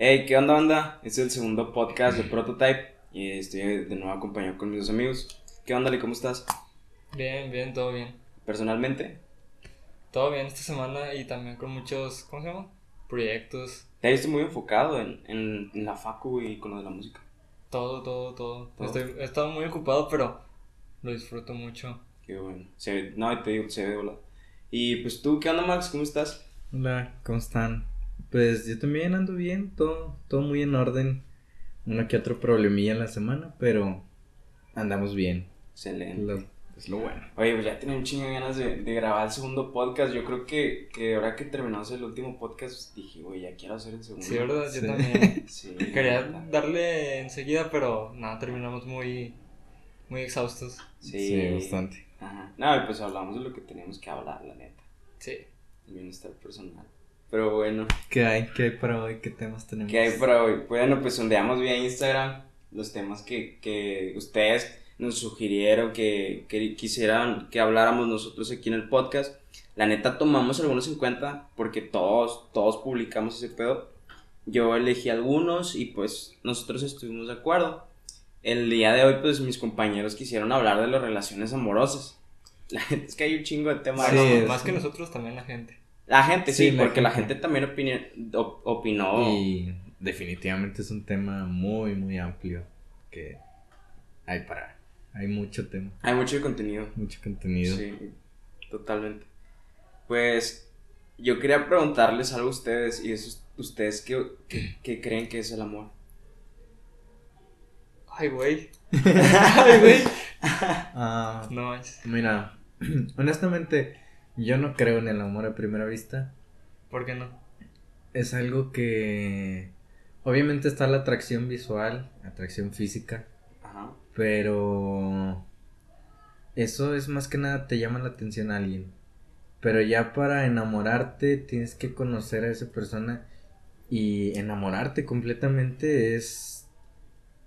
Hey, ¿qué onda, banda? Este es el segundo podcast de Prototype y estoy de nuevo acompañado con mis dos amigos. ¿Qué onda, Lee? ¿Cómo estás? Bien, bien, todo bien. Personalmente, Todo bien esta semana y también con muchos, ¿cómo se llama? Proyectos, te he visto muy enfocado en, en, en la facu y con lo de la música. todo, todo, todo. Todo. Estoy, he estado muy ocupado, pero lo disfruto mucho. Qué bueno. Se ve, no, te digo, se ve volada. Y pues tú, ¿qué onda, Max? ¿Cómo estás? Hola, ¿cómo están? Pues yo también ando bien, todo, todo muy en orden. Uno que otro problemilla en la semana, pero andamos bien. Excelente. Lo- es lo bueno. Oye, pues ya tenía un chingo de ganas de, de grabar el segundo podcast. Yo creo que, que ahora que terminamos el último podcast, dije, güey, ya quiero hacer el segundo. Sí, ¿verdad? Yo Sí. también. Sí. Quería darle enseguida, pero nada, terminamos muy, muy exhaustos. Sí. bastante. Ajá. No, y pues hablamos de lo que teníamos que hablar, la neta. Sí. El bienestar personal. Pero bueno, ¿Qué hay? ¿Qué hay para hoy? ¿Qué temas tenemos? ¿qué hay para hoy? Bueno, pues sondeamos vía Instagram los temas que, que ustedes nos sugirieron que, que quisieran que habláramos nosotros aquí en el podcast. La neta tomamos algunos en cuenta porque todos, todos publicamos ese pedo. Yo elegí algunos y pues nosotros estuvimos de acuerdo. El día de hoy pues mis compañeros quisieron hablar de las relaciones amorosas. La gente es que hay un chingo de temas. Sí, Más- es- más que nosotros, también la gente. La gente, sí, Sí, la porque la gente. también opini- op- opinó. Y definitivamente es un tema muy, muy amplio que hay para... Hay mucho tema, Hay mucho contenido. mucho contenido. Sí, totalmente. Pues yo quería preguntarles algo a ustedes y es ustedes qué, qué- qué creen que es el amor. Ay, güey. Ay, güey. Ah, No, es. mira, honestamente, yo no creo en el amor a primera vista. ¿Por qué no? Es algo que... Obviamente está la atracción visual, atracción física, Ajá. pero eso es más que nada te llama la atención a alguien. Pero ya para enamorarte tienes que conocer a esa persona y enamorarte completamente es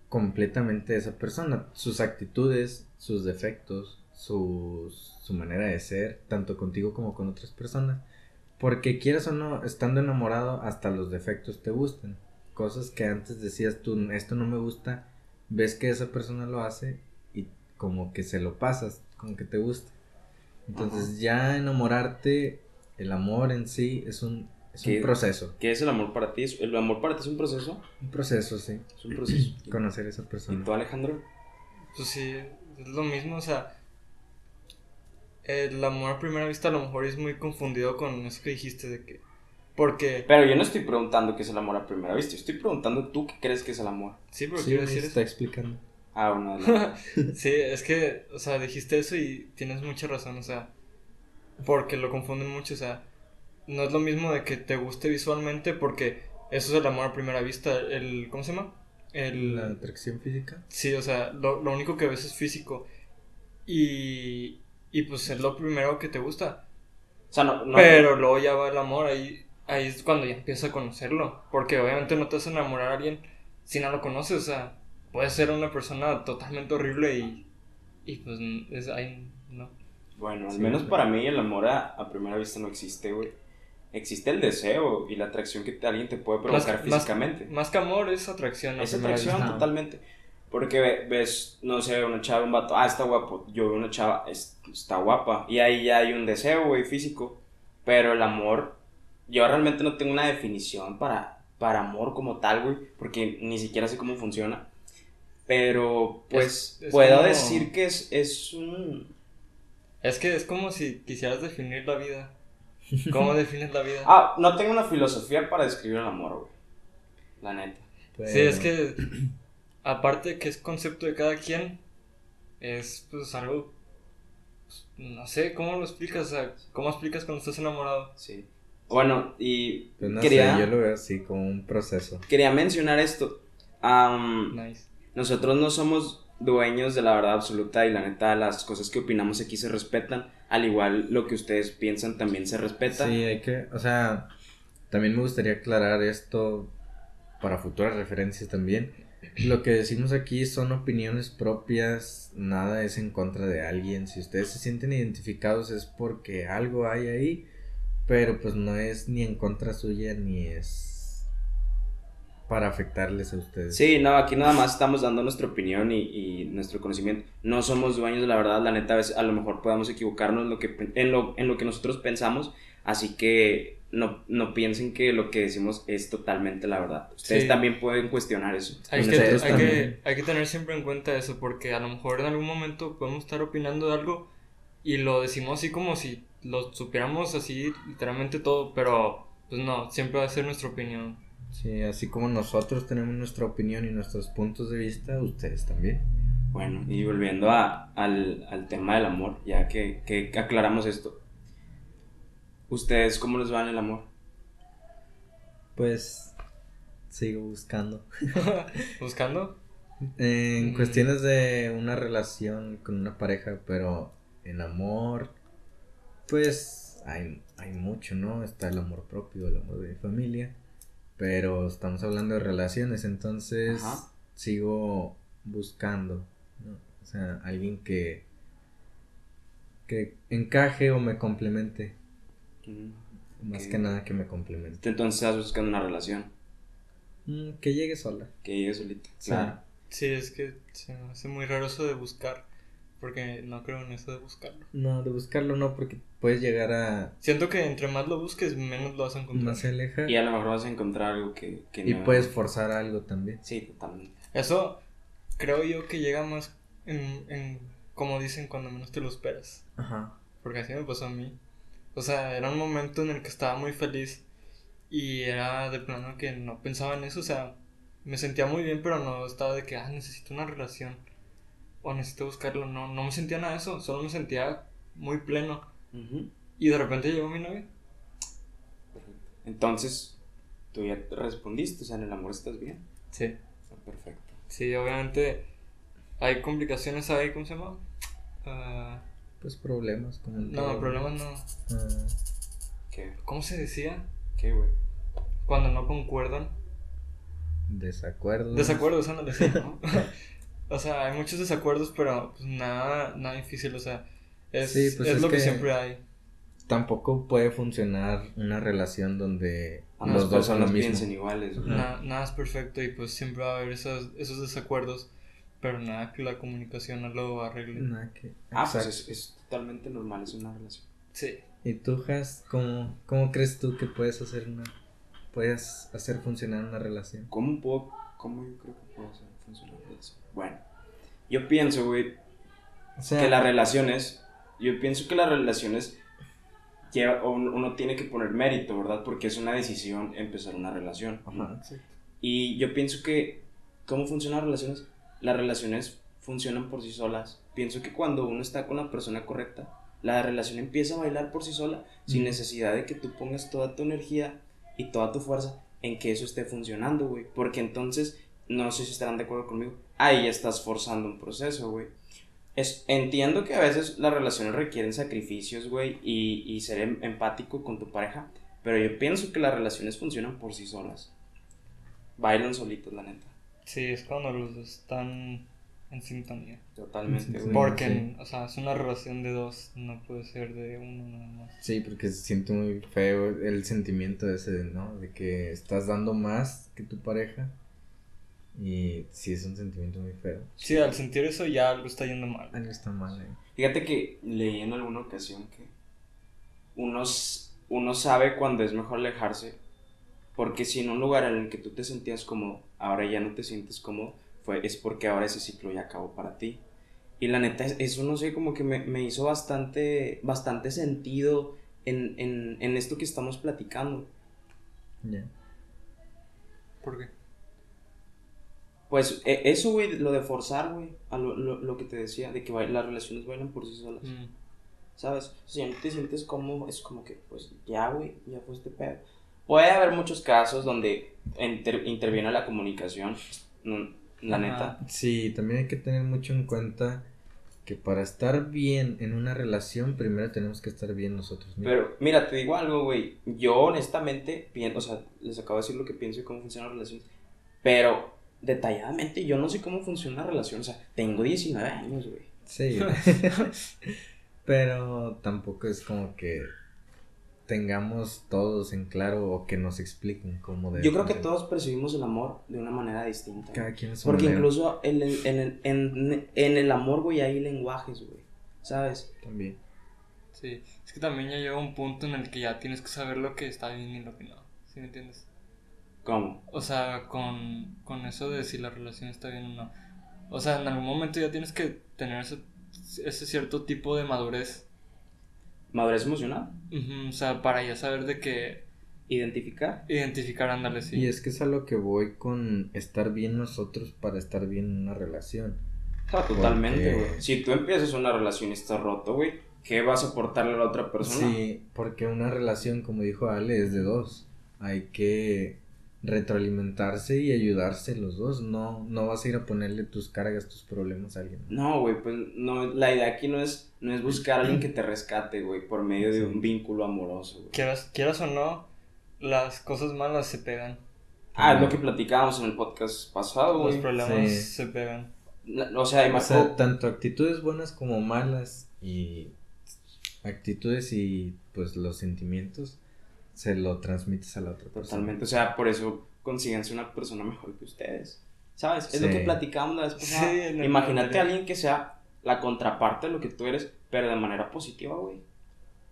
completamente esa persona, sus actitudes, sus defectos, sus, su manera de ser, tanto contigo como con otras personas. Porque quieras o no, estando enamorado, hasta los defectos te gustan. Cosas que antes decías tú, esto no me gusta, ves que esa persona lo hace y como que se lo pasas, como que te gusta. Entonces ya enamorarte, el amor en sí es un, es ¿Qué? un proceso. ¿Qué es el amor para ti? ¿El amor para ti es un proceso? Un proceso, sí. Es un proceso. Conocer a esa ¿Y persona. tú, Alejandro? Pues sí, es lo mismo, o sea, el amor a primera vista a lo mejor es muy confundido con eso que dijiste de que, porque, Pero yo no estoy preguntando qué es el amor a primera vista. Estoy preguntando tú qué crees que es el amor. sí, pero Sí, quiero decir está eso. explicando. Ah, bueno, adelante. Sí, es que, o sea, dijiste eso y tienes mucha razón, o sea, porque lo confunden mucho, o sea, no es lo mismo de que te guste visualmente porque eso es el amor a primera vista, el, ¿cómo se llama? El, La atracción física. Sí, o sea, lo, lo único que ves es físico. Y, y pues es lo primero que te gusta. O sea, no, no- Pero luego ya va el amor, ahí, ahí es cuando ya empiezas a conocerlo. Porque obviamente no te vas a enamorar a alguien si no lo conoces. O sea, puede ser una persona totalmente horrible y, y pues es ahí, no. Bueno, al Sí, menos para mí el amor a, a primera vista no existe, güey. Existe el deseo y la atracción que alguien te puede provocar Más- físicamente. Más que amor es atracción. Es atracción vista. totalmente. Porque ve- ves, no sé, una chava, un vato, ah, está guapo. Yo veo una chava, es- está guapa. Y ahí ya hay un deseo, güey, físico. Pero el amor, yo realmente no tengo una definición para, para amor como tal, güey. Porque ni siquiera sé cómo funciona. Pero, pues, Es- es puedo como- decir que es, es un... Es que es como si quisieras definir la vida. ¿Cómo defines la vida? Ah, no tengo una filosofía para describir el amor, güey. La neta. Sí, es que aparte que es concepto de cada quien, es pues algo, pues, no sé, ¿cómo lo explicas? O sea, ¿cómo explicas cuando estás enamorado? Sí. Bueno, y Pues no quería, sé, yo lo veo así como un proceso. quería mencionar esto. Am, Nice. nosotros no somos dueños de la verdad absoluta y la neta las cosas que opinamos aquí se respetan. Al igual lo que ustedes piensan también se respeta. Sí, hay que, o sea, también me gustaría aclarar esto para futuras referencias también. Lo que decimos aquí son opiniones propias, nada es en contra de alguien. Si ustedes se sienten identificados es porque algo hay ahí, pero pues no es ni en contra suya ni es para afectarles a ustedes. Sí, no, aquí nada más estamos dando nuestra opinión y, y nuestro conocimiento. No somos dueños de la verdad, la neta, a, veces, a lo mejor podamos equivocarnos lo que, en lo, en lo que nosotros pensamos, así que no, no piensen que lo que decimos es totalmente la verdad. Ustedes Sí. también pueden cuestionar eso. Hay que, hay que tener siempre en cuenta eso, porque a lo mejor en algún momento podemos estar opinando de algo y lo decimos así como si lo supiéramos así literalmente todo, pero pues no, siempre va a ser nuestra opinión. Sí, así como nosotros tenemos nuestra opinión y nuestros puntos de vista, ustedes también. Bueno, y volviendo a- al, al tema del amor, ya que, que aclaramos esto. ¿Ustedes cómo les va en el amor? Pues sigo buscando. ¿Buscando? En Mm. cuestiones de una relación con una pareja, pero en amor, pues hay, hay mucho, ¿no? Está el amor propio, el amor de mi familia, pero estamos hablando de relaciones, entonces Ajá. sigo buscando, ¿no? O sea, alguien que, que encaje o me complemente, más Ok. que nada que me complemente. Entonces estás buscando una relación, Mm, que llegue sola. que llegue solita. Sí. Claro. Sí, es que se me hace muy raro eso de buscar, porque no creo en eso de buscarlo. No, de buscarlo no, porque puedes llegar a... Siento que entre más lo busques, menos lo vas a encontrar. Más se aleja. Y a lo mejor vas a encontrar algo que, que Y no- puedes forzar algo también. Sí, totalmente. Eso creo yo que llega más en, en, como dicen, cuando menos te lo esperas. Ajá. Porque así me pasó a mí. O sea, era un momento en el que estaba muy feliz y era de plano que no pensaba en eso. O sea, me sentía muy bien, pero no estaba de que, ah, necesito una relación o necesito buscarlo. No, no me sentía nada de eso. Solo me sentía muy pleno. Ujú. Y de repente llegó mi novia. Perfecto. Entonces, tú ya te respondiste, o sea, en el amor estás bien. Sí. Está perfecto. Sí, obviamente hay complicaciones ahí, ¿cómo se llama? Ah, Pues problemas como en no, problemas no. Ah, ¿Qué? ¿Cómo se decía? ¿Qué, güey? Cuando no concuerdan. desacuerdos. Desacuerdos, ándale, sí, ¿no? o sea, hay muchos desacuerdos, pero pues nada, nada difícil, o sea, es, Sí, pues es es lo que... que- siempre hay. Tampoco puede funcionar una relación donde Ambas los dos son lo mismo. iguales. güey. Na- nada es perfecto y pues siempre va a haber esos, esos desacuerdos, pero nada que la comunicación no lo arregle. Nada que- Ah, pues es, es totalmente normal, es una relación. Sí. ¿Y tú, Has, cómo, cómo crees tú que puedes hacer una puedes hacer funcionar una relación? ¿Cómo puedo, cómo yo creo que puedo hacer funcionar eso? Bueno, yo pienso, güey, O sea, que las relaciones, yo pienso que las relaciones lleva, o uno tiene que poner mérito, ¿verdad? Porque es una decisión empezar una relación. Ajá. Y yo pienso que, ¿cómo funcionan las relaciones? Las relaciones funcionan por sí solas. Pienso que cuando uno está con la persona correcta, la relación empieza a bailar por sí sola, sin necesidad de que tú pongas toda tu energía y toda tu fuerza en que eso esté funcionando, güey. Porque entonces, no sé si estarán de acuerdo conmigo, ahí ya estás forzando un proceso, güey. Es, entiendo que a veces las relaciones requieren sacrificios, güey, y, y ser em- empático con tu pareja, pero yo pienso que las relaciones funcionan por sí solas. Bailan solitos, la neta. Sí, es cuando los dos están en sintonía. Totalmente, sí. Porque, o sea, es una relación de dos, no puede ser de uno nada más. Sí, porque se siente muy feo el sentimiento ese, ¿no? De que estás dando más que tu pareja. Y sí es un sentimiento muy feo. Sí, al sentir eso ya algo está yendo mal. Algo está mal, ¿eh? Fíjate que leí en alguna ocasión que uno, s- uno sabe cuando es mejor alejarse, porque si en un lugar en el que tú te sentías cómodo, ahora ya no te sientes cómodo, fue, es porque ahora ese ciclo ya acabó para ti. Y la neta, es- eso no sé, como que me, me hizo bastante, bastante sentido en, en, en esto que estamos platicando. Ya. ¿Por qué? Pues e- eso, güey, lo de forzar, güey, a lo, lo, lo que te decía, de que las relaciones bailan por sí solas. Mm. ¿Sabes? Si ya no te sientes cómodo, es como que, pues ya, güey, ya fue este pedo. Puede haber muchos casos donde inter- interviene la comunicación, la neta. Sí, también hay que tener mucho en cuenta que para estar bien en una relación, primero tenemos que estar bien nosotros mismos. Pero mira, te digo algo, güey. Yo honestamente, pienso, o sea, les acabo de decir lo que pienso y cómo funciona la relación. Pero detalladamente yo no sé cómo funciona la relación. O sea, tengo 19 años, güey. Sí. Pero tampoco es como que tengamos todos en claro o que nos expliquen cómo debe Yo creo que todos percibimos el amor de una manera distinta. Cada quien es su Porque manera. incluso en el, en, el, en, en el amor, güey, hay lenguajes, güey. ¿Sabes? También. Sí, es que también ya llega un punto en el que ya tienes que saber lo que está bien y lo que no. ¿Sí me entiendes? ¿Cómo? O sea, con, con eso de si la relación está bien o no. O sea, en algún momento ya tienes que tener ese, ese cierto tipo de madurez. Madurez emocional. Ujú, o sea, para ya saber de que Identificar. identificar, ándale, sí. Y es que es a lo que voy con estar bien nosotros para estar bien en una relación. Ah, totalmente, Porque- güey. Si tú empiezas una relación y estás roto, güey, ¿qué vas a aportarle a la otra persona? Sí, porque una relación, como dijo Ale, es de dos. Hay que retroalimentarse y ayudarse los dos. No, no vas a ir a ponerle tus cargas, tus problemas a alguien. No, güey, pues no, la idea aquí no es, no es buscar a alguien que te rescate, güey, por medio de un vínculo amoroso, güey. Quieras, quieras o no, las cosas malas se pegan. Ah, es lo que platicábamos en el podcast pasado, Los güey. problemas Sí. se pegan. O sea, O imagínate. sea, tanto actitudes buenas como malas y actitudes y pues los sentimientos se lo transmites a la otra persona. Totalmente, o sea, por eso consíganse una persona mejor que ustedes. ¿Sabes? Es lo que platicábamos la vez pasada. Sí, en el Imagínate a alguien que sea la contraparte de lo que tú eres, pero de manera positiva, güey.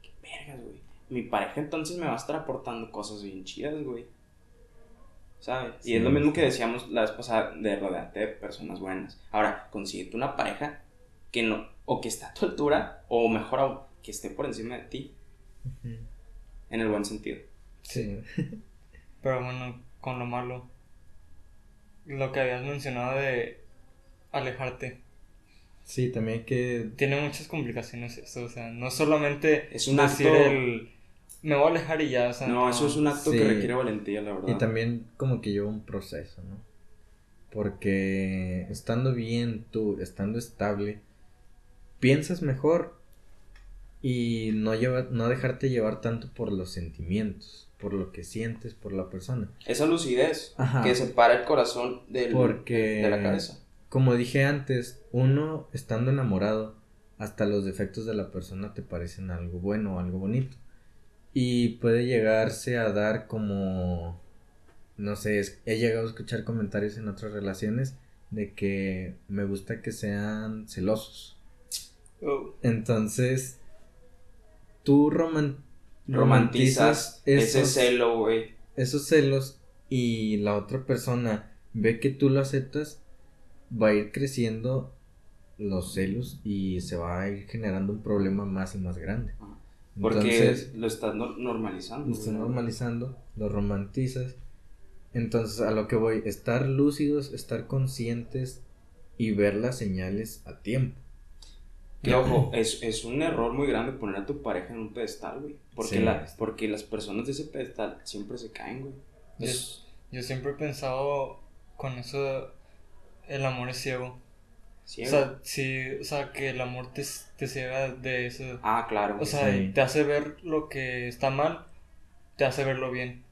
Qué vergas, güey. Mi pareja entonces me va a estar aportando cosas bien chidas, güey. ¿Sabes? Y es lo mismo que decíamos la vez pasada de rodearte de personas buenas. Ahora, consíguete una pareja que no, o que esté a tu altura, o mejor aún, que esté por encima de ti, en el buen sentido. Sí. Pero bueno, con lo malo. Lo que habías mencionado de alejarte. Sí, también hay que Tiene muchas complicaciones eso. O sea, no solamente Es un decir acto- el. Me voy a alejar y ya. O sea, No, eso es un acto Sí. que requiere valentía, la verdad. Y también como que lleva un proceso, ¿no? Porque estando bien tú, estando estable, piensas mejor y no, lleva, no dejarte llevar tanto por los sentimientos, por lo que sientes por la persona. Esa lucidez Ajá. que separa el corazón del, Porque- de la cabeza. Como dije antes, uno estando enamorado, hasta los defectos de la persona te parecen algo bueno o algo bonito. Y puede llegarse a dar como, no sé, he llegado a escuchar comentarios en otras relaciones de que me gusta que sean celosos. Oh, Entonces, tú roman- Romantizas esos- celo, güey. esos celos y la otra persona ve que tú lo aceptas, va a ir creciendo los celos y se va a ir generando un problema más y más grande. Porque Entonces, lo estás no- normalizando. lo estás normalizando, lo romantizas. Entonces, a lo que voy, estar lúcidos, estar conscientes y ver las señales a tiempo. Que ojo, es, es un error muy grande poner a tu pareja en un pedestal, güey. Porque, Sí. la, porque las personas de ese pedestal siempre se caen, güey. Yo, yo siempre he pensado con eso. El amor es ciego. sí, O sea, sí, o sea, que el amor te, te ciega de eso. ah, claro. O sea, Sí. te hace ver lo que está mal, te hace verlo bien.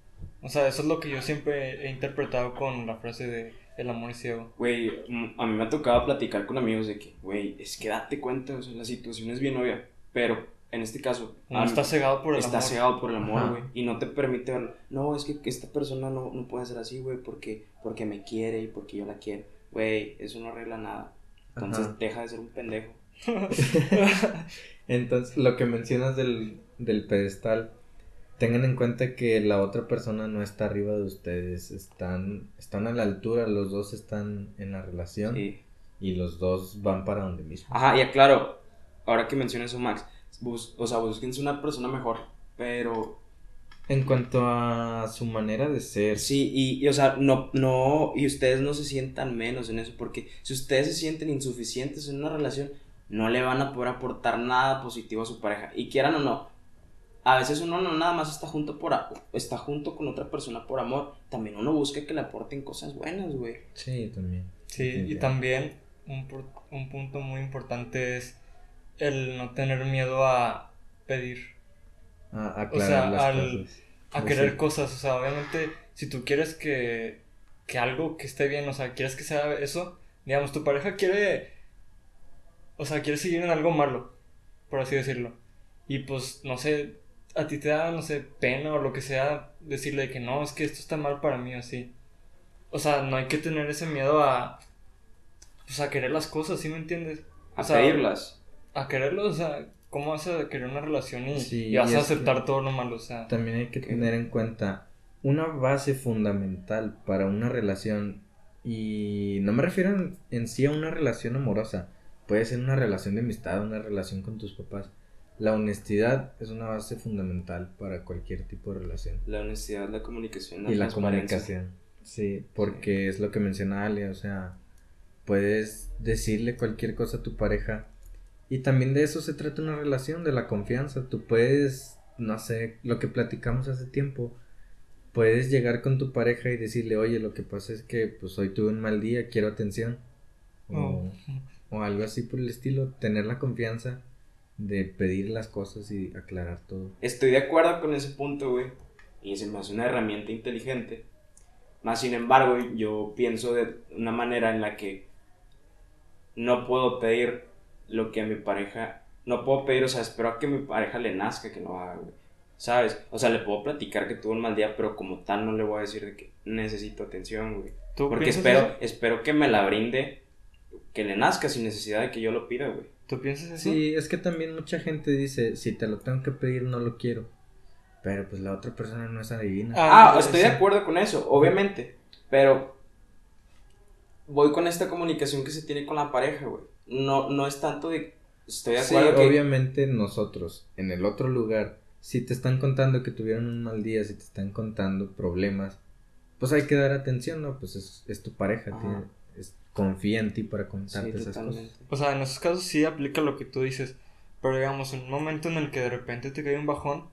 O sea, eso es lo que yo siempre he interpretado con la frase de el amor es ciego. Güey, a mí me ha tocado platicar con amigos de que, güey, es que date cuenta, o sea, la situación es bien obvia. Pero, en este caso, Uno está cegado por el está amor. cegado por el amor, güey. Y no te permite verlo. No, es que esta persona no, no puede ser así, güey, porque, porque me quiere y porque yo la quiero. Güey, eso no arregla nada. Entonces, Ajá. deja de ser un pendejo. Entonces, lo que mencionas del, del pedestal, tengan en cuenta que la otra persona no está arriba de ustedes, están, están a la altura, los dos están en la relación Sí. y los dos van para donde mismo. Ajá, y aclaro, ahora que mencionas eso, Max, bus- o sea, búsquense una persona mejor, pero En cuanto a su manera de ser, sí, y, y, o sea, no, no, y ustedes no se sientan menos en eso, porque si ustedes se sienten insuficientes en una relación, no le van a poder aportar nada positivo a su pareja, y quieran o no, a veces uno no nada más está junto por, a- está junto con otra persona por amor, también uno busca que le aporten cosas buenas, güey. sí, también. Sí, y también un, por- un punto muy importante es el no tener miedo a pedir, A, aclarar O sea, las al- cosas. a querer sí. cosas. O sea, obviamente, si tú quieres que, que algo que esté bien, o sea, quieres que sea eso, digamos, tu pareja quiere, o sea, quiere seguir en algo malo, por así decirlo. Y pues, no sé, a ti te da, no sé, pena o lo que sea, decirle que no, es que esto está mal para mí, así. O sea, no hay que tener ese miedo a, pues a querer las cosas, ¿sí me entiendes? A sea, pedirlas. A quererlo, o sea, ¿cómo vas a querer una relación y, Sí, y vas y a aceptar todo lo malo? O sea, También hay que tener en cuenta una base fundamental para una relación y no me refiero en, en sí a una relación amorosa, puede ser una relación de amistad, una relación con tus papás. La honestidad es una base fundamental para cualquier tipo de relación. La honestidad, la comunicación, y la comunicación. Sí, porque es lo que menciona Ale, o sea, puedes decirle cualquier cosa a tu pareja y también de eso se trata una relación, de la confianza. Tú puedes, no sé, lo que platicamos hace tiempo, puedes llegar con tu pareja y decirle, oye, lo que pasa es que pues hoy tuve un mal día, quiero atención. O, Oh. o algo así por el estilo, tener la confianza de pedir las cosas y aclarar todo. Estoy de acuerdo con ese punto, güey. Y se me hace una herramienta inteligente. Más sin embargo, yo pienso de una manera en la que no puedo pedir lo que a mi pareja. No puedo pedir, o sea, espero a que mi pareja le nazca que lo haga, güey. ¿Sabes? O sea, le puedo platicar que tuvo un mal día, pero como tal no le voy a decir de que necesito atención, güey. ¿tú Porque espero, eso? espero que me la brinde, que le nazca sin necesidad de que yo lo pida, güey. ¿Tú piensas eso? Sí, es que también mucha gente dice, si te lo tengo que pedir, no lo quiero. Pero pues la otra persona no es adivina. Ah, Ah, estoy de acuerdo con eso, obviamente. Pero voy con esta comunicación que se tiene con la pareja, güey. No, no es tanto de. Estoy de Sí, acuerdo que. obviamente nosotros, en el otro lugar, si te están contando que tuvieron un mal día, si te están contando problemas, pues hay que dar atención, ¿no? Pues es, es tu pareja, tiene- es- confía en ti para Sí, contarte esas totalmente. cosas. O sea, en esos casos sí aplica lo que tú dices. Pero digamos, en un momento en el que de repente te cae un bajón.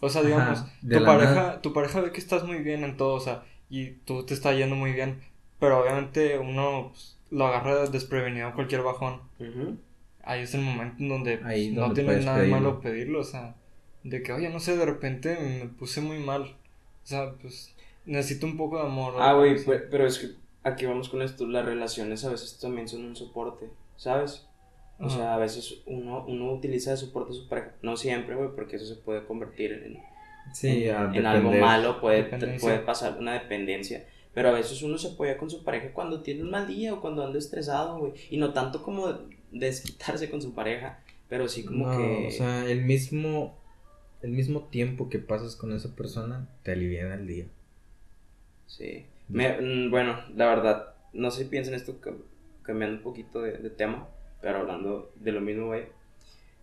O sea, digamos, Ajá, tu pareja, nada. tu pareja ve que estás muy bien en todo, o sea, y tú te está yendo muy bien. Pero obviamente uno pues, lo agarra desprevenido a cualquier bajón. Ujú. Ahí es el momento en donde Ahí no donde tiene nada de pedirlo. malo pedirlo, o sea, de que, oye, no sé, de repente me puse muy mal. O sea, pues necesito un poco de amor. Ah, güey, pero es que aquí vamos con esto. Las relaciones a veces también son un soporte, ¿sabes? O sea, a veces uno, uno utiliza de soporte a su pareja. No siempre, güey, porque eso se puede convertir en, Sí, en, en algo malo, puede, puede pasar una dependencia. Pero a veces uno se apoya con su pareja cuando tiene un mal día o cuando anda estresado, güey. Y no tanto como desquitarse con su pareja, pero sí como No, que... o sea, el mismo, el mismo tiempo que pasas con esa persona te alivia el día. Sí. Me- mm, bueno, la verdad, no sé si piensan esto ca- cambiando un poquito de, de tema, pero hablando de lo mismo, güey.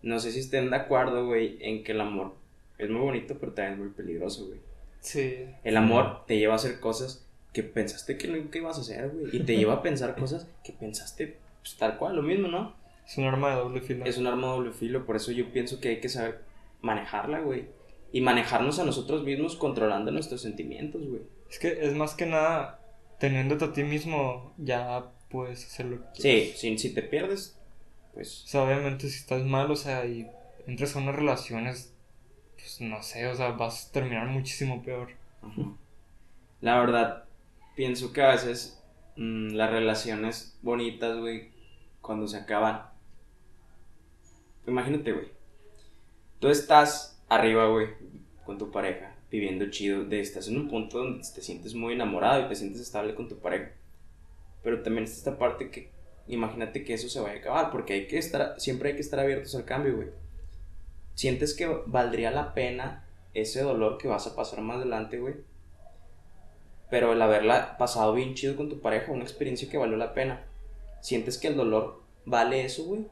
No sé si estén de acuerdo, güey, en que el amor es muy bonito, pero también es muy peligroso, güey. Sí. El amor te lleva a hacer cosas que pensaste que nunca ibas a hacer, güey. Y te lleva a pensar cosas que pensaste pues, tal cual, lo mismo, ¿no? Es un arma de doble filo. Es un arma de doble filo, por eso yo pienso que hay que saber manejarla, güey. Y manejarnos a nosotros mismos controlando nuestros sentimientos, güey. Es que es más que nada, teniéndote a ti mismo, ya puedes hacer lo que Sí, quieras. si, si te pierdes, O pues sea, obviamente si estás mal, o sea, y entras a unas relaciones, pues no sé, o sea, vas a terminar muchísimo peor. Ajá. La verdad, pienso que a veces mm, las relaciones bonitas, güey, cuando se acaban. Imagínate, güey. Tú estás arriba, güey, con tu pareja, viviendo chido, de, estás en un punto donde te sientes muy enamorado y te sientes estable con tu pareja. Pero también está esta parte que, imagínate que eso se vaya a acabar, porque hay que estar, siempre hay que estar abiertos al cambio, güey. ¿Sientes que valdría la pena ese dolor que vas a pasar más adelante, güey? Pero el haberla pasado bien chido con tu pareja, una experiencia que valió la pena. ¿Sientes que el dolor vale eso, güey?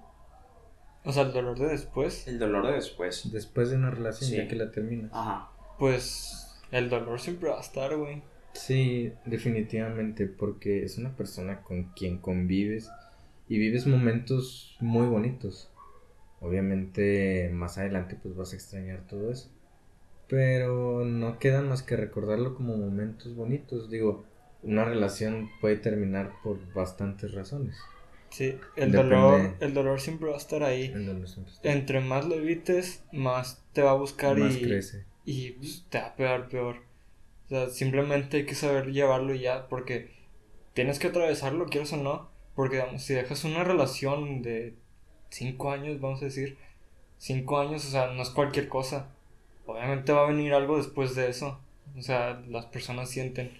O sea, el dolor de después, El dolor de después. Después de una relación, Sí. ya que la terminas. Ajá. pues el dolor siempre va a estar, güey. Sí, definitivamente, porque es una persona con quien convives y vives momentos muy bonitos. Obviamente más adelante pues vas a extrañar todo eso. Pero no queda más que recordarlo como momentos bonitos. Digo, una relación puede terminar por bastantes razones. Sí, el Depende. dolor, el dolor siempre va a estar ahí. En donde siempre está. Entre más lo evites, más te va a buscar más y, crece. y pues, te va a pegar peor. O sea, simplemente hay que saber llevarlo ya, porque tienes que atravesarlo, quieras o no. Porque digamos, si dejas una relación de 5 años, vamos a decir, 5 años, o sea, no es cualquier cosa. Obviamente va a venir algo después de eso. O sea, las personas sienten.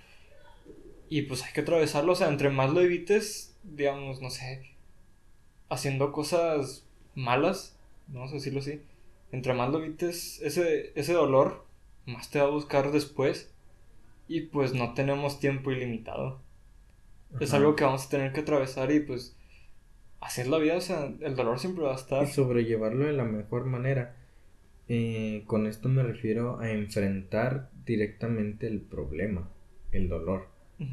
Y pues hay que atravesarlo, o sea, entre más lo evites, digamos, no sé, haciendo cosas malas, vamos a decirlo así, entre más lo evites ese, ese dolor, más te va a buscar después. Y pues no tenemos tiempo ilimitado. Es algo que vamos a tener que atravesar y pues así es la vida, o sea, el dolor siempre va a estar. Y sobrellevarlo de la mejor manera. Eh, con esto me refiero a enfrentar directamente el problema, el dolor.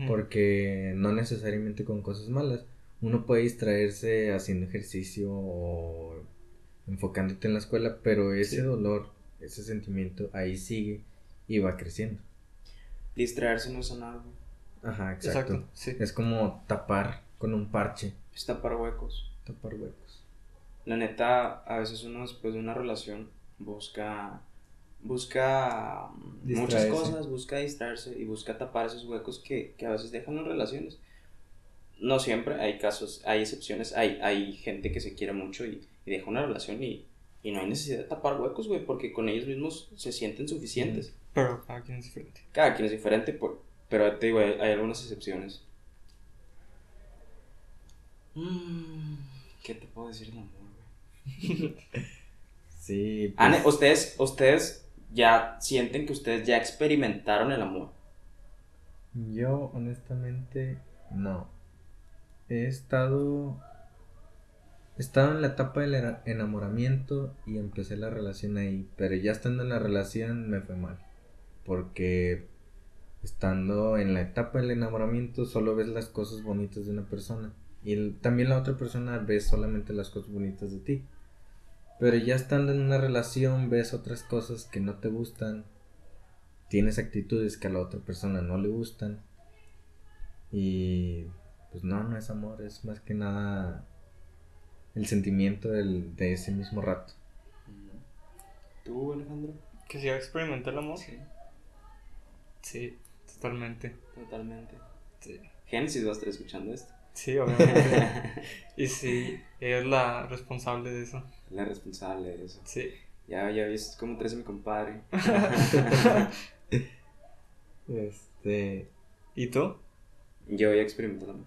Porque no necesariamente con cosas malas. Uno puede distraerse haciendo ejercicio o enfocándote en la escuela, pero ese Sí. dolor, ese sentimiento ahí sigue y va creciendo. Distraerse no es güey. Ajá, exacto. Exacto, sí. Es como tapar con un parche, Es tapar huecos. tapar huecos. La neta, a veces uno después de una relación busca. Busca mm, muchas cosas, busca distraerse y busca tapar esos huecos que, que a veces dejan las relaciones. No siempre, hay casos, hay excepciones, hay, hay gente que se quiere mucho y, y deja una relación y, y no hay necesidad de tapar huecos, güey, porque con ellos mismos se sienten suficientes. Pero cada quien es diferente. Cada quien es diferente, por- pero te digo, hay, hay algunas excepciones. Mm, ¿Qué te puedo decir del amor, güey? Sí, pues, ustedes, ustedes ya sienten que ustedes ya experimentaron el amor. Yo, honestamente, no. He estado. He estado en la etapa del ena- enamoramiento y empecé la relación ahí. Pero ya estando en la relación me fue mal. Porque estando en la etapa del enamoramiento solo ves las cosas bonitas de una persona. Y también la otra persona ve solamente las cosas bonitas de ti. Pero ya estando en una relación ves otras cosas que no te gustan tienes actitudes que a la otra persona no le gustan. Y pues no, no es amor, es más que nada el sentimiento del- de ese mismo rato. ¿Tú, Alejandro? ¿Que si experimentar el amor? Sí, Sí, totalmente. totalmente. Sí, Génesis va a estar escuchando esto. Sí obviamente. y sí, ella es la responsable de eso. La responsable de eso. Sí. Ya, ya viste cómo traes a mi compadre. Este, ¿Y tú? Yo ya experimenté el amor.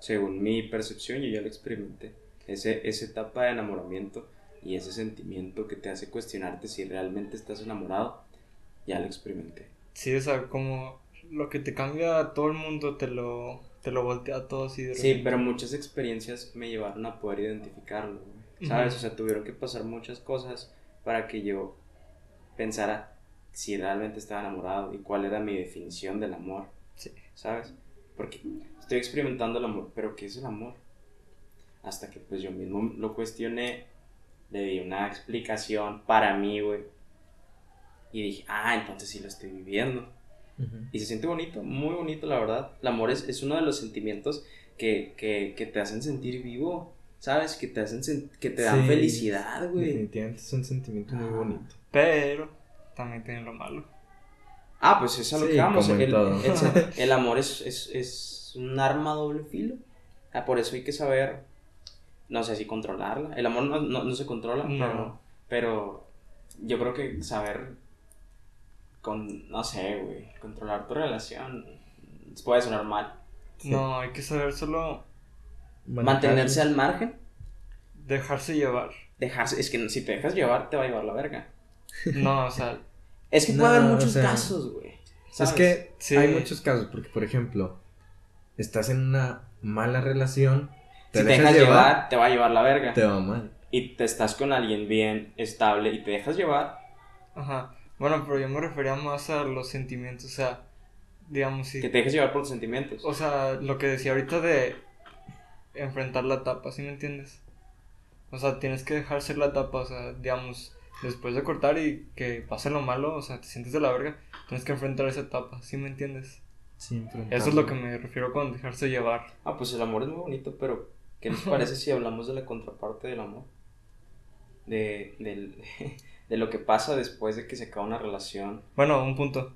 Según mi percepción, yo ya lo experimenté. Ese, esa etapa de enamoramiento y ese sentimiento que te hace cuestionarte si realmente estás enamorado, ya lo experimenté. Sí, o sea, como lo que te cambia a todo el mundo te lo, te lo voltea a todo así de Sí, repente. pero muchas experiencias me llevaron a poder identificarlo, ¿sabes? Ujú. O sea, tuvieron que pasar muchas cosas para que yo pensara si realmente estaba enamorado y cuál era mi definición del amor, Sí. ¿sabes? Porque estoy experimentando el amor, pero ¿qué es el amor? Hasta que pues yo mismo lo cuestioné, le di una explicación para mí, güey. Y dije, ah, entonces sí lo estoy viviendo. Y se siente bonito, muy bonito, la verdad. El amor es, es uno de los sentimientos que, que, que te hacen sentir vivo, ¿sabes? Que te, hacen que te dan Sí, felicidad, güey. definitivamente es un sentimiento muy Ah. bonito. Pero también tiene lo malo. Ah, pues es a lo Sí, que vamos. El, el- el amor es, es, es un arma a doble filo. Ah, por eso hay que saber, no sé si controlarla. El amor no, no, no se controla, No. pero, pero yo creo que saber, con, no sé, güey, controlar tu relación puede sonar mal. Sí. No, hay que saber solo Mantenerse al margen. dejarse llevar. dejarse, es que si te dejas llevar, te va a llevar la verga. No, o sea, Es que No, puede haber o muchos sea, casos, güey. Es que Sí. hay muchos casos, porque por ejemplo, estás en una mala relación, te si te dejas dejas llevar, llevar, te va a llevar la verga. te va mal. Y te estás con alguien bien estable y te dejas llevar. ajá. Bueno, pero yo me refería más a los sentimientos, o sea, digamos, si Que te dejes llevar por tus sentimientos. O sea, lo que decía ahorita de enfrentar la etapa, ¿sí me entiendes? O sea, tienes que dejar ser la etapa, o sea, digamos, después de cortar y que pase lo malo, o sea, te sientes de la verga, tienes que enfrentar esa etapa, ¿sí me entiendes? Siempre. Eso es lo que me refiero con dejarse llevar. Ah, pues el amor es muy bonito, pero ¿qué les parece si hablamos de la contraparte del amor? De, del- de lo que pasa después de que se acaba una relación. Bueno, un punto.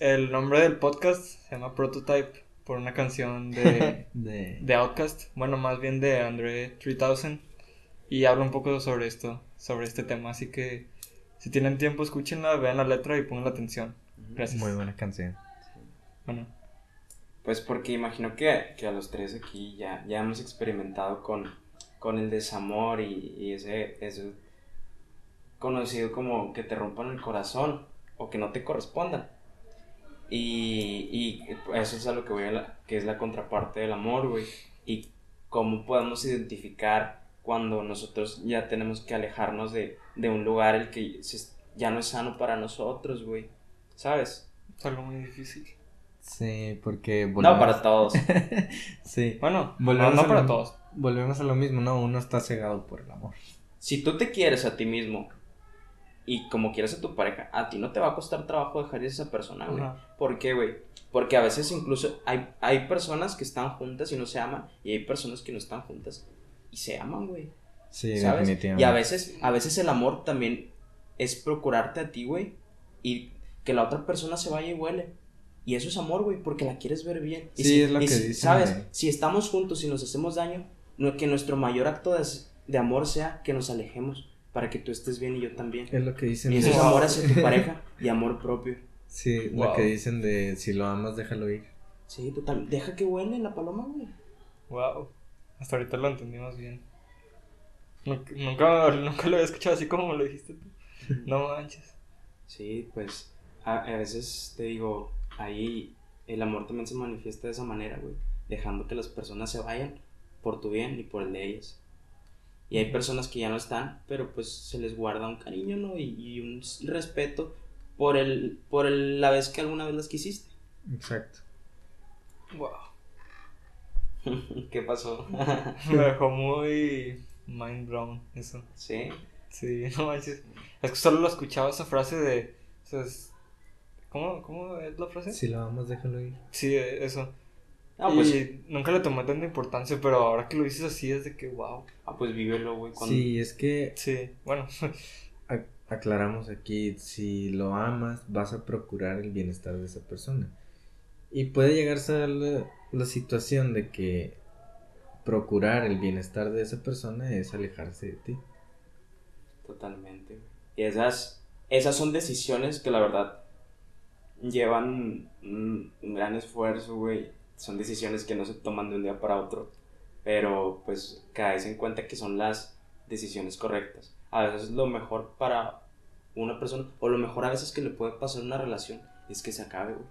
El nombre del podcast se llama Prototype por una canción de, De... de Outkast, bueno, más bien de Andre 3000 y habla un poco sobre esto, sobre este tema, así que Si tienen tiempo, escúchenla, vean la letra y pongan atención. Gracias. Muy buena canción. Bueno, Pues porque imagino que, que a los tres aquí ya, ya hemos experimentado con, con el desamor y, y ese, ese conocido como que te rompan el corazón o que no te correspondan. Y, y eso es a lo que voy a la, que es la contraparte del amor, güey. Y cómo podemos identificar cuando nosotros ya tenemos que alejarnos de, de un lugar el que se- ya no es sano para nosotros, güey. ¿Sabes? es algo muy difícil. Sí, porque No para todos. Sí. Bueno, no, Volvemos no a para lo- todos. Volvemos a lo mismo, ¿no? Uno está cegado por el amor. Si tú te quieres a ti mismo y como quieres a tu pareja, a ti no te va a costar trabajo dejar ir a esa persona, güey. Ajá. ¿Por qué, güey? Porque a veces incluso hay, hay personas que están juntas y no se aman y hay personas que no están juntas y se aman, güey. Sí, ¿Sabes? definitivamente. Y a veces, a veces el amor también es procurarte a ti, güey, y que la otra persona se vaya y huele. Y eso es amor, güey, porque la quieres ver bien. Y Sí, si- es lo y que si- dicen, ¿Sabes? Si estamos juntos y nos hacemos daño, no- que nuestro mayor acto de, de amor sea que nos alejemos para que tú estés bien y yo también. Es lo que dicen. Y eso es amor hacia tu pareja y amor propio. Sí, Wow. lo que dicen de si lo amas, déjalo ir. Sí, total. Deja que huele la paloma, güey. Wow. Hasta ahorita lo entendimos bien. Nunca, nunca, nunca lo había escuchado así como me lo dijiste tú. No manches. Sí, pues a, a veces te digo, ahí el amor también se manifiesta de esa manera, güey. Dejando que las personas se vayan por tu bien y por el de ellas. Y hay personas que ya no están, pero pues se les guarda un cariño, ¿no? Y, y un respeto por el, por el- la vez que alguna vez las quisiste. Exacto. Wow. ¿Qué pasó? Me dejó muy mind blown eso. sí. Sí, no manches. Es que solo lo escuchaba esa frase de. o sea, es- ¿Cómo, ¿Cómo es la frase? Si lo amas, déjalo ir. Sí, eso. Ah, pues, y nunca le tomé tanta importancia, pero ahora que lo dices así es de que wow. ah, pues vívelo, güey. Cuando... Sí, es que Sí, bueno. ac- aclaramos aquí, si lo amas, vas a procurar el bienestar de esa persona. Y puede llegarse a la, la situación de que procurar el bienestar de esa persona es alejarse de ti. Totalmente. güey. Y esas, esas son decisiones que la verdad llevan un, un gran esfuerzo, güey. Son decisiones que no se toman de un día para otro. Pero pues caes en cuenta que son las decisiones correctas. A veces lo mejor para una persona, o lo mejor a veces que le puede pasar una relación, es que se acabe, güey.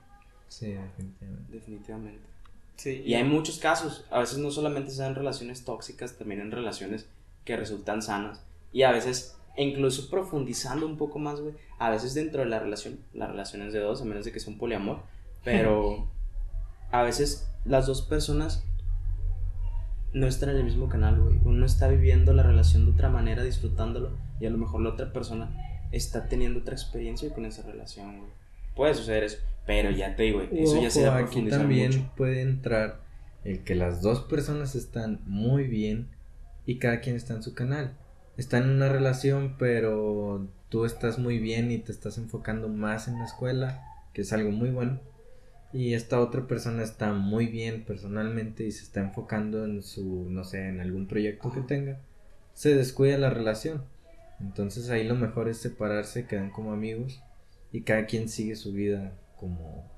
Sí, definitivamente. Definitivamente. Sí. Y hay muchos casos, a veces no solamente se dan relaciones tóxicas, también en relaciones que resultan sanas. Y a veces, incluso profundizando un poco más, güey, a veces dentro de la relación, la relación es de dos, a menos de que sea un poliamor, pero a veces las dos personas no están en el mismo canal, güey. Uno está viviendo la relación de otra manera, disfrutándolo, y a lo mejor la otra persona está teniendo otra experiencia con esa relación, güey. Puede suceder eso, pero ya te digo, güey, eso ya Ojo, será aquí también mucho. puede entrar el que las dos personas están muy bien y cada quien está en su canal. Están en una relación, pero tú estás muy bien y te estás enfocando más en la escuela, que es algo muy bueno. Y esta otra persona está muy bien personalmente y se está enfocando en su, no sé, en algún proyecto que tenga. Se descuida la relación. Entonces ahí lo mejor es separarse, quedan como amigos y cada quien sigue su vida como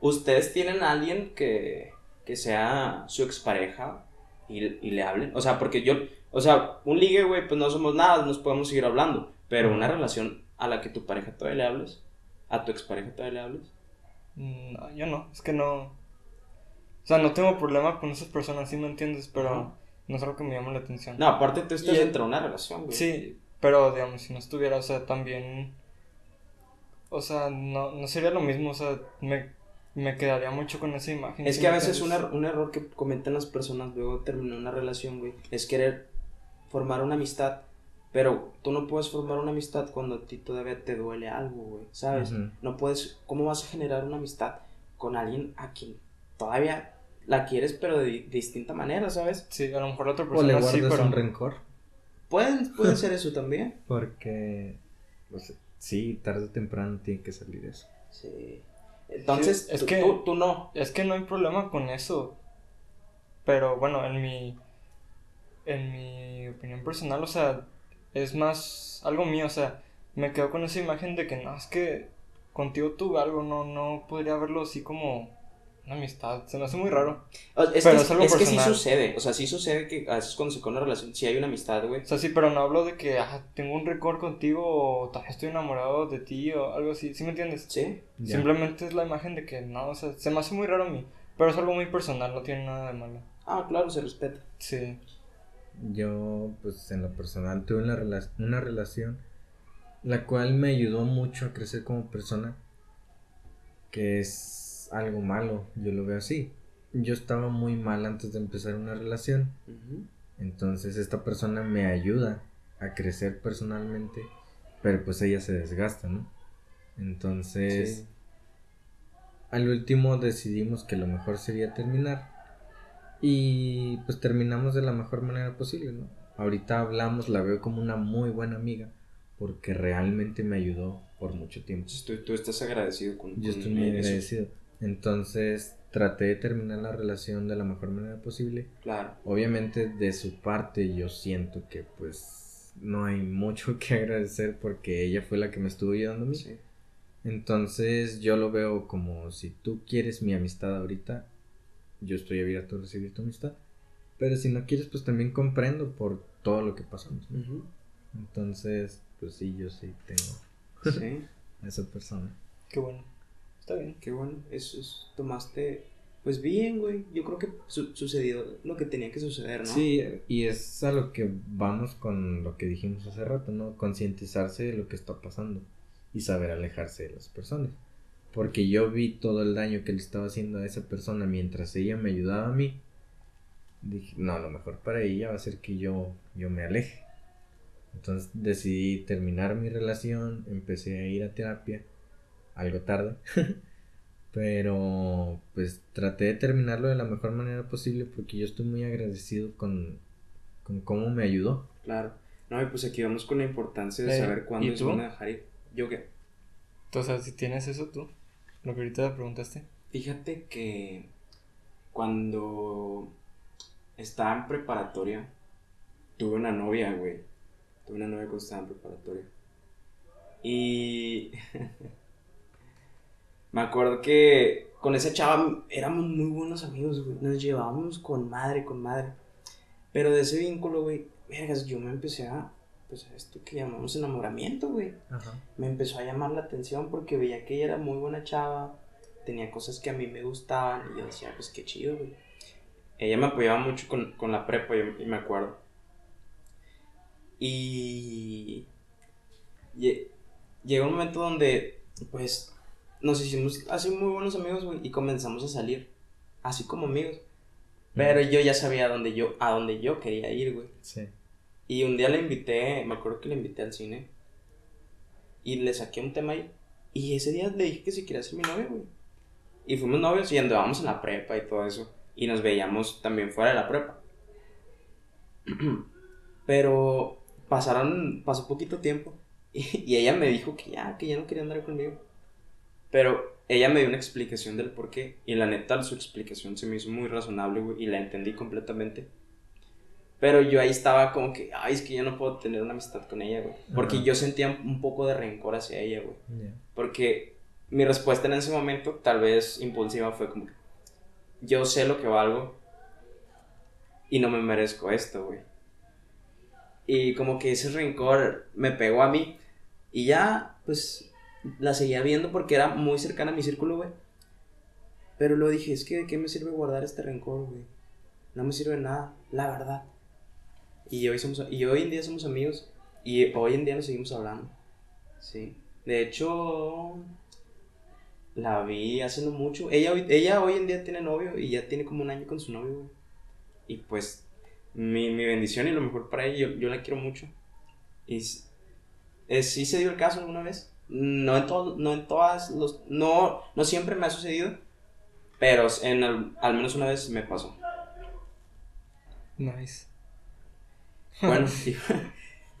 ¿Ustedes tienen a alguien que, que sea su expareja y, y le hablen? O sea, porque yo, o sea, un ligue, güey, pues no somos nada, nos podemos seguir hablando. Pero una relación a la que tu pareja todavía le hables, a tu expareja todavía le hables. Mm, No, yo no, es que no. O sea, no tengo problema con esas personas, sí me entiendes, pero no es algo que me llame la atención. No, aparte tú estás Y- dentro de una relación, güey. Sí, pero digamos, si no estuviera, o sea, también. O sea, no, no sería lo mismo, o sea, me, me quedaría mucho con esa imagen. Es ¿sí que a veces un, er- un error que cometen las personas luego de terminar una relación, güey, es querer formar una amistad. Pero tú no puedes formar una amistad cuando a ti todavía te duele algo, güey, ¿sabes? Ujú. No puedes, ¿cómo vas a generar una amistad con alguien a quien todavía la quieres, pero de, di- distinta manera, ¿sabes? Sí, a lo mejor la otra O le persona guardas sí, pero. un rencor. Pueden, puede ser eso también. Porque, pues, sí, tarde o temprano tiene que salir eso. Sí. Entonces, Sí, es tú, que- tú, tú no. Es que no hay problema con eso. Pero bueno, en mi. En mi opinión personal, o sea, es más algo mío, o sea, me quedo con esa imagen de que no, es que contigo tuve algo, no, no podría verlo así como una amistad. Se me hace muy raro. Es, Pero que, es algo es que sí personal. sucede, o sea, sí sucede que a veces cuando se con una relación, sí hay una amistad, güey. O sea, sí, pero no hablo de que ah, tengo un récord contigo o estoy enamorado de ti o algo así. ¿Sí me entiendes? Sí. Simplemente es la imagen de que no, o sea, se me hace muy raro a mí. Pero es algo muy personal, no tiene nada de malo. Ah, claro, se respeta. Sí. Yo, pues en lo personal, tuve una, rela- una relación la cual me ayudó mucho a crecer como persona, que es algo malo, yo lo veo así. Yo estaba muy mal antes de empezar una relación, entonces esta persona me ayuda a crecer personalmente, pero pues ella se desgasta, ¿no? Entonces, Sí. al último decidimos que lo mejor sería terminar. Y pues terminamos de la mejor manera posible, ¿no? Ahorita hablamos, la veo como una muy buena amiga, porque realmente me ayudó por mucho tiempo. Entonces, tú, estás agradecido con Yo estoy muy eso. agradecido. Entonces traté de terminar la relación de la mejor manera posible. Claro. Obviamente de su parte yo siento que pues no hay mucho que agradecer porque ella fue la que me estuvo ayudando a mí. Sí. Entonces yo lo veo como si tú quieres mi amistad ahorita, yo estoy abierto a recibir tu amistad. Pero si no quieres, pues también comprendo por todo lo que pasamos. Entonces, pues sí, yo sí tengo Sí. a esa persona. Qué bueno. Está bien. Qué bueno. Eso es. Tomaste. Pues bien, güey. Yo creo que su- sucedió lo que tenía que suceder, ¿no? Sí, y es a lo que vamos con lo que dijimos hace rato, ¿no? Concientizarse de lo que está pasando y saber alejarse de las personas. Porque yo vi todo el daño que le estaba haciendo a esa persona mientras ella me ayudaba a mí. Dije, no, lo mejor para ella va a ser que yo, yo me aleje. Entonces decidí terminar mi relación, empecé a ir a terapia, algo tarde. Pero pues traté de terminarlo de la mejor manera posible porque yo estoy muy agradecido con, con cómo me ayudó. Claro. No, y pues aquí vamos con la importancia de Eh, saber cuándo ¿y es bueno dejar ir. ¿Yo qué? Entonces, si tienes eso tú, lo que ahorita preguntaste. Fíjate que cuando estaba en preparatoria, tuve una novia, güey. Tuve una novia cuando estaba en preparatoria. Y me acuerdo que con esa chava éramos muy buenos amigos, güey. Nos llevábamos con madre, con madre. Pero de ese vínculo, güey, vergas, yo me empecé a, pues esto que llamamos enamoramiento, güey me empezó a llamar la atención porque veía que ella era muy buena chava, tenía cosas que a mí me gustaban y yo decía, pues qué chido, güey. Ella me apoyaba mucho con, con la prepa, yo, y me acuerdo. Y lle- llegó un momento donde, pues, nos hicimos así muy buenos amigos, güey, y comenzamos a salir, así como amigos. Pero yo ya sabía a dónde yo, a dónde yo quería ir, güey. Sí. Y un día le invité, me acuerdo que le invité al cine. Y le saqué un tema ahí. Y ese día le dije que si quería ser mi novia, güey. Y fuimos novios y andábamos en la prepa y todo eso. Y nos veíamos también fuera de la prepa. Pero pasaron, pasó poquito tiempo. Y, y ella me dijo que ya, que ya no quería andar conmigo. Pero ella me dio una explicación del por qué. Y la neta, su explicación se me hizo muy razonable, güey. Y la entendí completamente. Pero yo ahí estaba como que, ay, es que yo no puedo tener una amistad con ella, güey. Porque yo sentía un poco de rencor hacia ella, güey. Ya. Porque mi respuesta en ese momento, tal vez impulsiva, fue como que yo sé lo que valgo y no me merezco esto, güey. Y como que ese rencor me pegó a mí y ya, pues, la seguía viendo porque era muy cercana a mi círculo, güey. Pero lo dije, es que de qué me sirve guardar este rencor, güey. No me sirve nada, la verdad. Y hoy, somos, y hoy en día somos amigos y hoy en día nos seguimos hablando. Sí. De hecho, la vi hace no mucho. Ella, ella hoy en día tiene novio y ya tiene como un año con su novio, güey. Y pues, mi, mi bendición y lo mejor para ella, yo, yo la quiero mucho. Y s- eh, sí se dio el caso alguna vez. No en, todo, no en todas los... No, no siempre me ha sucedido. Pero en al menos una vez me pasó. Nice. Bueno, y,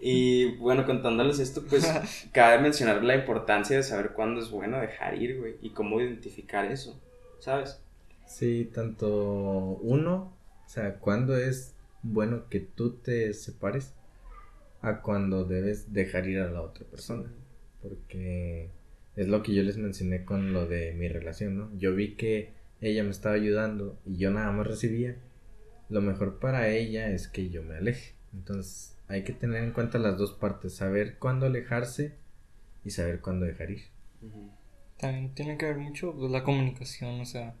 y, bueno, contándoles esto, pues cabe mencionar la importancia de saber cuándo es bueno dejar ir, güey, y cómo identificar eso, ¿sabes? Sí, tanto uno, o sea, cuando es bueno que tú te separes a cuando debes dejar ir a la otra persona. porque es lo que yo les mencioné con lo de mi relación, ¿no? Yo vi que ella me estaba ayudando y yo nada más recibía. Lo mejor para ella es que yo me aleje. Entonces hay que tener en cuenta las dos partes, saber cuándo alejarse y saber cuándo dejar ir. También tiene que ver mucho pues, la comunicación, o sea,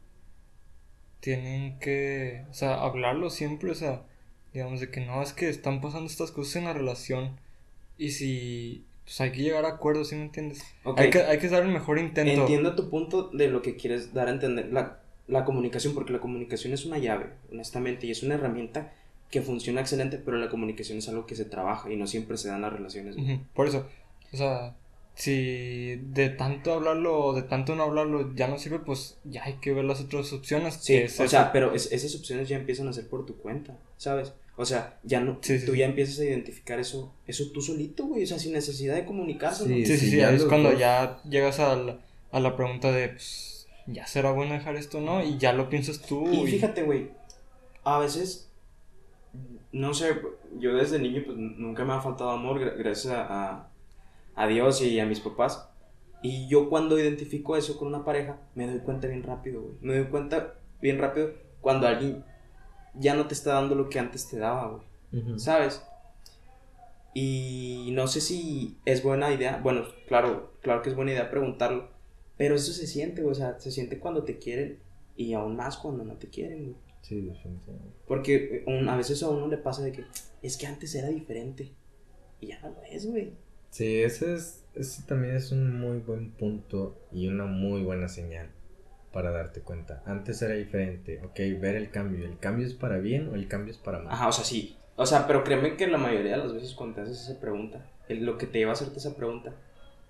tienen que, o sea, hablarlo siempre, o sea, digamos de que no, es que están pasando estas cosas en la relación y si, pues hay que llegar a acuerdos, ¿sí me entiendes? Ok. Hay, que, hay que dar el mejor intento. Entiendo tu punto de lo que quieres dar a entender. La, la comunicación, porque la comunicación es una llave, honestamente, y es una herramienta que funciona excelente, pero la comunicación es algo que se trabaja y no siempre se dan las relaciones. Por eso, o sea, si de tanto hablarlo o de tanto no hablarlo ya no sirve, pues ya hay que ver las otras opciones. Sí, que es o sea, pero es- esas opciones ya empiezan a ser por tu cuenta, ¿sabes? O sea, ya no, Sí, tú sí. ya empiezas a identificar eso, eso tú solito, güey, o sea, sin necesidad de comunicarse. Sí, Sí, sí, sí, sí, ya es cuando ya llegas a la, a la pregunta de, pues, ¿ya será bueno dejar esto no? Y ya lo piensas tú. Y fíjate, güey, a veces, no sé, yo desde niño pues nunca me ha faltado amor gra- gracias a, a- Dios y a mis papás. Y yo cuando identifico eso con una pareja, me doy cuenta bien rápido, güey. Me doy cuenta bien rápido cuando alguien ya no te está dando lo que antes te daba, güey. ¿Sabes? Y no sé si es buena idea. Bueno, claro, claro que es buena idea preguntarlo. Pero eso se siente, güey. O sea, se siente cuando te quieren y aún más cuando no te quieren, güey. Sí, definitivamente. Porque eh, un- a veces a uno le pasa de que es que antes era diferente. Y ya no lo es, güey. Sí, ese, es, ese también es un muy buen punto y una muy buena señal para darte cuenta. Antes era diferente, ok, ver el cambio. ¿El cambio es para bien o el cambio es para mal? Ajá, o sea, sí. O sea, pero créeme que la mayoría de las veces cuando te haces esa pregunta, el- lo que te lleva a hacerte esa pregunta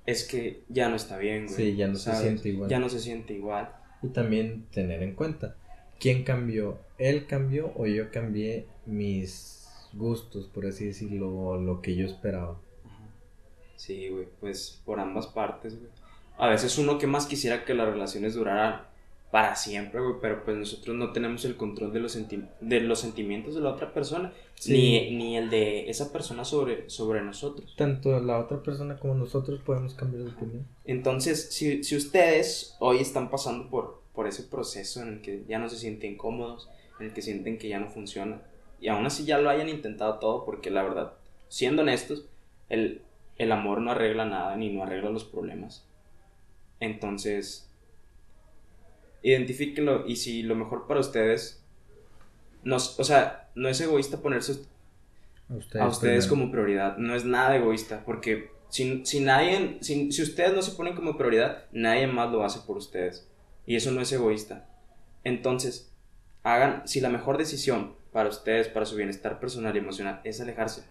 es que ya no está bien, güey. Sí, ya no se ¿sabes? siente igual. Ya no se siente igual. Y también tener en cuenta, ¿quién cambió? ¿Él cambió o yo cambié mis gustos, por así decirlo, o lo que yo esperaba? Sí, güey, pues por ambas partes, güey. A veces uno que más quisiera que las relaciones duraran para siempre, güey, pero pues nosotros no tenemos el control de los, senti- de los sentimientos de la otra persona, Sí. ni, ni el de esa persona sobre, sobre nosotros. Tanto la otra persona como nosotros podemos cambiar de opinión. Entonces, si, si ustedes hoy están pasando por, por ese proceso en el que ya no se sienten cómodos, en el que sienten que ya no funciona, y aún así ya lo hayan intentado todo, porque la verdad, siendo honestos, el, el amor no arregla nada ni no arregla los problemas. Entonces, identifíquenlo y si lo mejor para ustedes, no, o sea, no es egoísta ponerse A ustedes, a ustedes primero. como prioridad. No es nada egoísta, porque si, si nadie, si, si ustedes no se ponen como prioridad, nadie más lo hace por ustedes. Y eso no es egoísta. Entonces, hagan, si la mejor decisión para ustedes, para su bienestar personal y emocional es alejarse,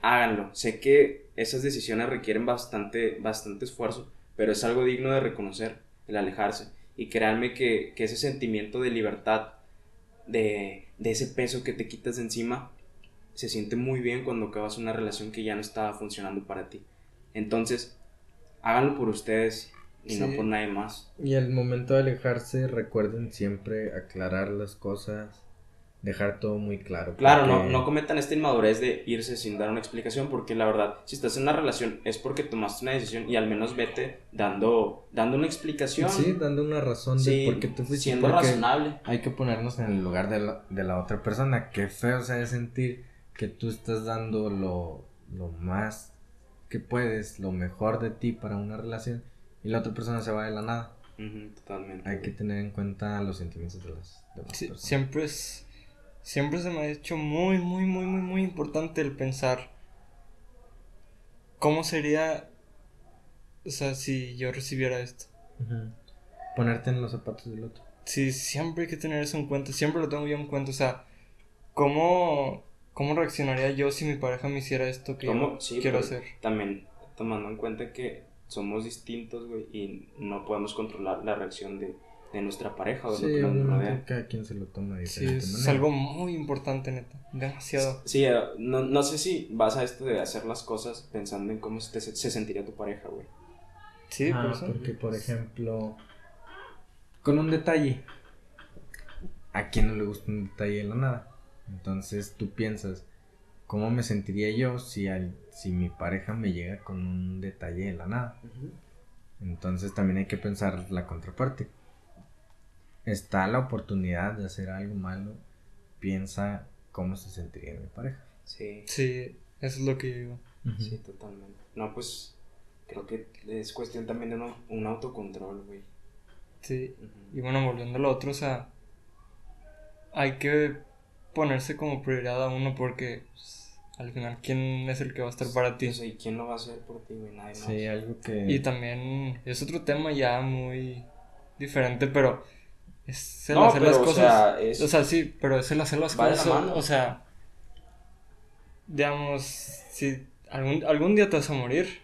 háganlo. Sé que esas decisiones requieren bastante, bastante esfuerzo, pero es algo digno de reconocer, el alejarse. Y créanme que, que ese sentimiento de libertad, de, de ese peso que te quitas de encima, se siente muy bien cuando acabas una relación que ya no estaba funcionando para ti. Entonces, háganlo por ustedes y no Sí. por nadie más. Y al momento de alejarse, recuerden siempre aclarar las cosas, dejar todo muy claro. Claro, no, porque- no cometan esta inmadurez de irse sin dar una explicación, porque la verdad, si estás en una relación es porque tomaste una decisión y al menos vete dando, dando una explicación. Sí, dando una razón de Sí, por qué te fuiste. siendo razonable. Hay que ponernos en el lugar de la, de la otra persona. Qué feo se de sentir que tú estás dando lo, lo más que puedes, lo mejor de ti para una relación y la otra persona se va de la nada. Totalmente. Hay que tener en cuenta los sentimientos de las demás Sí, personas. siempre es. Siempre se me ha hecho muy, muy, muy, muy, muy importante el pensar. ¿Cómo sería. O sea, si yo recibiera esto? Ponerte en los zapatos del otro. Sí, siempre hay que tener eso en cuenta. Siempre lo tengo yo en cuenta. O sea, ¿cómo, cómo reaccionaría yo si mi pareja me hiciera esto que ¿Cómo? yo Sí, quiero hacer? También tomando en cuenta que somos distintos, güey, y no podemos controlar la reacción de, de nuestra pareja o de Sí, lo que nos rodea. cada quien se lo toma de Sí, diferente es manera. algo muy importante, neta. Demasiado. Sí, eh, no, no sé si vas a esto de hacer las cosas pensando en cómo se, te- se sentiría tu pareja, güey. Sí, Ah, por eso. porque por ejemplo, con un detalle, ¿a quién no le gusta un detalle de la nada? Entonces tú piensas, ¿cómo me sentiría yo si, al, si mi pareja me llega con un detalle de la nada? Entonces también hay que pensar la contraparte. Está la oportunidad de hacer algo malo, piensa cómo se sentiría mi pareja. Sí. Sí, eso es lo que digo. Sí, totalmente. No, pues creo que es cuestión también de un, un autocontrol, güey. Sí. Y bueno, volviendo a lo otro, o sea, hay que ponerse como prioridad a uno porque pues, al final, ¿quién es el que va a estar para ti? O sea, ¿y quién lo va a hacer por ti, güey? Nadie más. Sí, algo que... Y también es otro tema ya muy diferente, pero es el No, hacer pero, las o cosas. sea, es- O sea, sí, pero es el hacer las Va de la cosas. mano. O sea, digamos, si algún, algún día te vas a morir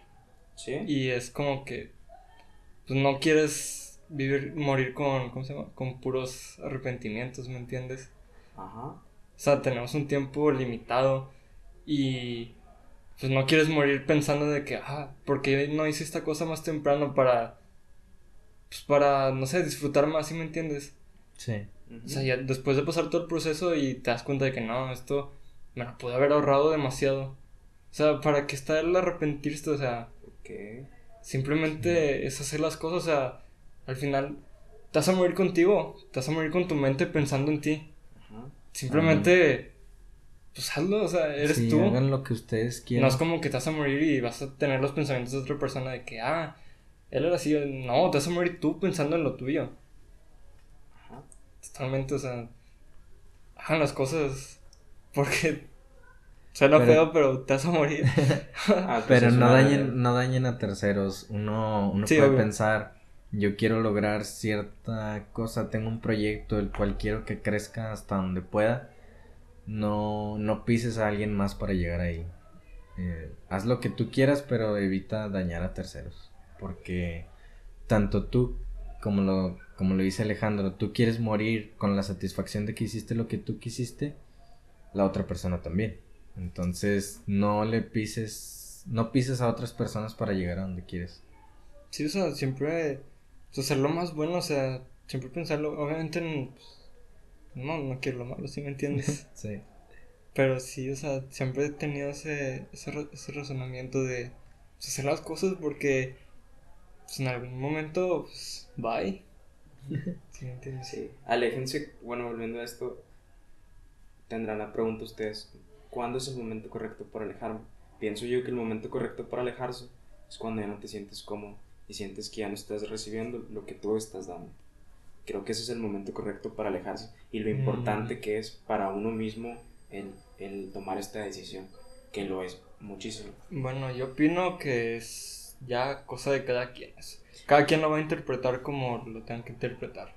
Sí. y es como que pues no quieres vivir, morir con, ¿cómo se llama? Con puros arrepentimientos, ¿me entiendes? Ajá. O sea, tenemos un tiempo limitado y pues no quieres morir pensando de que, ah, ¿por qué no hice esta cosa más temprano para, pues para, no sé, disfrutar más, ¿sí me entiendes? Sí. O sea, ya después de pasar todo el proceso y te das cuenta de que no, esto me lo pude haber ahorrado demasiado. O sea, ¿para qué está el arrepentirse? O sea, Ok. simplemente es hacer las cosas, o sea, al final te vas a morir contigo, te vas a morir con tu mente pensando en ti. Ajá. Simplemente, pues hazlo, o sea, eres Sí, tú. hagan lo que ustedes No quieran. es como que te vas a morir y vas a tener los pensamientos de otra persona de que, ah, él era así. No, te vas a morir tú pensando en lo tuyo. Ajá. Totalmente, o sea, hagan las cosas porque suena Pero- feo, pero te vas a morir. Ah, pues Pero no dañen, no dañen a terceros. Uno, uno Sí, puede obvio. pensar, yo quiero lograr cierta cosa, tengo un proyecto el cual quiero que crezca hasta donde pueda. No, no pises a alguien más para llegar ahí. Eh, haz lo que tú quieras, pero evita dañar a terceros. Porque tanto tú como lo, como lo dice Alejandro, tú quieres morir con la satisfacción de que hiciste lo que tú quisiste, la otra persona también. Entonces, no le pises, no pises a otras personas para llegar a donde quieres. Sí, o siempre lo más bueno, o sea, siempre pensarlo, obviamente, en, pues, no, no quiero lo malo, ¿sí me entiendes? Sí. Pero sí, o sea, siempre he tenido ese, ese, ese razonamiento de pues, hacer las cosas porque pues, en algún momento, pues, bye. ¿Sí me entiendes? Sí. Aléjense, bueno, volviendo a esto, tendrán la pregunta ustedes, ¿cuándo es el momento correcto para alejarme? Pienso yo que el momento correcto para alejarse es cuando ya no te sientes cómodo y sientes que ya no estás recibiendo lo que tú estás dando. Creo que ese es el momento correcto para alejarse y lo Mm. importante que es para uno mismo el, el tomar esta decisión, que lo es muchísimo. Bueno, yo opino que es ya cosa de cada quien. es- Cada quien lo va a interpretar como lo tengan que interpretar.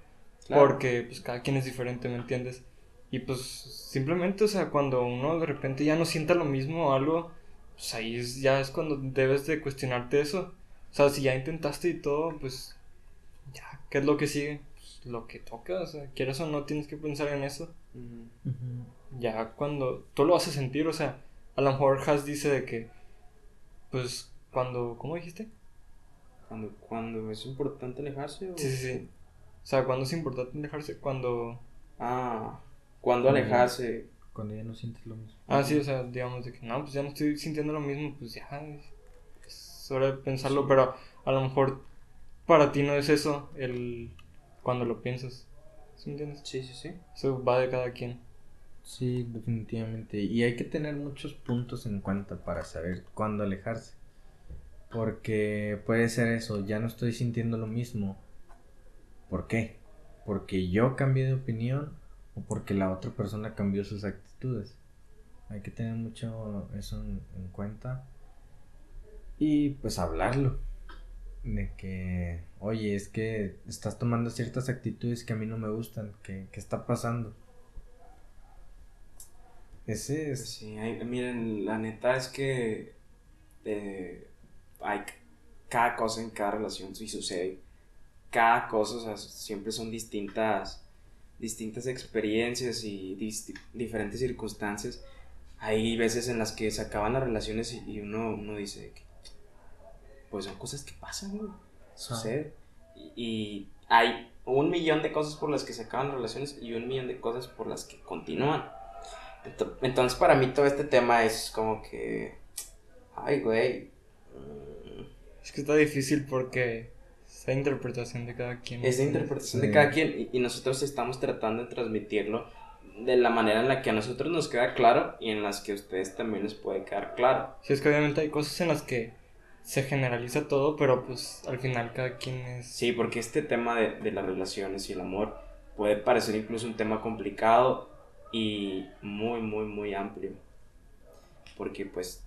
Claro. Porque pues cada quien es diferente, ¿me entiendes? Y pues simplemente, o sea, cuando uno de repente ya no sienta lo mismo o algo, pues ahí es- ya es cuando debes de cuestionarte eso. O sea, si ya intentaste y todo, pues ya, ¿qué es lo que sigue? Lo que toca, o sea, quieres o no tienes que pensar en eso. Ya cuando tú lo vas a sentir, o sea, a lo mejor Has dice de que, pues cuando, ¿cómo dijiste? Cuando, cuando es importante alejarse o... Sí, sí, sí. O sea, cuando es importante dejarse, cuando... Ah, cuando alejarse. Cuando ya no sientes lo mismo. Ah, sí, o sea, digamos de que no, pues ya no estoy sintiendo lo mismo, pues ya es hora de pensarlo, pero a lo mejor para ti no es eso el cuando lo piensas. ¿Sí me entiendes? Sí, sí, sí. Eso va de cada quien. Sí, definitivamente. Y hay que tener muchos puntos en cuenta para saber cuándo alejarse. Porque puede ser eso, ya no estoy sintiendo lo mismo. ¿Por qué? Porque yo cambié de opinión o porque la otra persona cambió sus actitudes. Hay que tener mucho eso en, en cuenta. Y pues hablarlo. De que, oye, es que estás tomando ciertas actitudes que a mí no me gustan. ¿Qué, qué está pasando? Ese Pues es. sí, hay- miren, la neta es que eh, hay cada cosa en cada relación sí sucede. Cada cosa, o sea, siempre son distintas, distintas experiencias y dis- diferentes circunstancias. Hay veces en las que se acaban las relaciones y, y uno, uno dice que, pues son cosas que pasan, güey. Sucede. Y, y hay un millón de cosas por las que se acaban relaciones y un millón de cosas por las que continúan. Ento- Entonces, para mí todo este tema es como que. Ay, güey. mm, Es que está difícil porque es la interpretación de cada quien. Es la interpretación Sí. de cada quien y, y nosotros estamos tratando de transmitirlo de la manera en la que a nosotros nos queda claro y en las que a ustedes también les puede quedar claro. Sí, es que obviamente hay cosas en las que se generaliza todo, pero pues al final cada quien es... Sí, porque este tema de, de las relaciones y el amor puede parecer incluso un tema complicado y muy, muy, muy amplio. Porque pues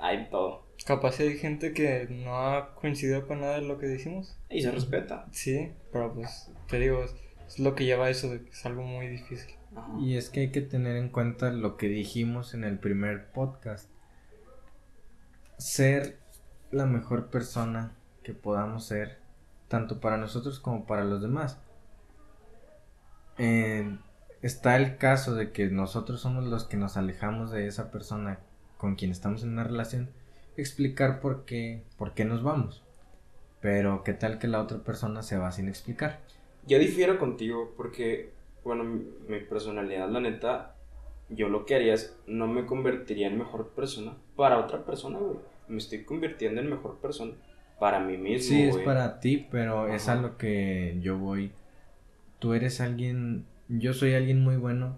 hay todo. Capaz hay gente que no ha coincidido con nada de lo que dijimos. Y se respeta. Sí, pero pues te digo, es, es lo que lleva a eso de que es algo muy difícil. Ajá. Y es que hay que tener en cuenta lo que dijimos en el primer podcast. Ser la mejor persona que podamos ser, tanto para nosotros como para los demás. Eh, está el caso de que nosotros somos los que nos alejamos de esa persona con quien estamos en una relación, explicar por qué, por qué nos vamos. Pero qué tal que la otra persona se va sin explicar. Yo difiero contigo porque, bueno, mi, mi personalidad, la neta, yo lo que haría es, no me convertiría en mejor persona para otra persona, güey. Me estoy convirtiendo en mejor persona para mí mismo, Sí, es para ti, pero es a lo que yo voy. Tú eres alguien, yo soy alguien muy bueno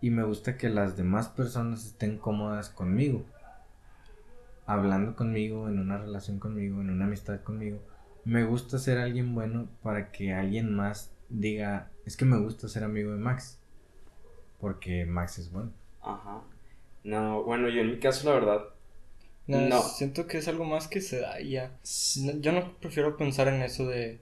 y me gusta que las demás personas estén cómodas conmigo. Hablando conmigo, en una relación conmigo, en una amistad conmigo. Me gusta ser alguien bueno para que alguien más diga, es que me gusta ser amigo de Max. Porque Max es bueno. Ajá. No, bueno, yo en mi caso, la verdad, No, No. Siento que es algo más que se da ya. Yo no prefiero pensar en eso de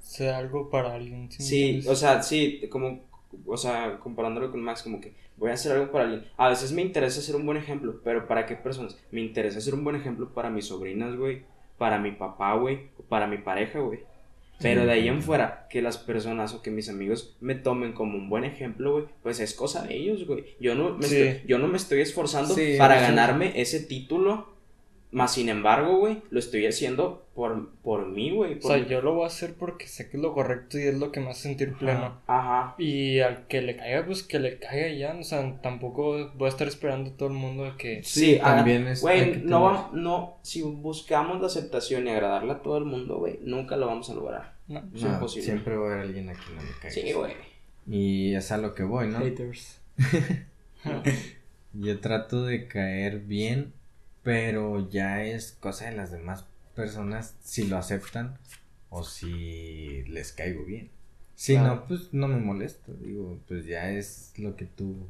ser algo para alguien. ¿sí o sea, sí, como, o sea, comparándolo con Max, como que voy a hacer algo para alguien. A veces me interesa ser un buen ejemplo, pero ¿para qué personas? Me interesa ser un buen ejemplo para mis sobrinas, güey, para mi papá, güey, o para mi pareja, güey. Pero de ahí en fuera, que las personas o que mis amigos me tomen como un buen ejemplo, güey, pues es cosa de ellos, güey. Yo no me, Sí. estoy, yo no me estoy esforzando Sí, para ganarme ese título, más sin embargo, güey, lo estoy haciendo por, por mí, güey. O sea, yo lo voy a hacer porque sé que es lo correcto y es lo que me hace sentir pleno. Ajá. Y al que le caiga, pues que le caiga ya. O sea, tampoco voy a estar esperando a todo el mundo a que. Sí, también haga- es- Güey, no, vam- no, si buscamos la aceptación y agradarle a todo el mundo, güey, nunca lo vamos a lograr. No. Es No, imposible. Siempre va a haber alguien a quien no le caiga. Sí, güey. Y es a lo que voy, ¿no? Haters. Yo trato de caer bien, pero ya es cosa de las demás personas si lo aceptan o si les caigo bien. Si Claro. no, pues no me molesta. Digo, pues ya es lo que tú,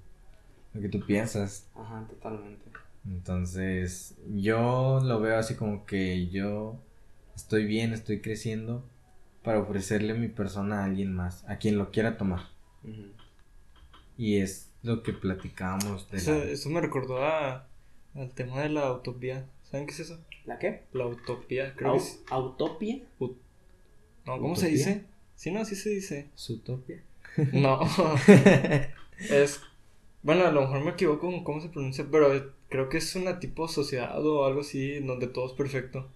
lo que tú piensas. Ajá, totalmente. Entonces, yo lo veo así como que yo estoy bien, estoy creciendo para ofrecerle mi persona a alguien más, a quien lo quiera tomar. Y es lo que platicábamos de la... eso me recordó a, al tema de la utopía. ¿Saben qué es eso? ¿La qué? La utopía, creo Au- que es. ¿Autopia? No, ¿cómo se dice? Sí, no, sí se dice. Zootopia. No. es. Bueno, a lo mejor me equivoco con cómo se pronuncia, pero creo que es una tipo sociedad o algo así, donde todo es perfecto.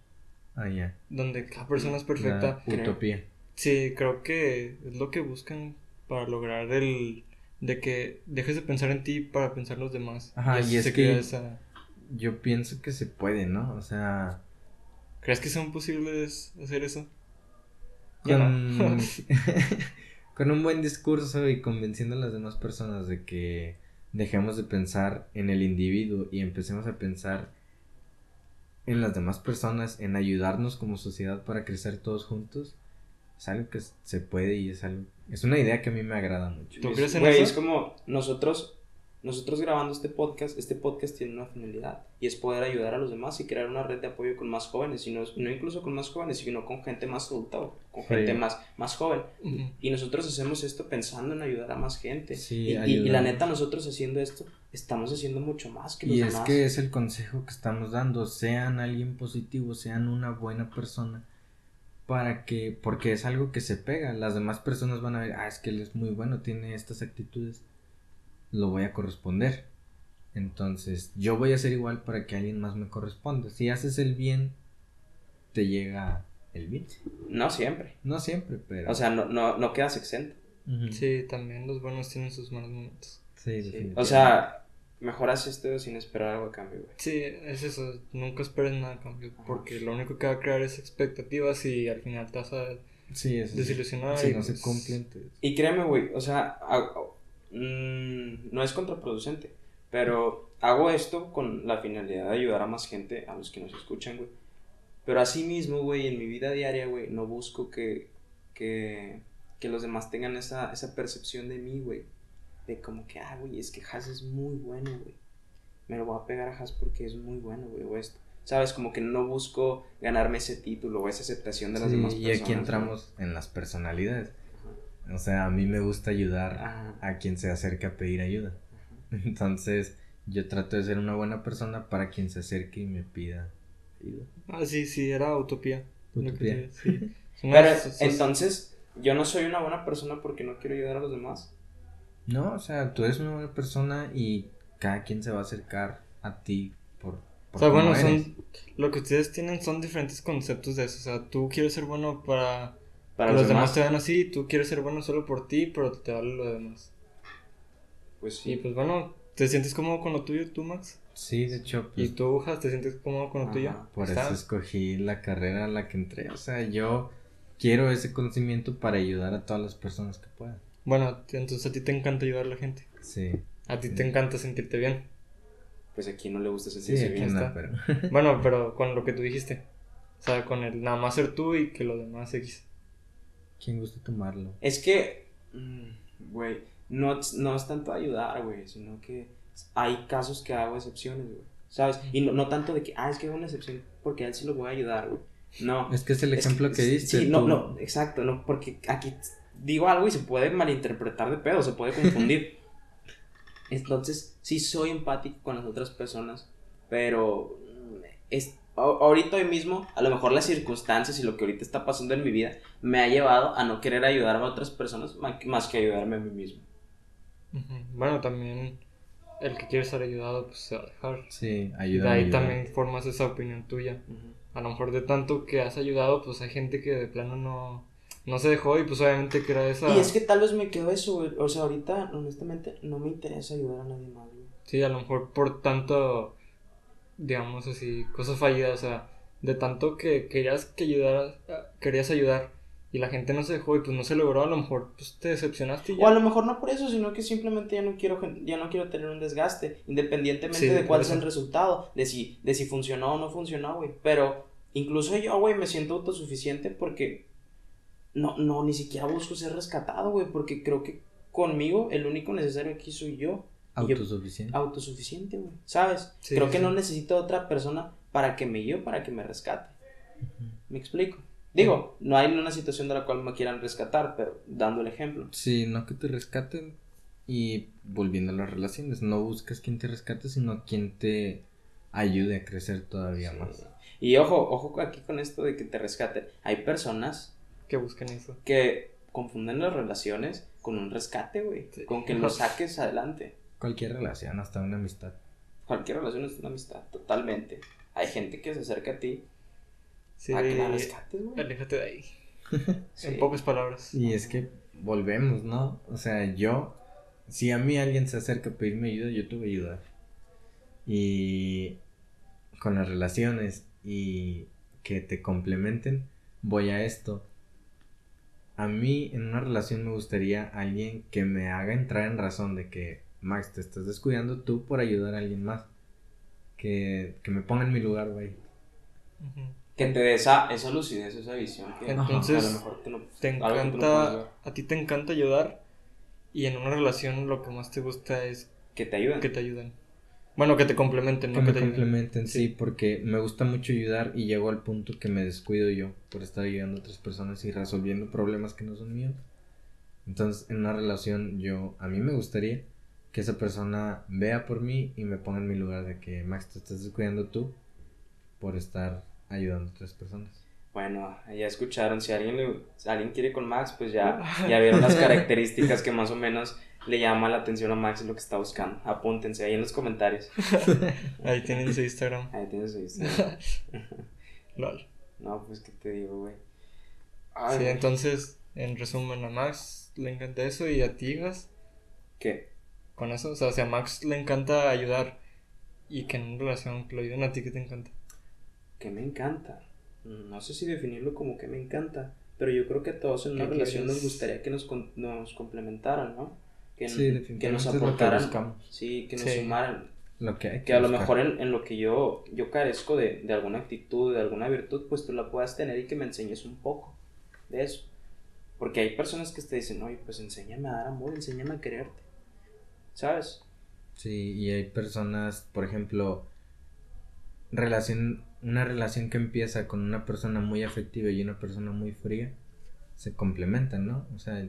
Ah, ya. Donde cada persona es perfecta. La creo. utopía. Sí, creo que es lo que buscan para lograr el. de que dejes de pensar en ti para pensar en los demás. Ajá, y es se que- crea esa- Yo pienso que se puede, ¿no? O sea, ¿Crees que son posibles hacer eso? Con, no. con un buen discurso y convenciendo a las demás personas de que dejemos de pensar en el individuo y empecemos a pensar en las demás personas, en ayudarnos como sociedad para crecer todos juntos, es algo que se puede y es algo, es una idea que a mí me agrada mucho. ¿Tú Es- crees en eso? es como nosotros, nosotros grabando este podcast, este podcast tiene una finalidad y es poder ayudar a los demás y crear una red de apoyo con más jóvenes, y no, no incluso con más jóvenes, sino con gente más adulta o con Sí. gente más, más joven. Y nosotros hacemos esto pensando en ayudar a más gente. Sí, y, y- y la neta, nosotros haciendo esto, estamos haciendo mucho más que los Y es demás. que es el consejo que estamos dando, sean alguien positivo, sean una buena persona, para que, porque es algo que se pega, las demás personas van a ver, ah, es que él es muy bueno, tiene estas actitudes, lo voy a corresponder. Entonces, yo voy a hacer igual para que alguien más me corresponda. Si haces el bien, te llega el bien. No siempre. No siempre, pero... O sea, no, no, no quedas exento. Ujú. Sí, también los buenos tienen sus malos momentos. Sí, Sí. O sea, mejor haz esto sin esperar algo a cambio, güey. Sí, es eso, nunca esperes nada a cambio, porque lo único que va a crear es expectativas y al final te vas a Sí, eso sí. desilusionar. Si y, no se pues, cumplen, te- Y créeme, güey, o sea, ha- mm, no es contraproducente, pero hago esto con la finalidad de ayudar a más gente, a los que nos escuchan, güey. Pero así mismo, güey, en mi vida diaria, güey, no busco que, que, que los demás tengan esa, esa percepción de mí, güey. De como que, ah, güey, es que Haas es muy bueno, güey. Me lo voy a pegar a Haas porque es muy bueno, güey, o esto. ¿Sabes? Como que no busco ganarme ese título o esa aceptación de las Sí, demás y personas. aquí güey. entramos en las personalidades. O sea, a mí me gusta ayudar Ajá. a quien se acerca a pedir ayuda. Entonces, yo trato de ser una buena persona para quien se acerque y me pida ayuda. Ah, sí, sí, era utopía. Utopía. sí. Pero sos- entonces, yo no soy una buena persona porque no quiero ayudar a los demás. No, o sea, tú eres una buena persona y cada quien se va a acercar a ti por, O por sea, cómo bueno, eres. son, lo que ustedes tienen son diferentes conceptos de eso. O sea, tú quieres ser bueno para, Para que los, los demás, demás te vean así, tú quieres ser bueno solo por ti, pero te vale lo demás. pues Y sí. pues bueno, ¿te sientes cómodo con lo tuyo tú, Max? Sí, de hecho, ¿Y pues, tú, Jas, te sientes cómodo con lo Ajá. tuyo? por eso escogí la carrera a la que entré. O sea, yo quiero ese conocimiento para ayudar a todas las personas que puedan. Bueno, entonces a ti te encanta ayudar a la gente. Sí, A ti Sí. te encanta sentirte bien. Pues aquí no le gusta sí, sentirse aquí bien. no, está. pero... Bueno, pero con lo que tú dijiste. O sea, con el nada más ser tú y que lo demás X. ¿Quién gusta tomarlo? Es que, mm, güey, no, no es tanto ayudar, güey, sino que hay casos que hago excepciones, güey. ¿Sabes? Y no, no tanto de que, ah, es que hago una excepción porque a él sí lo voy a ayudar, güey. No. Es que es el Es ejemplo que, diste. Sí, no, tú. no, exacto, no, porque aquí digo algo y se puede malinterpretar de pedo, se puede confundir. Entonces, sí soy empático con las otras personas, pero es, ahorita hoy mismo, a lo mejor las circunstancias y lo que ahorita está pasando en mi vida me ha llevado a no querer ayudar a otras personas más que ayudarme a mí mismo. Bueno, también el que quiere ser ayudado, pues se va a dejar. Sí, Y de ayuda. ahí también formas esa opinión tuya. A lo mejor de tanto que has ayudado, pues hay gente que de plano no, no se dejó y pues obviamente era esa... Y es que tal vez me quedó eso. O sea, ahorita, honestamente, no me interesa ayudar a nadie más, güey. Sí, a lo mejor por tanto, digamos así, cosas fallidas, o sea, de tanto que querías que ayudara, querías ayudar y la gente no se dejó y pues no se logró, a lo mejor pues te decepcionaste y ya. O a lo mejor no por eso, sino que simplemente ya no quiero, ya no quiero tener un desgaste, independientemente Sí, de cuál es el resultado, de si, de si funcionó o no funcionó, güey. Pero incluso yo, güey, me siento autosuficiente porque no, no, ni siquiera busco ser rescatado, güey, porque creo que conmigo el único necesario aquí soy yo, Autosuficiente. autosuficiente, güey, ¿sabes? Sí, creo sí, que sí. no necesito otra persona para que me guíe, para que me rescate. ¿Me explico? Digo, no hay una situación de la cual me quieran rescatar, pero dando el ejemplo. Sí, no que te rescaten. Y volviendo a las relaciones, no buscas quien te rescate, sino quien te ayude a crecer todavía Sí. más. Y ojo, ojo aquí con esto de que te rescaten. Hay personas Que busquen eso. que confunden las relaciones con un rescate, güey. Sí. Con que lo saques adelante. Cualquier relación, hasta una amistad. Cualquier relación es una amistad, totalmente. Hay gente que se acerca a ti Sí, a que la rescates, güey. aléjate de ahí. Sí. En pocas palabras. Y es que volvemos, ¿no? O sea, yo, si a mí alguien se acerca a pedirme ayuda, yo te voy a ayudar. Y con las relaciones y que te complementen, voy a esto. A mí en una relación me gustaría alguien que me haga entrar en razón de que, Max, te estás descuidando tú por ayudar a alguien más. Que, que me ponga en mi lugar, güey. Que te dé esa, esa lucidez, esa visión. Que Entonces, a lo mejor Te que no puedes encanta, ver. a ti te encanta ayudar y en una relación lo que más te gusta es Que te ayuden. que te ayuden. Bueno, que te complementen, Que no me que te complementen, sí. Sí. porque me gusta mucho ayudar y llego al punto que me descuido yo por estar ayudando a otras personas y resolviendo problemas que no son míos. Entonces, en una relación, yo, a mí me gustaría que esa persona vea por mí y me ponga en mi lugar de que, Max, te estás descuidando tú por estar ayudando a otras personas. Bueno, ya escucharon, si alguien, le- si alguien quiere con Max, pues ya, ya vieron las características que más o menos le llama la atención a Max y lo que está buscando. Apúntense ahí en los comentarios. Ahí tienen su Instagram. Ahí tienes su Instagram. Lol. No, pues qué te digo, güey. Sí, entonces, en resumen, a Max le encanta eso y a ti, Gas, ¿Qué? Con eso. O sea, si a Max le encanta ayudar y que en una relación que lo ayuden a ti, ¿qué te encanta? Que me encanta. No sé si definirlo como que me encanta, pero yo creo que a todos en una ¿Qué relación nos gustaría que nos, nos complementaran, ¿no? Que, Sí, que nos que aportaran. buscamos. sí, que nos Sí. sumaran. Lo que hay Que a lo mejor en, en lo que yo, yo carezco de, de alguna actitud, de alguna virtud, pues tú la puedas tener y que me enseñes un poco de eso. Porque hay personas que te dicen, oye, pues enséñame a dar amor, enséñame a quererte. ¿Sabes? Sí, y hay personas, por ejemplo, relación, una relación que empieza con una persona muy afectiva y una persona muy fría, se complementan, ¿no? O sea,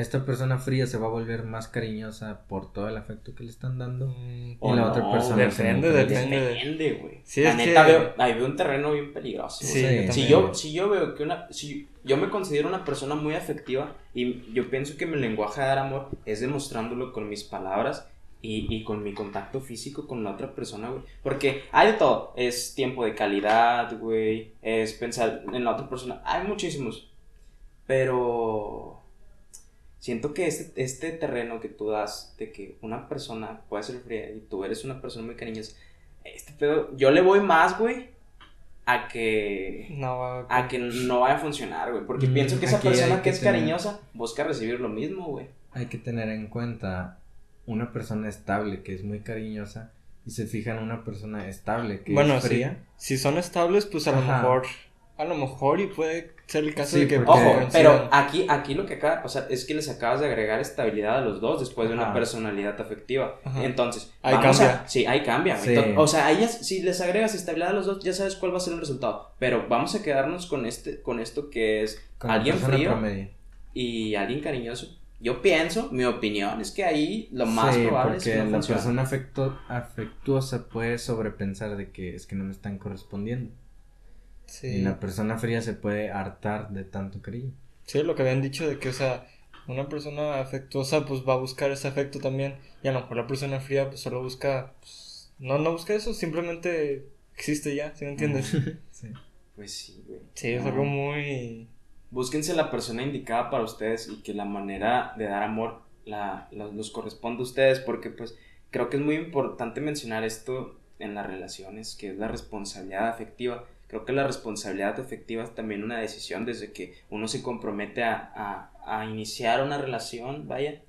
esta persona fría se va a volver más cariñosa por todo el afecto que le están dando. Mm, O la no, otra persona depende, depende. Depende, güey. Sí, la neta que- veo, ahí veo un terreno bien peligroso. Sí, yo si yo, si yo veo que una, si yo me considero una persona muy afectiva y yo pienso que mi lenguaje de dar amor es demostrándolo con mis palabras y, y con mi contacto físico con la otra persona, güey. Porque hay de todo. Es tiempo de calidad, güey. Es pensar en la otra persona. Hay muchísimos. Pero siento que este, este terreno que tú das de que una persona puede ser fría y tú eres una persona muy cariñosa, este pedo, yo le voy más, güey, a que No, va a que no vaya a funcionar, güey, porque Mm, pienso que esa persona que que es tener- cariñosa busca recibir lo mismo, güey. Hay que tener en cuenta una persona estable que es muy cariñosa y se fija en una persona estable que Bueno, es fría. Si son estables, pues a lo Ajá. mejor. A lo mejor y puede ser el caso Sí, de que. porque- Ojo, pero aquí, aquí lo que acaba de pasar es que les acabas de agregar estabilidad a los dos después de una personalidad afectiva. Ajá. Entonces, Ahí cambia. a- sí, ahí cambia. Sí. Entonces, o sea, ahí si les agregas estabilidad a los dos, ya sabes cuál va a ser el resultado. Pero vamos a quedarnos con este, con esto que es Con alguien frío promedio. y alguien cariñoso. Yo pienso, mi opinión es que ahí lo más Sí, probable es que no la funcione. persona afecto- afectuosa puede sobrepensar de que es que no me están correspondiendo. Sí. Y la persona fría se puede hartar de tanto cariño. Sí, lo que habían dicho de que, o sea, una persona afectuosa pues va a buscar ese afecto también y a lo mejor la persona fría pues solo busca, pues, no, no busca eso, simplemente existe ya, ¿sí me entiendes? Sí. Pues sí, güey. Sí, es No. algo muy... Búsquense la persona indicada para ustedes y que la manera de dar amor la, la- los corresponda a ustedes, porque pues creo que es muy importante mencionar esto en las relaciones, que es la responsabilidad afectiva. Creo que la responsabilidad afectiva es también una decisión desde que uno se compromete a, a- a iniciar una relación, vaya,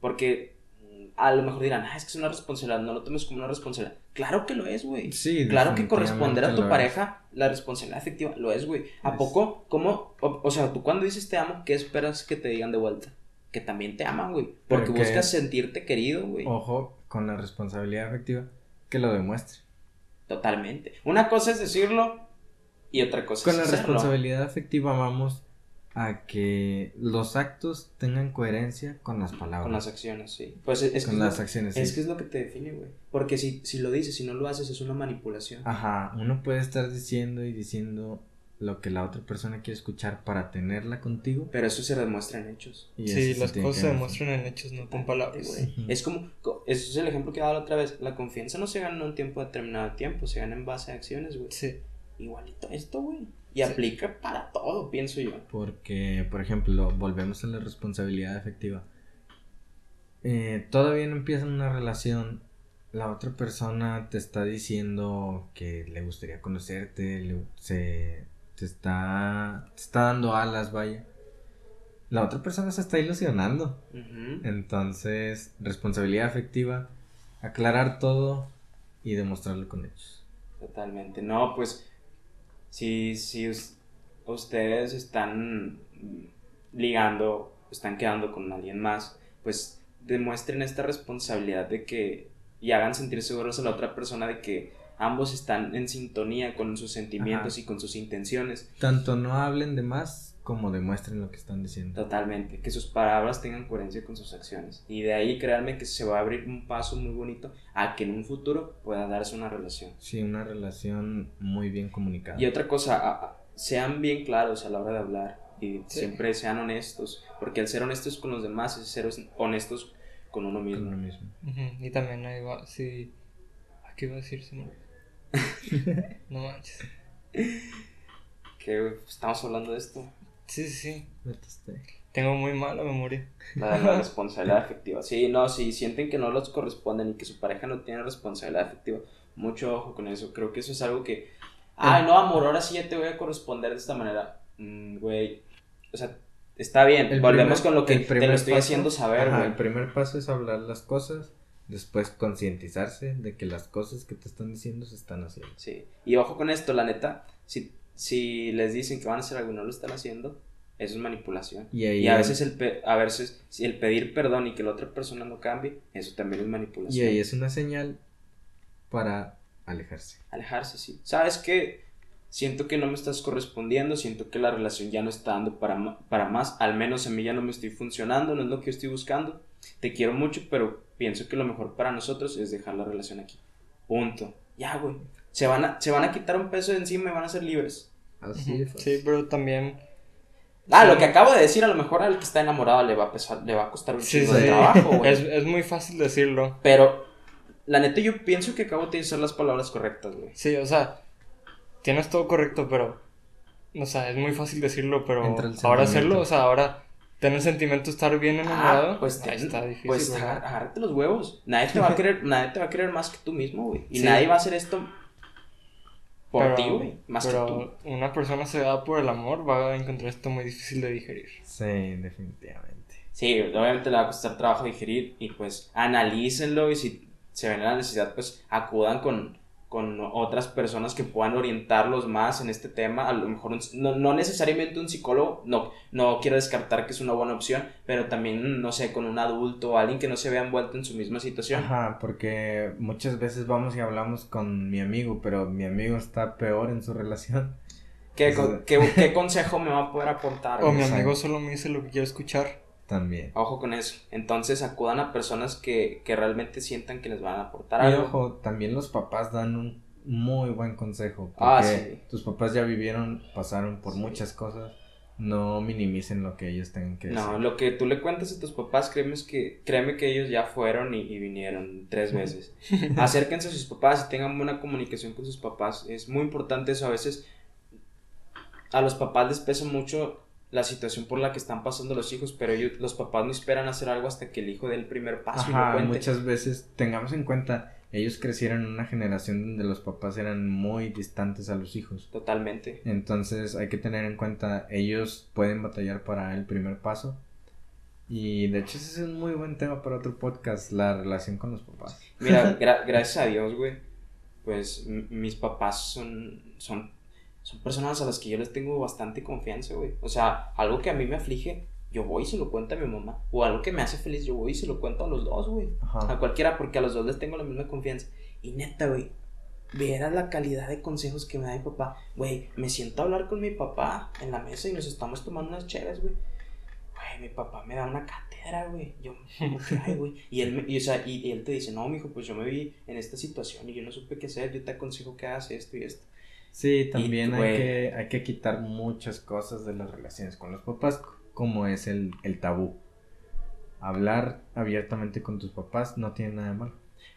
porque mm, a lo mejor dirán, ah, es que es una responsabilidad, no lo tomes como una responsabilidad. Claro que lo es, güey. Sí, Claro que corresponder a tu pareja la responsabilidad afectiva lo es, güey. ¿A Es. poco? ¿Cómo? O, o sea, tú cuando dices te amo, ¿qué esperas que te digan de vuelta? Que también te aman, güey. Porque Pero que- buscas sentirte querido, güey. es. Ojo con la responsabilidad afectiva que lo demuestre. Totalmente. Una cosa es decirlo y otra cosa Con es la hacerlo. responsabilidad afectiva vamos a que los actos tengan coherencia con las palabras. Con las acciones, sí. Pues es, es que con es las lo- acciones. Es sí. que es lo que te define, güey. Porque si, si lo dices, si no lo haces, es una manipulación. Ajá, uno puede estar diciendo y diciendo lo que la otra persona quiere escuchar para tenerla contigo. Pero eso se demuestra en hechos. y Sí, eso las cosas se demuestran en hechos, no con palabras. Güey. Es como, co- ese es el ejemplo que he dado la otra vez. La confianza no se gana en un tiempo determinado de tiempo, se gana en base a acciones, güey. Sí. Igualito esto, güey. Y Sí. aplica para todo, pienso yo. Porque, por ejemplo, volvemos a la responsabilidad afectiva. Eh, todavía no empiezan una relación. La otra persona te está diciendo que le gustaría conocerte, le- se, te, está, te está dando alas, vaya. La otra persona se está ilusionando. Entonces, responsabilidad afectiva, aclarar todo y demostrarlo con hechos. Totalmente. No, pues, si, si us- ustedes están ligando, están quedando con alguien más, pues demuestren esta responsabilidad de que y hagan sentir seguros a la otra persona de que ambos están en sintonía con sus sentimientos Ajá. y con sus intenciones. Tanto no hablen de más como demuestren lo que están diciendo. Totalmente, que sus palabras tengan coherencia con sus acciones. Y de ahí créanme que se va a abrir un paso muy bonito a que en un futuro pueda darse una relación. Sí, una relación muy bien comunicada. Y otra cosa, sean bien claros a la hora de hablar y Sí. siempre sean honestos, porque el ser honestos con los demás es ser honestos con uno con mismo. uno mismo. Ujú, Y también ahí va, sí. ¿A qué iba a decir? No manches. Que güey, estamos hablando de esto. Sí, sí, sí. Usted. Tengo muy mala memoria. La responsabilidad afectiva. Sí, no, si sienten que no los corresponden y que su pareja no tiene responsabilidad afectiva, mucho ojo con eso. Creo que eso es algo que. Ay, no, amor, ahora sí ya te voy a corresponder de esta manera. Mm, güey. O sea, está bien. El Volvemos primer- con lo que te lo estoy paso- haciendo saber, Ajá, güey. el primer paso es hablar las cosas, después concientizarse de que las cosas que te están diciendo se están haciendo. Sí. Y ojo con esto, la neta. Si, si les dicen que van a hacer algo y no lo están haciendo, eso es manipulación. Y ahí Y a veces el pe- a veces si el pedir perdón y que la otra persona no cambie, eso también es y manipulación. ahí es una señal para alejarse. Alejarse, sí. ¿Sabes qué? Siento que no me estás correspondiendo, siento que la relación ya no está dando para, para más, al menos a mí ya no me estoy funcionando, no es lo que yo estoy buscando. Te quiero mucho, pero pienso que lo mejor para nosotros es dejar la relación aquí. Punto. Ya, güey. Se van a, se van a quitar un peso de encima y van a ser libres. Así fácil. Sí, pero también. Ah, Sí. lo que acabo de decir, a lo mejor al que está enamorado le va a pesar, le va a costar un Sí, chingo sí. de trabajo, güey. Es, es muy fácil decirlo. Pero, la neta, yo pienso que acabo de utilizar las palabras correctas, güey. Sí, o sea, tienes todo correcto, pero. O sea, es muy fácil decirlo, pero ahora hacerlo, o sea, ahora tener el sentimiento de estar bien enamorado, Ah, pues, ahí ten- está difícil. pues agárrate los huevos. Nadie te va a querer, nadie te va a querer más que tú mismo, güey. Y Sí. nadie va a hacer esto por Pero- ti, güey. Más que tú. Pero una persona cegada por el amor va a encontrar esto muy difícil de digerir. Sí, definitivamente. Sí, obviamente le va a costar trabajo digerir y pues analícenlo y si se ven en la necesidad, pues acudan con, con otras personas que puedan orientarlos más en este tema. A lo mejor un- no, no necesariamente un psicólogo, no, no quiero descartar que es una buena opción, pero también, no sé, con un adulto o alguien que no se vea envuelto en su misma situación. Ajá, porque muchas veces vamos y hablamos con mi amigo, pero mi amigo está peor en su relación. ¿Qué, qué, qué consejo me va a poder aportar? O mi amigo solo me dice lo que quiero escuchar. También. Ojo con eso. Entonces acudan a personas que, que realmente sientan que les van a aportar Y algo. ojo, también los papás dan un muy buen consejo. Porque Ah, sí. tus papás ya vivieron, pasaron por muchas cosas. No minimicen lo que ellos tengan que decir. No, lo que tú le cuentas a tus papás, créeme que, créeme que ellos ya fueron y, y vinieron tres veces. Acérquense a sus papás y tengan buena comunicación con sus papás. Es muy importante eso. A veces a los papás les pesa mucho la situación por la que están pasando los hijos, pero ellos, los papás no esperan hacer algo hasta que el hijo dé el primer paso y lo cuente. muchas veces tengamos en cuenta, ellos crecieron en una generación donde los papás eran muy distantes a los hijos. Totalmente. Entonces hay que tener en cuenta, ellos pueden batallar para el primer paso. Y de hecho ese es un muy buen tema para otro podcast, la relación con los papás. Mira, gra- gracias a Dios, güey, pues mis papás son, son, son personas a las que yo les tengo bastante confianza, güey. O sea, algo que a mí me aflige, yo voy y se lo cuento a mi mamá. O algo que me hace feliz, yo voy y se lo cuento a los dos, güey. A cualquiera, porque a los dos les tengo la misma confianza. Y neta, güey, vieras la calidad de consejos que me da mi papá. Güey, me siento a hablar con mi papá en la mesa y nos estamos tomando unas chéves, güey. Güey, mi papá me da una cátedra, güey. Yo, ¿cómo que hay, güey? Y él, me, y, o sea, y, y él te dice, no, mijo, pues yo me vi en esta situación y yo no supe qué hacer. Yo te aconsejo que hagas esto y esto. Sí, también hay que, hay que quitar muchas cosas de las relaciones con los papás, como es el, el tabú. Hablar abiertamente con tus papás no tiene nada de malo.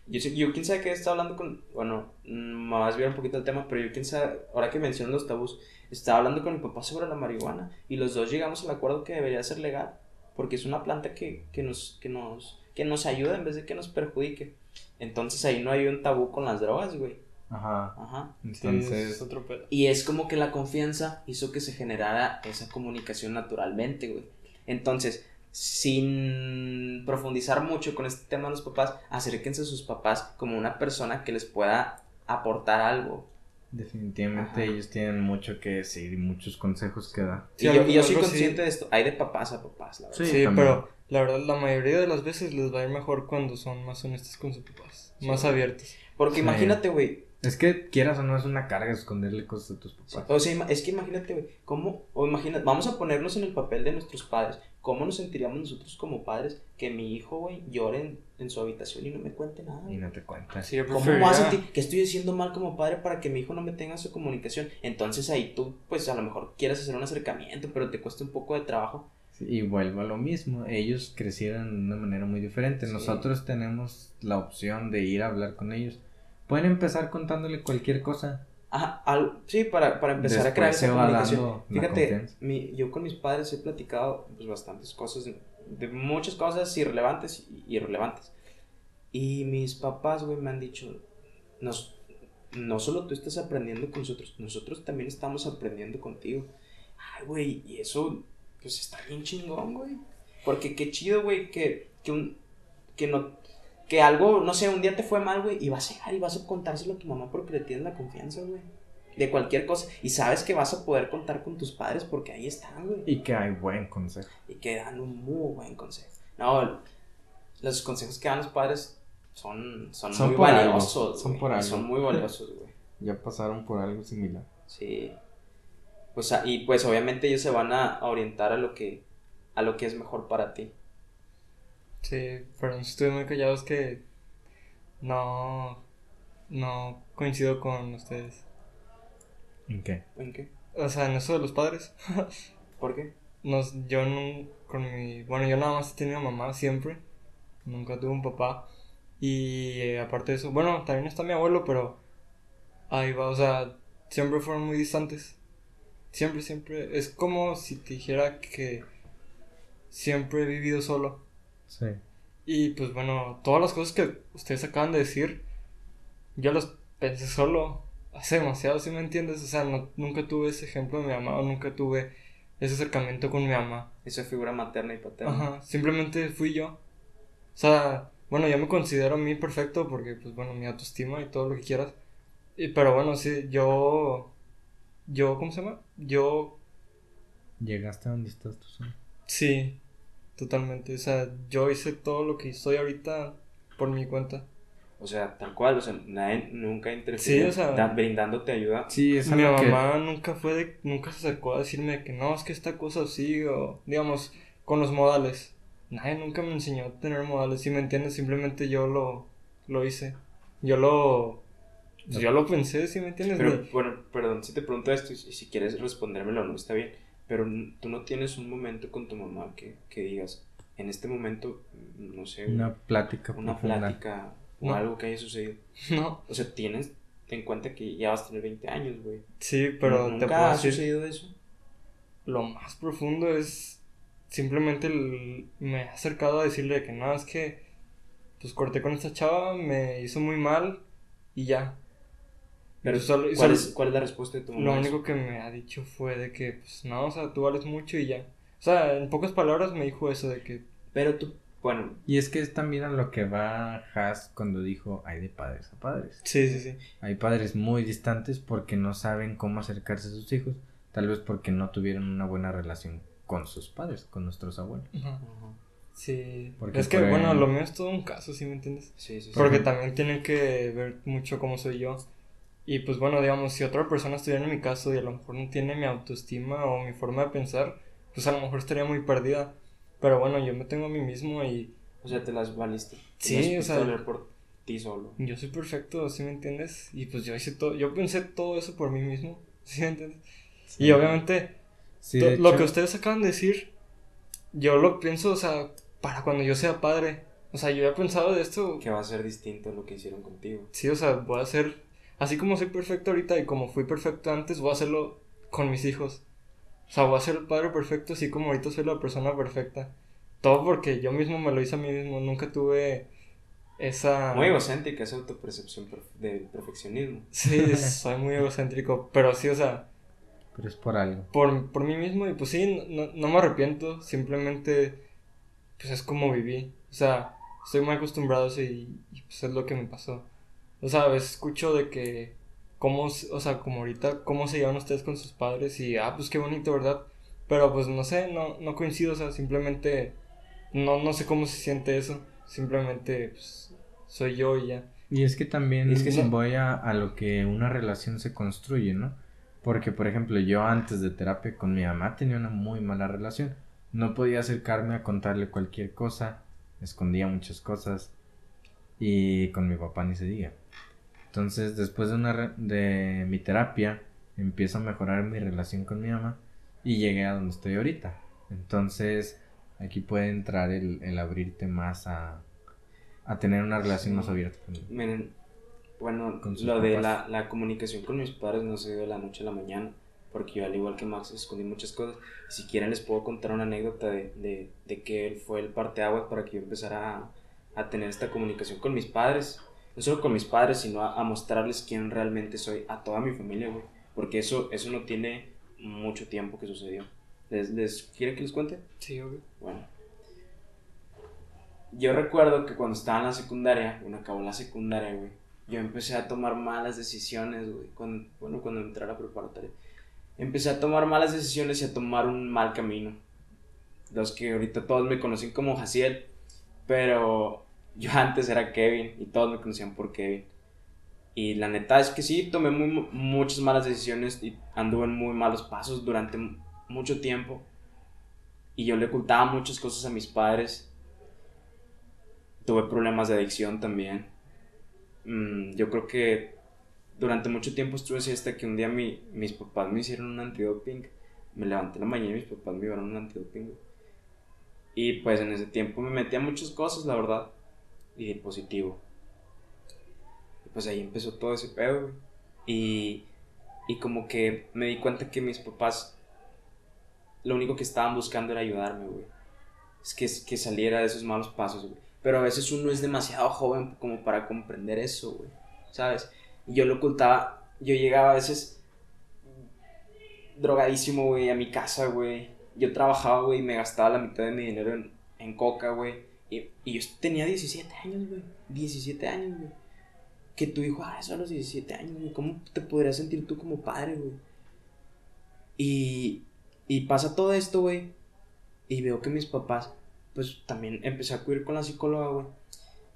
Yo, sé- yo quién sabe qué está hablando con. Bueno, mm, vas a desviar un poquito el tema, pero yo quién sabe. Ahora que mencionas los tabús, estaba hablando con mi papá sobre la marihuana y los dos llegamos al acuerdo que debería ser legal, porque es una planta que, que, nos, que, nos, que nos ayuda en vez de que nos perjudique. Entonces ahí no hay un tabú con las drogas, güey. Ajá. Ajá. Sí, es Entonces, otro pedo. Y es como que la confianza hizo que se generara esa comunicación naturalmente, güey. Entonces, sin profundizar mucho con este tema de los papás, acérquense a sus papás como una persona que les pueda aportar algo. definitivamente Ajá. ellos tienen mucho que decir y muchos consejos que dar. Sí, y, yo, y yo algo- soy consciente sí. de esto. Hay de papás a papás, la verdad. Sí, Sí, pero la verdad, la mayoría de las veces les va a ir mejor cuando son más honestos con sus papás, más abiertos. Porque Sí. imagínate, güey. Es que quieras o no es una carga esconderle cosas a tus papás. O sea, es que imagínate, güey. ¿Cómo? O imagina, vamos a ponernos en el papel de nuestros padres. ¿Cómo nos sentiríamos nosotros como padres que mi hijo, güey, llore en, en su habitación y no me cuente nada? Y no te cuentas. Sí, ¿Cómo me voy a sentir? ¿Qué estoy haciendo mal como padre para que mi hijo no me tenga su comunicación? Entonces ahí tú, pues a lo mejor quieres hacer un acercamiento, pero te cuesta un poco de trabajo. Sí, y vuelvo a lo mismo, ellos crecieron de una manera muy diferente. Sí. Nosotros tenemos la opción de ir a hablar con ellos. Pueden empezar contándole cualquier cosa. Ajá, sí, para, para empezar a crear Después esa comunicación. Fíjate, mi, yo con mis padres he platicado pues, bastantes cosas, de muchas cosas irrelevantes y irrelevantes. Y mis papás, güey, me han dicho, nos, no solo tú estás aprendiendo con nosotros, nosotros también estamos aprendiendo contigo. Ay, güey, y eso, pues está bien chingón, güey. Porque qué chido, güey, que, que un, que no, que algo, no sé, un día te fue mal, güey, y vas a llegar y vas a contárselo a tu mamá porque le tienes la confianza, güey. De cualquier cosa. Y sabes que vas a poder contar con tus padres porque ahí están, güey. Y que hay buen consejo. Y que dan un muy buen consejo. No, los consejos que dan los padres son, son, Son muy algo, valiosos. son por algo. Son muy valiosos, güey. Ya pasaron por algo similar. Sí. Pues, y pues obviamente ellos se van a, a orientar a lo que a lo que es mejor para ti. Sí, pero estoy muy callado, es que no, no coincido con ustedes. ¿En qué? ¿En qué? O sea, en eso de los padres. ¿Por qué? Nos, yo no, con mi, bueno, yo nada más he tenido mamá siempre, nunca tuve un papá. Y eh, aparte de eso, bueno, también está mi abuelo, pero ahí va, o sea, siempre fueron muy distantes. Siempre, siempre, es como si te dijera que siempre he vivido solo. Sí. Y pues bueno, todas las cosas que ustedes acaban de decir, yo las pensé solo hace demasiado, ¿sí me entiendes? O sea, no- nunca tuve ese ejemplo de mi mamá, o nunca tuve ese acercamiento con mi mamá. Esa figura materna y paterna. Ajá, simplemente fui yo. O sea, bueno, yo me considero a mí perfecto porque, pues bueno, mi autoestima y todo lo que quieras. Y, pero bueno, sí, yo, yo, ¿cómo se llama? Yo, ¿Llegaste a donde estás tú solo? sí, totalmente. O sea, yo hice todo lo que soy ahorita por mi cuenta. O sea, tal cual, o sea, nadie nunca Sí, interfirió o sea- da- brindándote ayuda. Sí, es Mi que... mamá nunca fue de, nunca se acercó a decirme que no, es que esta cosa así, o digamos, con los modales. Nadie nunca me enseñó a tener modales, si me entiendes, simplemente yo lo, lo hice. Yo lo, yo lo pensé, si me entiendes. Pero, bueno, perdón, si te pregunto esto y si si quieres respondérmelo no está bien. Pero tú no tienes un momento con tu mamá que, que digas, en este momento, mm, no sé, Una plática una profunda. plática o No. algo que haya sucedido. no, O sea, tienes en cuenta que ya vas a tener 20 años, güey. sí, pero te ¿Nunca puedo ha decir, sucedido eso? lo más profundo es simplemente el- me he acercado a decirle que no, es que pues corté con esta chava, me hizo muy mal y ya. Pero, Y solo- ¿cuál, solo- es, ¿cuál es la respuesta de tu mamá? Lo único que me ha dicho fue de que, pues no, o sea, tú vales mucho y ya. O sea, en pocas palabras me dijo eso de que, Pero tú, bueno, Y es que es también a lo que va Haas cuando dijo hay de padres a padres. sí, sí, sí. Hay padres muy distantes porque no saben cómo acercarse a sus hijos, tal vez porque no tuvieron una buena relación con sus padres, con nuestros abuelos. Ajá. Sí. Porque es que, bueno, lo mío es todo un caso, ¿sí me entiendes? sí, sí, sí. Porque también tienen que ver mucho cómo soy yo. Y pues bueno, digamos, si otra persona estuviera en mi caso y a lo mejor no tiene mi autoestima o mi forma de pensar, pues a lo mejor estaría muy perdida. Pero bueno, yo me tengo a mí mismo y O sea, te las valiste. Sí, o sea- por ti solo. yo soy perfecto, ¿sí me entiendes? Y pues yo hice todo, yo pensé todo eso por mí mismo, ¿sí me entiendes? Y obviamente Sí, de lo hecho- que ustedes acaban de decir, yo lo pienso, o sea, para cuando yo sea padre. O sea, yo ya he pensado de esto. Que va a ser distinto a lo que hicieron contigo. Sí, o sea, voy a hacer, así como soy perfecto ahorita y como fui perfecto antes, voy a hacerlo con mis hijos. O sea, voy a ser el padre perfecto así como ahorita soy la persona perfecta. Todo porque yo mismo me lo hice a mí mismo, nunca tuve esa... Muy egocéntrica esa autopercepción perf- del perfeccionismo. Sí, soy muy egocéntrico, pero sí, o sea, Pero es por algo. por, por mí mismo y pues sí, no, no me arrepiento, simplemente pues es como viví, o sea, estoy muy acostumbrado a eso y, y, pues es lo que me pasó. O sea, a veces escucho de que, cómo, o sea, como ahorita, cómo se llevan ustedes con sus padres y, ah, pues qué bonito, ¿verdad? Pero pues no sé, no, no coincido, o sea, simplemente, no, no sé cómo se siente eso, simplemente pues soy yo y ya. Y es que también Es que se voy a, a lo que una relación se construye, ¿no? Porque, por ejemplo, yo antes de terapia con mi mamá tenía una muy mala relación. No podía acercarme a contarle cualquier cosa, escondía muchas cosas y con mi papá ni se diga. Entonces, después de, una de mi terapia, empiezo a mejorar mi relación con mi mamá y llegué a donde estoy ahorita. Entonces, aquí puede entrar el, el abrirte más a, a tener una relación más abierta con Miren, Bueno, Con lo de papás. la, la comunicación con mis padres no se dio de la noche a la mañana, porque yo al igual que Max escondí muchas cosas. Si quieren les puedo contar una anécdota de, de, de que él fue el parteaguas para que yo empezara a, a tener esta comunicación con mis padres. No solo con mis padres, sino a, a mostrarles quién realmente soy a toda mi familia, güey. Porque eso, eso no tiene mucho tiempo que sucedió. ¿Les, les quieren que les cuente? Sí, obvio. Bueno. Yo recuerdo que cuando estaba en la secundaria, bueno, acabó la secundaria, güey, yo empecé a tomar malas decisiones, güey, cuando, bueno, cuando entré a la preparatoria. Empecé a tomar malas decisiones y a tomar un mal camino. Los que ahorita todos me conocen como Jaciel, pero yo antes era Kevin y todos me conocían por Kevin. Y la neta es que sí, tomé muy- muchas malas decisiones y anduve en muy malos pasos durante mucho tiempo. Y yo le ocultaba muchas cosas a mis padres. Tuve problemas de adicción también. Mm, yo creo que durante mucho tiempo estuve así hasta que un día mi- mis papás me hicieron un antidoping. Me levanté la mañana y mis papás me llevaron un antidoping. Y pues en ese tiempo me metí a muchas cosas, la verdad. Y de positivo. Y pues ahí empezó todo ese pedo, güey. Y, y como que me di cuenta que mis papás lo único que estaban buscando era ayudarme, güey. Es que, que saliera de esos malos pasos, güey. Pero a veces uno es demasiado joven como para comprender eso, güey. ¿Sabes? Y yo lo ocultaba. Yo llegaba a veces drogadísimo, güey, a mi casa, güey. Yo trabajaba, güey, y me gastaba la mitad de mi dinero en, en coca, güey. Y, y yo tenía 17 años, güey. 17 años, güey. Que tu hijo haga eso a los 17 años, güey. ¿Cómo te podrías sentir tú como padre, güey? Y, y pasa todo esto, güey. Y veo que mis papás, pues también empecé a acudir con la psicóloga, güey.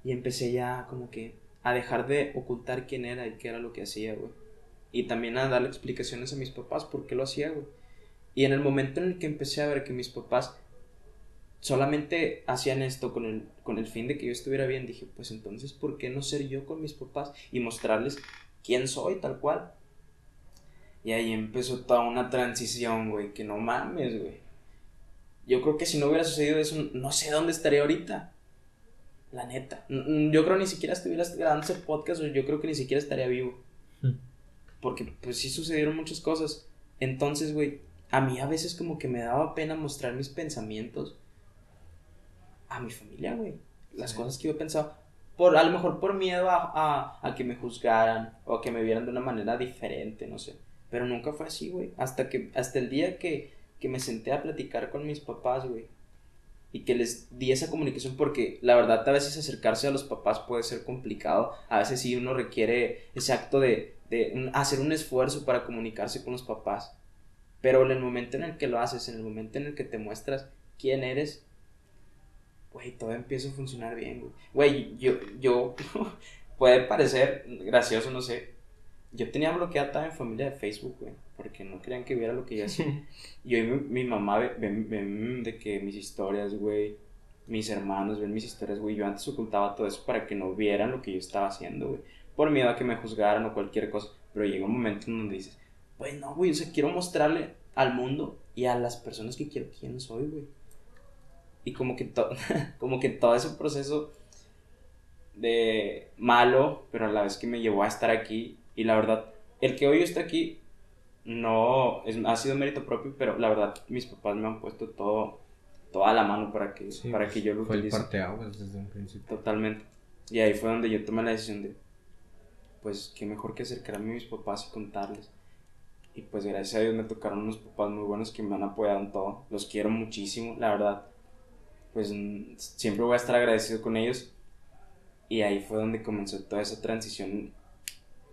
Y empecé ya como que a dejar de ocultar quién era y qué era lo que hacía, güey. Y también a darle explicaciones a mis papás por qué lo hacía, güey. Y en el momento en el que empecé a ver que mis papás solamente hacían esto con el, con el fin de que yo estuviera bien, dije, pues entonces, ¿por qué no ser yo con mis papás y mostrarles quién soy tal cual? Y ahí empezó toda una transición, güey, que no mames, güey. Yo creo que si no hubiera sucedido eso, no sé dónde estaría ahorita. La neta. N- Yo creo ni siquiera estuvieras grabando ese podcast, o yo creo que ni siquiera estaría vivo. Hmm. Porque pues sí sucedieron muchas cosas. Entonces, güey, a mí a veces como que me daba pena mostrar mis pensamientos a mi familia, güey. Las Sí. cosas que yo pensaba. Por, a lo mejor por miedo a, a, a que me juzgaran o a que me vieran de una manera diferente, no sé. Pero nunca fue así, güey. Hasta que, hasta el día que, que me senté a platicar con mis papás, güey. Y que les di esa comunicación porque la verdad a veces acercarse a los papás puede ser complicado. A veces sí uno requiere ese acto de, de un- hacer un esfuerzo para comunicarse con los papás. Pero en el momento en el que lo haces, en el momento en el que te muestras quién eres, güey, todo empieza a funcionar bien, güey. Güey, yo, yo, puede parecer gracioso, no sé. Yo tenía bloqueada toda mi familia de Facebook, güey, porque no querían que viera lo que yo hacía. Y hoy mi, mi mamá ve, ve- ve de que mis historias, güey, mis hermanos ven mis historias, güey. Yo antes ocultaba todo eso para que no vieran lo que yo estaba haciendo, güey. Por miedo a que me juzgaran o cualquier cosa. Pero llega un momento en donde dices, güey, no, güey, o sea, quiero mostrarle al mundo y a las personas que quiero quién soy, güey. Y como que, como que todo ese proceso de malo, pero a la vez que me llevó a estar aquí. Y la verdad, el que hoy yo esté aquí no es, ha sido mérito propio, pero la verdad mis papás me han puesto todo toda la mano para que Sí, para pues, que yo lo Fue el utilice parteaguas desde un principio. totalmente. Y ahí fue donde yo tomé la decisión de pues qué mejor que acercarme a mis papás y contarles. Y pues gracias a Dios me tocaron unos papás muy buenos que me han apoyado en todo. Los quiero muchísimo, la verdad. Pues siempre voy a estar agradecido con ellos. Y ahí fue donde comenzó toda esa transición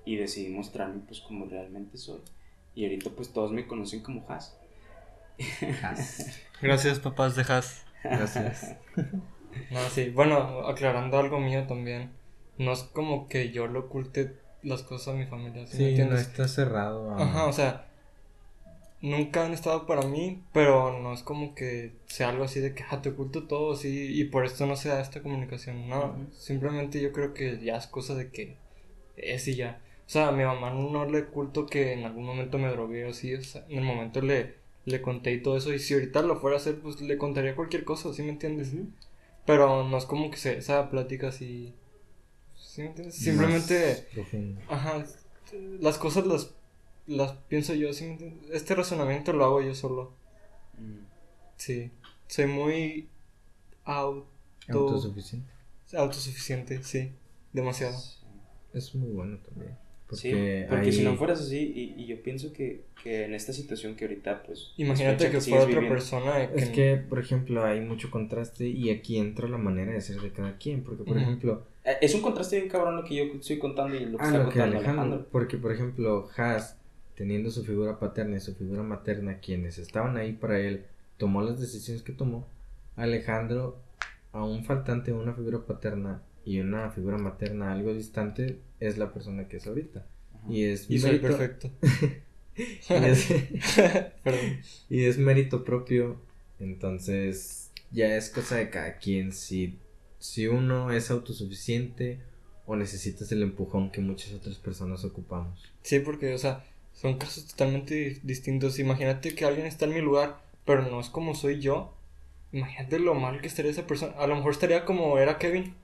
y decidí mostrarme pues como realmente soy. Y ahorita pues todos me conocen como Has. Gracias, papás de Has. Gracias. No, sí. Bueno, aclarando algo mío también. No es como que yo lo oculte las cosas a mi familia. ¿sí, me Sí, no está cerrado. a- Ajá, o sea, nunca han estado para mí, pero no es como que sea algo así de que ah, te oculto todo, sí, y por esto no se da esta comunicación. No, Ujú. simplemente yo creo que ya es cosa de que es y ya. O sea, a mi mamá no le oculto que en algún momento me drogué o así, o sea, en el momento le, le conté y todo eso, y si ahorita lo fuera a hacer, pues le contaría cualquier cosa, ¿sí me entiendes? Pero no es como que se, esa plática así ¿Sí me entiendes? Simplemente, ajá, las cosas las, las pienso yo, ¿sí me entiendes? Este razonamiento lo hago yo solo. Mm. Sí, soy muy auto, Autosuficiente. autosuficiente, sí, demasiado. Sí. Es muy bueno también. Sí, Porque, porque ahí- si no fueras así, y, y yo pienso que, que en esta situación que ahorita, pues... Imagínate que fuera otra viviendo. persona que... Es que, por ejemplo, hay mucho contraste y aquí entra la manera de ser de cada quien. Porque, por ejemplo, Eh, Es un contraste bien cabrón lo que yo estoy contando y lo que ah, está lo que contando Alejandro, Alejandro. Porque, por ejemplo, Haas, teniendo su figura paterna y su figura materna, quienes estaban ahí para él, tomó las decisiones que tomó. Alejandro, aún faltante de una figura paterna y una figura materna algo distante, es la persona que es ahorita. Ajá. Y es Y soy perfecto. y es-. Y es mérito propio, entonces ya es cosa de cada quien si, si uno es autosuficiente o necesitas el empujón que muchas otras personas ocupamos. Sí, porque, o sea, son casos totalmente di- distintos. Imagínate que alguien está en mi lugar, pero no es como soy yo. Imagínate lo mal que estaría esa persona. A lo mejor estaría como era Kevin.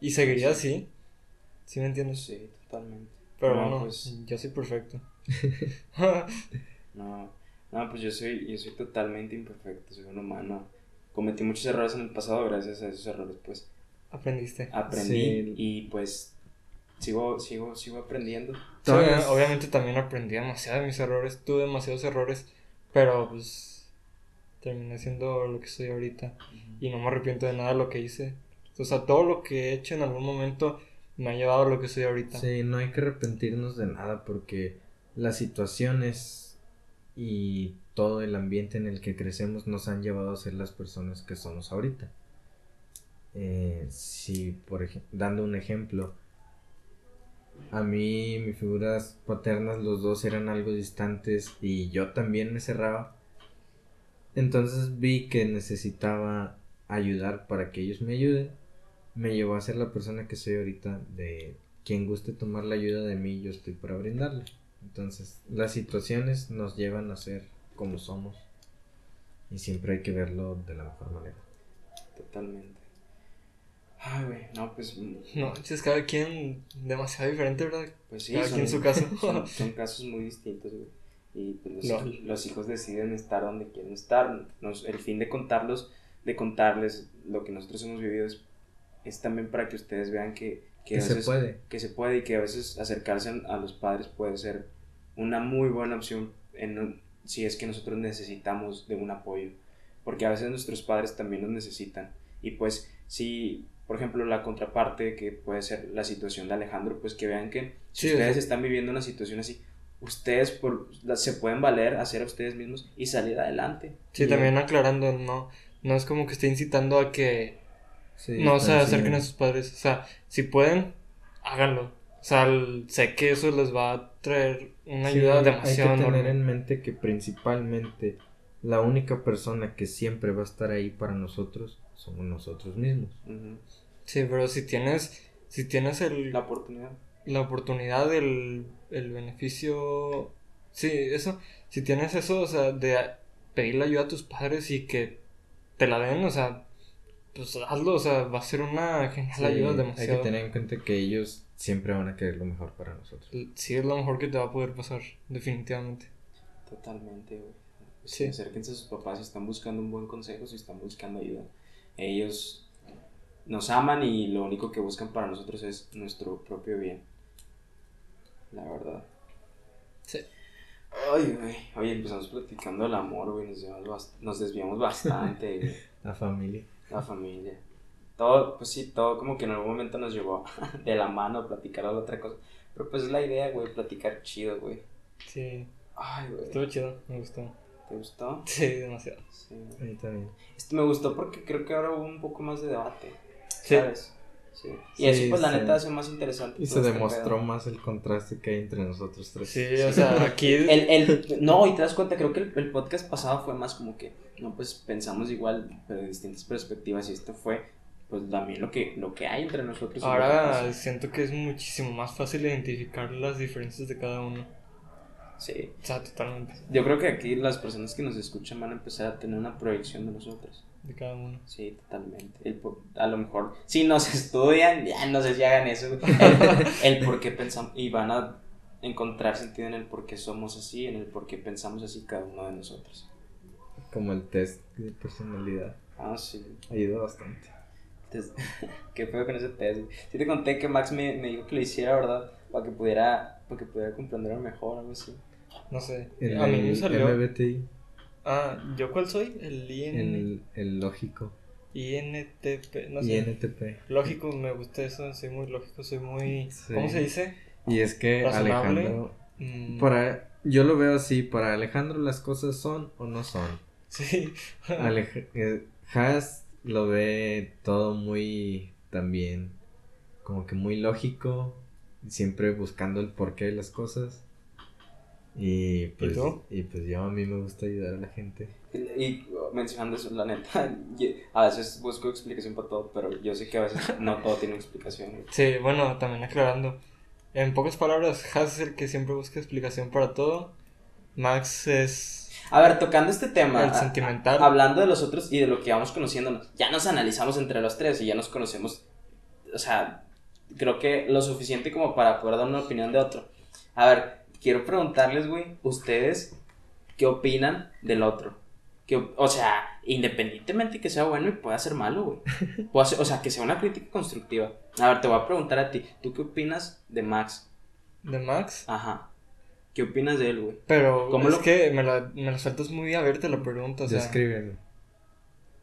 Y seguiría así. ¿Sí me entiendes? Sí, totalmente. Pero No, no, pues- yo soy perfecto. No, no, pues yo soy, yo soy totalmente imperfecto, soy un humano. Cometí muchos errores en el pasado, gracias a esos errores, pues Aprendiste. aprendí Sí. y pues sigo, sigo, sigo aprendiendo. Sí, obviamente también aprendí demasiado de mis errores. Tuve demasiados errores. Pero pues terminé siendo lo que soy ahorita. Y no me arrepiento de nada de lo que hice. O sea, todo lo que he hecho en algún momento me ha llevado a lo que soy ahorita. Sí, no hay que arrepentirnos de nada porque las situaciones y todo el ambiente en el que crecemos nos han llevado a ser las personas que somos ahorita. Eh, si, por ejemplo, dando un ejemplo, a mí mis figuras paternas los dos eran algo distantes y yo también me cerraba. Entonces vi que necesitaba ayudar para que ellos me ayuden. Me llevó a ser la persona que soy ahorita de quien guste tomar la ayuda de mí, yo estoy para brindarle. Entonces, las situaciones nos llevan a ser como somos y siempre hay que verlo de la mejor manera. Totalmente. Ay, güey, no, pues, mm, No, es cada quien demasiado diferente, ¿verdad? pues sí, cada son, quien su caso. son, son casos muy distintos, güey. Y pues, los, hijos, los hijos deciden estar donde quieren estar. Nos- el fin de contarlos, de contarles lo que nosotros hemos vivido es, es también para que ustedes vean que, que, Que a se veces- puede. que se puede y que a veces acercarse a los padres puede ser una muy buena opción en si es que nosotros necesitamos de un apoyo porque a veces nuestros padres también nos necesitan y pues si por ejemplo la contraparte que puede ser la situación de Alejandro pues que vean que si Sí, ustedes están viviendo una situación así ustedes por, se pueden valer hacer a ustedes mismos y salir adelante Sí, Y- también aclarando, no, no es como que esté incitando a que Sí, no se acerquen a sus padres. O sea, si pueden, háganlo. O sea, el- sé que eso les va a traer una Sí, ayuda Hay demasiado que tener enorme. en mente que principalmente la única persona que siempre va a estar ahí para nosotros somos nosotros mismos. Sí, pero si tienes, si tienes el, la oportunidad la oportunidad, el, el beneficio, sí, eso, si tienes eso, o sea, de pedirle ayuda a tus padres y que te la den, o sea, pues hazlo, o sea, va a ser una genial Sí, ayuda hay demasiado. que tener en cuenta que ellos siempre van a querer lo mejor para nosotros. Sí, es lo mejor que te va a poder pasar, definitivamente. Totalmente, güey. Sí. Acérquense a sus papás si están buscando un buen consejo, si están buscando ayuda. Ellos nos aman y lo único que buscan para nosotros es nuestro propio bien. La verdad. Sí. Ay, güey. Oye, empezamos platicando del amor, güey. Nos nos desviamos bastante, güey. La familia. La familia. Todo, pues sí, todo como que en algún momento nos llevó de la mano a platicar de otra cosa. Pero pues es la idea, güey, platicar chido, güey. Sí, Ay, güey. estuvo chido, me gustó. ¿Te gustó? Sí, demasiado. Sí. A mí también. Este me gustó porque creo que ahora hubo un poco más de debate. Sí. ¿Sabes? Sí. Y Sí, eso, pues, la neta hace más interesante. Y se este demostró más el contraste que hay entre nosotros tres. Sí, o sea, aquí... El, el, no, y te das cuenta, creo que el, el podcast pasado fue más como que, no, pues pensamos igual, pero de distintas perspectivas. Y esto fue, pues, también lo que, lo que hay entre nosotros. Ahora siento que es muchísimo más fácil identificar las diferencias de cada uno. Sí. O sea, totalmente. Yo creo que aquí las personas que nos escuchan van a empezar a tener una proyección de nosotros. de cada uno. Sí, totalmente. El por- a lo mejor, si nos estudian, ya no sé si hagan eso. El, el por qué pensamos, y van a encontrar sentido en el por qué somos así, en el por qué pensamos así cada uno de nosotros. Como el test de personalidad. Ah, sí. Ayuda bastante. Entonces, qué feo con ese test. Sí te conté que Max me, me dijo que lo hiciera, ¿verdad? Para que pudiera, para que pudiera comprenderlo mejor, algo así. No sé. El, a mí me el salió. MBTI. Ah, ¿yo cuál soy? El IN... El, el lógico. INTP. No sé. INTP. Lógico, me gusta eso. Soy muy lógico, soy muy. Sí. ¿Cómo se dice? Y es que Razonable. Alejandro. Mm, Para, yo lo veo así. Para Alejandro las cosas son o no son. Sí. Alej eh, Haas lo ve todo muy también como que muy lógico, siempre buscando el porqué de las cosas. Y pues, tú? y pues yo a mí me gusta ayudar a la gente. Y mencionando eso, la neta, y- a veces busco explicación para todo, pero yo sé que a veces no todo tiene explicación. güey. Sí, bueno, también aclarando. En pocas palabras, Haas es el que siempre busca explicación para todo. Max es A ver, tocando este tema, el a- sentimental. hablando de los otros y de lo que vamos conociéndonos, ya nos analizamos entre los tres y ya nos conocemos, o sea, creo que lo suficiente como para poder dar una opinión de otro. A ver, quiero preguntarles, güey, ustedes, ¿qué opinan del otro? Que, o sea, independientemente que sea bueno y pueda ser malo, güey. O sea, que sea una crítica constructiva. A ver, te voy a preguntar a ti, ¿tú qué opinas de Max? De Max. Ajá. ¿Qué opinas de él, güey? Pero ¿Cómo es lo- que me la, me la sueltas muy abierta la pregunta. O sea, Descríbeme.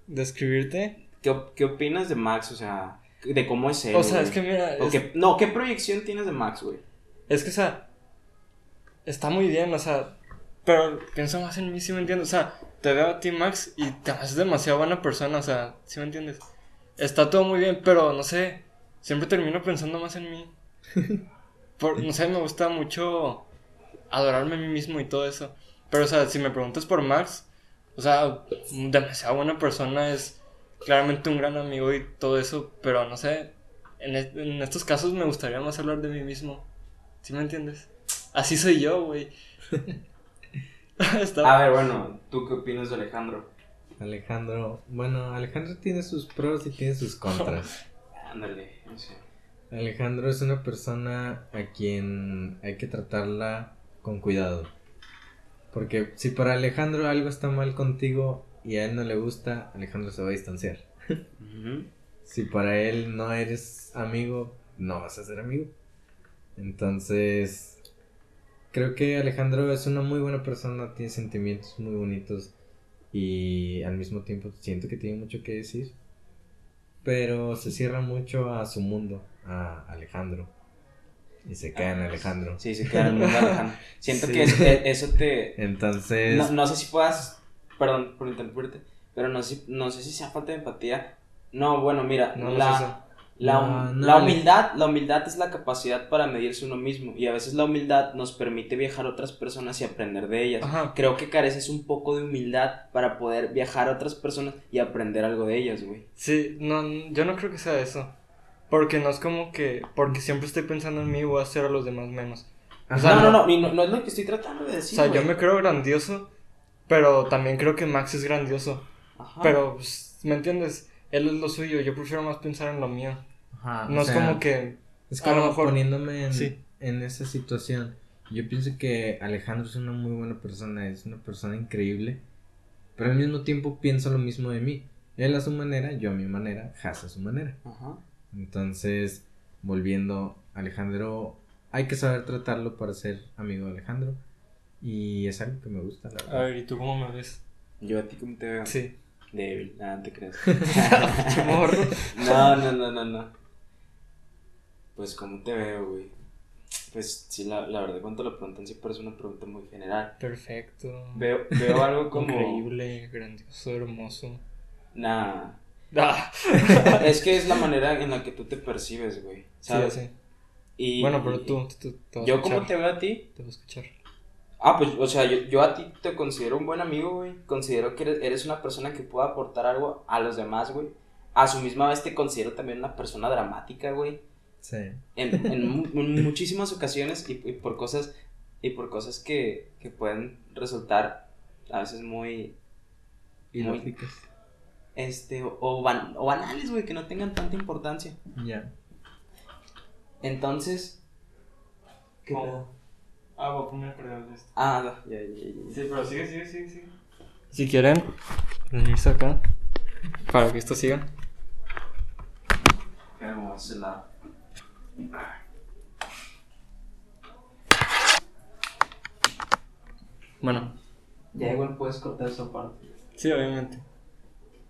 describirte. ¿Qué, qué opinas de Max? O sea, de cómo es él. O sea, es que mira. O es- qué- no, ¿qué proyección tienes de Max, güey? Es que, o sea, está muy bien, o sea, pero pienso más en mí, si me entiendes. O sea, te veo a ti, Max, y te haces demasiado buena persona, o sea, si me entiendes. Está todo muy bien, pero no sé, siempre termino pensando más en mí. Por, no sé, me gusta mucho adorarme a mí mismo y todo eso. Pero, o sea, si me preguntas por Max, o sea, demasiado buena persona, es claramente un gran amigo y todo eso, pero no sé, en, en estos casos me gustaría más hablar de mí mismo. ¿Sí me entiendes? Así soy yo, güey. Está- A ver, bueno, ¿tú qué opinas de Alejandro? Alejandro, bueno, Alejandro tiene sus pros y tiene sus contras. Ándale, no sé. Alejandro es una persona a quien hay que tratarla con cuidado. Porque si para Alejandro algo está mal contigo y a él no le gusta, Alejandro se va a distanciar. Si para él no eres amigo, no vas a ser amigo. Entonces, creo que Alejandro es una muy buena persona, tiene sentimientos muy bonitos y al mismo tiempo siento que tiene mucho que decir. Pero se cierra mucho a su mundo, a Alejandro. Y se queda en Alejandro. Sí, se queda en el mundo de Alejandro. Siento Sí. que es- eso te... Entonces, No, no sé si puedas... Perdón por interrumpirte, pero no sé, no sé si sea falta de empatía. No, bueno, mira, No, no es la, la, No, no, la Ale- humildad, la humildad es la capacidad para medirse uno mismo y a veces la humildad nos permite viajar a otras personas y aprender de ellas. Ajá. Creo que careces un poco de humildad para poder viajar a otras personas y aprender algo de ellas, güey. Sí, no, yo no creo que sea eso. Porque no es como que, porque siempre estoy pensando en mí, voy a hacer a los demás menos. O sea, no, no, no- no, es lo que estoy tratando de decir. o sea, yo me creo grandioso, pero también creo que Max es grandioso. Ajá. Pero, pues, ¿me entiendes? Él es lo suyo, yo prefiero más pensar en lo mío. ajá, No es sea, como que... Es A como lo mejor- poniéndome en, sí. en esa situación. Yo pienso que Alejandro es una muy buena persona, es una persona increíble, pero al mismo tiempo pienso lo mismo de mí. Él a su manera, yo a mi manera, Haas a su manera. Ajá. Entonces, volviendo, Alejandro, hay que saber tratarlo para ser amigo de Alejandro. Y es algo que me gusta, la A verdad. ver, ¿y tú cómo me ves? Yo a ti cómo te veo. Sí. Débil, nada, no te crees. No, no, no, no, no. Pues cómo te veo, güey. Pues sí, la, la verdad cuando lo preguntan sí parece una pregunta muy general. Perfecto. Veo, veo algo como... Increíble, grandioso, hermoso. Nah. Ah, Es que es la manera en la que tú te percibes, güey. sí, ¿Sabes? sí. Y, Bueno, pero tú, tú, tú te vas a ¿Yo cómo escuchar. te veo a ti? Te voy a escuchar. Ah, pues, o sea, yo, yo a ti te considero un buen amigo, güey. Considero que eres, eres una persona que puede aportar algo a los demás, güey. A su misma vez te considero también una persona dramática, güey. Sí. En, en mu- en muchísimas ocasiones y, y por cosas y por cosas que, que pueden resultar a veces muy... Y Muy- lógicas. este, o, ban- o banales, güey, que no tengan tanta importancia. Ya. Entonces, ¿qué Oh. Ah, voy a poner de esto. Ah, no, ya, ya, ya, ya. Sí, pero sigue, sigue, sigue, sigue. Si quieren, venirse acá para que esto siga. A Bueno, Ya igual puedes cortar esa parte. sí, obviamente.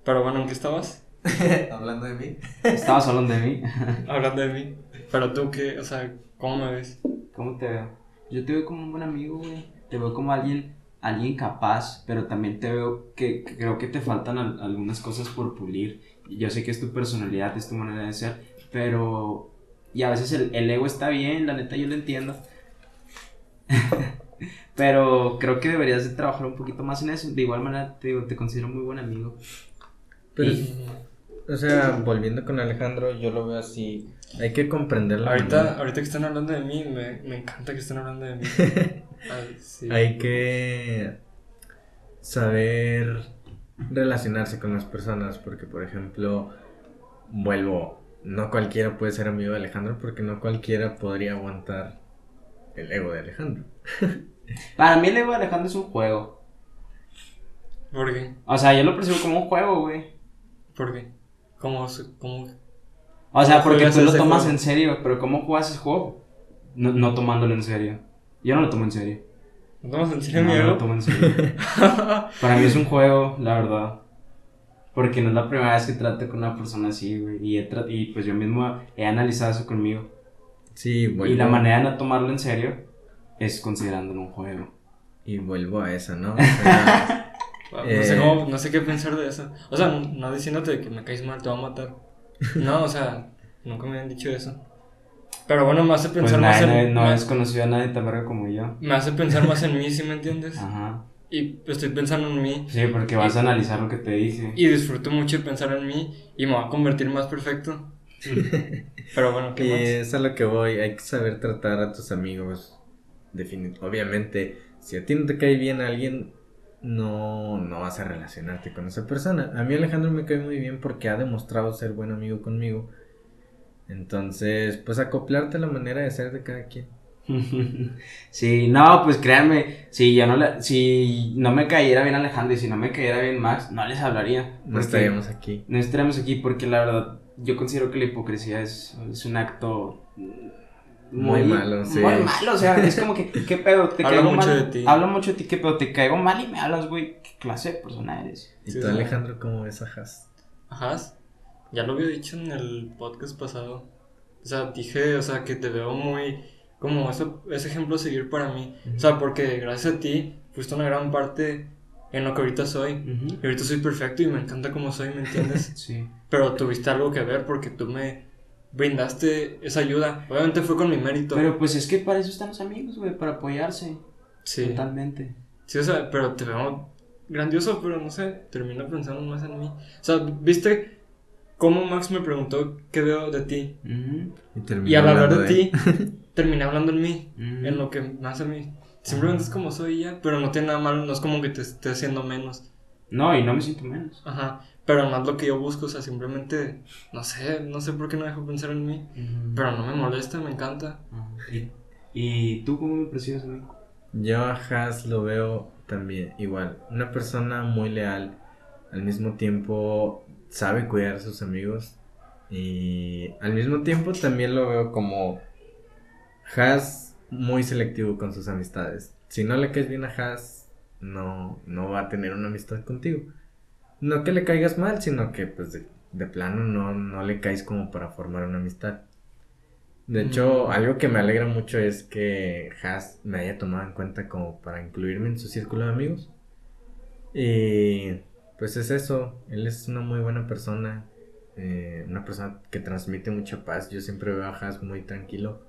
Pero bueno, ¿en qué estabas? Hablando de mí. Estabas hablando de mí. Hablando de mí. Pero tú, ¿qué? O sea, ¿cómo me ves? ¿Cómo te veo? Yo te veo como un buen amigo, güey. Te veo como alguien, alguien capaz, pero también te veo que, que creo que te faltan al- algunas cosas por pulir. Yo sé que es tu personalidad, es tu manera de ser, pero... Y a veces el, el ego está bien, la neta yo lo entiendo. pero creo que deberías de trabajar un poquito más en eso. De igual manera, te digo, te considero muy buen amigo. Pero, Y- o sea, volviendo con Alejandro, yo lo veo así. Hay que comprender la Ahorita, manera. ahorita que están hablando de mí, me, me encanta que estén hablando de mí. Ay, sí. Hay que saber relacionarse con las personas, porque por ejemplo, vuelvo, no cualquiera puede ser amigo de Alejandro, porque no cualquiera podría aguantar el ego de Alejandro. Para mí el ego de Alejandro es un juego. ¿Por qué? O sea, yo lo percibo como un juego, güey. ¿Por qué? ¿Cómo, cómo? O sea, ¿Cómo porque tú lo ese tomas juego? en serio, pero ¿cómo juegas ese juego? No, no tomándolo en serio. Yo no lo tomo en serio. ¿No tomas en serio No, no lo tomo en serio. Para mí es un juego, la verdad. Porque no es la primera vez que trato con una persona así, güey. Y, y pues yo mismo he analizado eso conmigo. Sí, vuelvo, Y la manera de no tomarlo en serio es considerándolo un juego. y vuelvo a eso, ¿no? O sea, No, Eh. sé cómo, no sé qué pensar de eso. O sea, no, no diciéndote que me caes mal, te voy a matar. No, o sea, nunca me habían dicho eso. Pero bueno, me hace Pues pensar más nadie, en... no, no has conocido a nadie tan verga como yo. Me hace pensar más en mí, ¿sí me entiendes? Ajá. Y estoy pensando en mí. Sí, porque vas a analizar lo que te dije. Y disfruto mucho de pensar en mí. Y me va a convertir más perfecto. Pero bueno, y ¿qué más? es a lo que voy, hay que saber tratar a tus amigos. Definit Obviamente, si a ti no te cae bien alguien, no, no vas a relacionarte con esa persona. A mí Alejandro me cae muy bien porque ha demostrado ser buen amigo conmigo. Entonces, pues acoplarte a la manera de ser de cada quien. Sí, no, pues créanme, si yo no le, si no me cayera bien Alejandro y si no me cayera bien Max, no les hablaría. No estaríamos aquí. No estaríamos aquí porque la verdad, yo considero que la hipocresía es, es un acto Muy malo, sí. Muy malo, o sea, es como que, ¿qué pedo? Te Habla caigo mucho mal. de ti. Habla mucho de ti, ¿qué pedo? Te caigo mal y me hablas, güey. ¿Qué clase de persona eres? ¿Y Sí, tú. Alejandro, cómo ves a Haas? Ajá. Ya lo había dicho en el podcast pasado. O sea, dije, o sea, que te veo muy como ese, ese ejemplo a seguir para mí. O sea, porque gracias a ti fuiste una gran parte en lo que ahorita soy. Y ahorita soy perfecto y me encanta como soy, ¿me entiendes? Sí. Pero tuviste algo que ver porque tú me brindaste esa ayuda. Obviamente fue con mi mérito. Pero pues es que para eso están los amigos, güey, para apoyarse. sí. Totalmente. Sí, o sea, pero te veo grandioso, pero no sé, termino pensando más en mí. O sea, ¿viste cómo Max me preguntó qué veo de ti? Ujú, terminó Y al hablar hablando de ti, terminé hablando en mí, ujú. en lo que me hace a mí. Simplemente es como soy y ya, pero no tiene nada malo, no es como que te esté haciendo menos. No, y no me siento menos. Ajá, pero no es lo que yo busco, o sea, simplemente, no sé, no sé por qué no dejo pensar en mí, pero no me molesta, me encanta. ¿Y, y tú cómo me percibes a mí? Yo a Haas lo veo también igual. Una persona muy leal. Al mismo tiempo sabe cuidar a sus amigos. Y al mismo tiempo también lo veo como Haas muy selectivo con sus amistades. Si no le caes bien a Haas, no, no va a tener una amistad contigo. No que le caigas mal, sino que pues de, de plano no, no le caes como para formar una amistad. De hecho, Mm. algo que me alegra mucho es que Haas me haya tomado en cuenta como para incluirme en su círculo de amigos. Y pues es eso, él es una muy buena persona, eh, una persona que transmite mucha paz. Yo siempre veo a Haas muy tranquilo.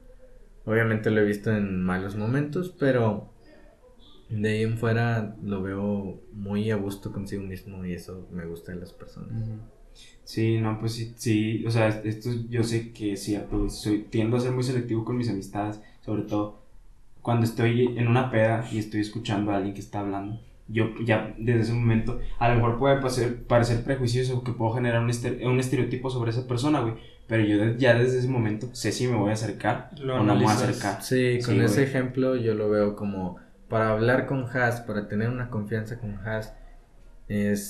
Obviamente lo he visto en malos momentos, pero de ahí en fuera lo veo muy a gusto consigo mismo y eso me gusta de las personas. Sí, no, pues sí, sí, o sea, esto yo sé que es cierto, soy, tiendo a ser muy selectivo con mis amistades, sobre todo cuando estoy en una peda y estoy escuchando a alguien que está hablando, yo ya desde ese momento, a lo mejor puede parecer, parecer prejuicioso que puedo generar un, este- un estereotipo sobre esa persona, güey. Pero yo de- ya desde ese momento sé si me voy a acercar Lo o no me voy a acercar. Sí, con Sí, ese güey. ejemplo yo lo veo como para hablar con Has, para tener una confianza con Has, es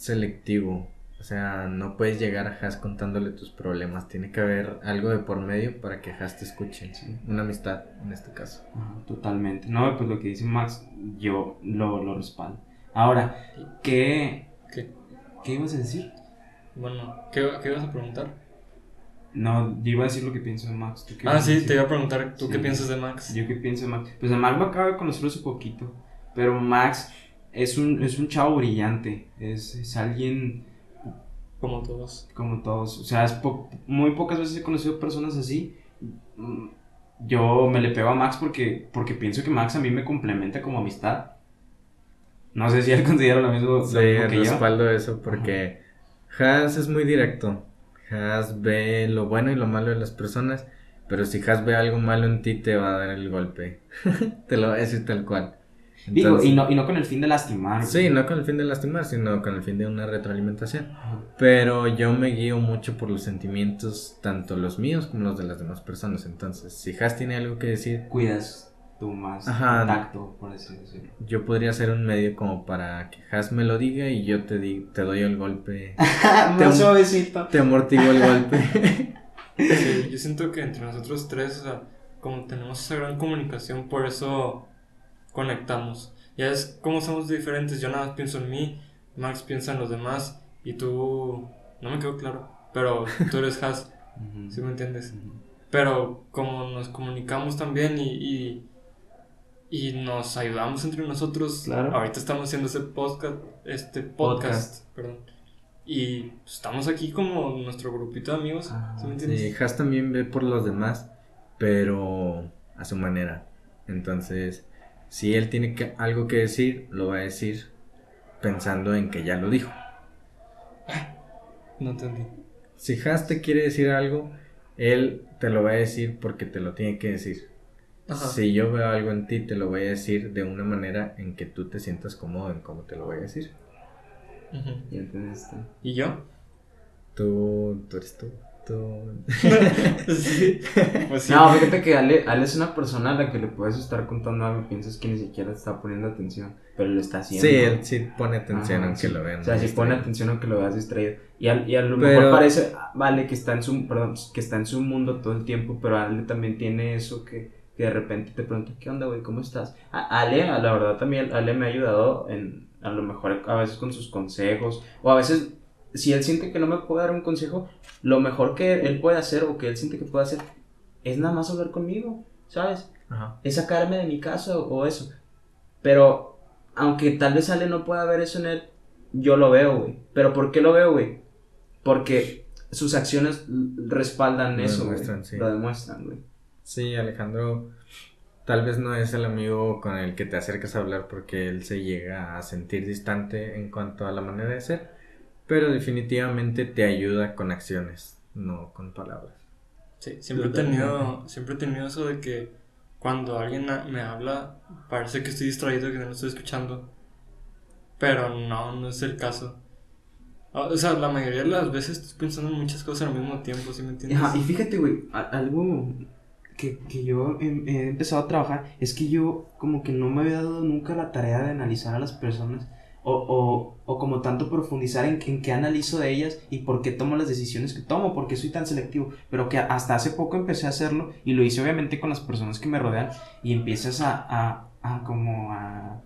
selectivo. O sea, no puedes llegar a Has contándole tus problemas. Tiene que haber algo de por medio para que Has te escuche. Sí. Una amistad, en este caso. Totalmente. No, pues lo que dice Max, yo lo, lo respaldo. Ahora, ¿qué, ¿Qué? ¿qué ibas a decir? Bueno, ¿qué, qué ibas a preguntar? No, yo iba a decir lo que pienso de Max. ¿Tú qué Ah, sí, decir? te iba a preguntar, ¿tú qué piensas de Max? Yo qué pienso de Max. Pues a Max lo acabo de conocer hace poquito. Pero Max es un, es un chavo brillante. Es, es alguien Como todos. como todos. O sea, es po- muy pocas veces he conocido personas así. Yo me le pego a Max porque, porque pienso que Max a mí me complementa como amistad. No sé si él considera lo mismo, lo Sí, mismo que yo. respaldo eso porque Has es muy directo. Has ve lo bueno y lo malo de las personas, pero si Has ve algo malo en ti te va a dar el golpe. te lo va a decir tal cual. Digo, Entonces- y no, y no con el fin de lastimar. Sí, no con el fin de lastimar, sino con el fin de una retroalimentación. Pero yo me guío mucho por los sentimientos, tanto los míos como los de las demás personas. Entonces, si Has tiene algo que decir, Cuidas tú más Ajá. tacto, por así decirlo. yo podría ser un medio como para que Has me lo diga y yo te, di- te doy el golpe. Te- suavecito. Te amortiguo el golpe. Sí, yo siento que entre nosotros tres, o sea, como tenemos esa gran comunicación, por eso conectamos. Ya es como somos diferentes, yo nada más pienso en mí, Max piensa en los demás y tú, no me quedó claro, pero tú eres Has. ¿sí me entiendes? Pero como nos comunicamos también y, y, y nos ayudamos entre nosotros, Claro. ahorita estamos haciendo este podcast, este podcast, perdón. Y pues, estamos aquí como nuestro grupito de amigos, Ah, ¿sí me entiendes? Sí, Has también ve por los demás, pero a su manera. Entonces, si él tiene que- algo que decir, lo va a decir pensando en que ya lo dijo. No entendí. Si Has te quiere decir algo, él te lo va a decir porque te lo tiene que decir. Ajá. Si yo veo algo en ti, te lo voy a decir de una manera en que tú te sientas cómodo en cómo te lo voy a decir. Entendiste. ¿Y yo? Tú, tú eres tú. Tú. sí. Pues sí. No, fíjate que Ale, Ale es una persona a la que le puedes estar contando algo y piensas que ni siquiera está poniendo atención, pero lo está haciendo. Sí, él sí pone atención Ajá, aunque sí. lo vean. O sea, distraído. pone atención aunque lo veas distraído. Y, al- y a lo Pero- mejor parece, ah, vale, que está en su, perdón, que está en su mundo todo el tiempo, pero Ale también tiene eso que, que de repente te pregunta, ¿qué onda, güey? ¿Cómo estás? A- Ale, la verdad también, Ale me ha ayudado en, a lo mejor a veces con sus consejos, o a veces, si él siente que no me puede dar un consejo, lo mejor que él puede hacer o que él siente que puede hacer es nada más hablar conmigo, ¿sabes? Ajá. es sacarme de mi casa o, o eso. Pero, aunque tal vez Ale no pueda ver eso en él, yo lo veo, güey. ¿Pero por qué lo veo, güey? Porque sus acciones respaldan Lo eso, güey. sí. Lo demuestran, güey. Sí, Alejandro tal vez no es el amigo con el que te acercas a hablar porque él se llega a sentir distante en cuanto a la manera de ser, pero definitivamente te ayuda con acciones, no con palabras. Sí, siempre he tenido, siempre he tenido eso de que cuando alguien me habla, parece que estoy distraído, que no lo estoy escuchando. Pero no, no es el caso. O sea, la mayoría de las veces estoy pensando en muchas cosas al mismo tiempo, ¿sí me entiendes? Ajá, y fíjate, güey, algo que, que yo he, he empezado a trabajar es que yo como que no me había dado nunca la tarea de analizar a las personas o, o, o como tanto profundizar en, en qué analizo de ellas y por qué tomo las decisiones que tomo, por qué soy tan selectivo, pero que hasta hace poco empecé a hacerlo y lo hice obviamente con las personas que me rodean y empiezas a, a, a como a...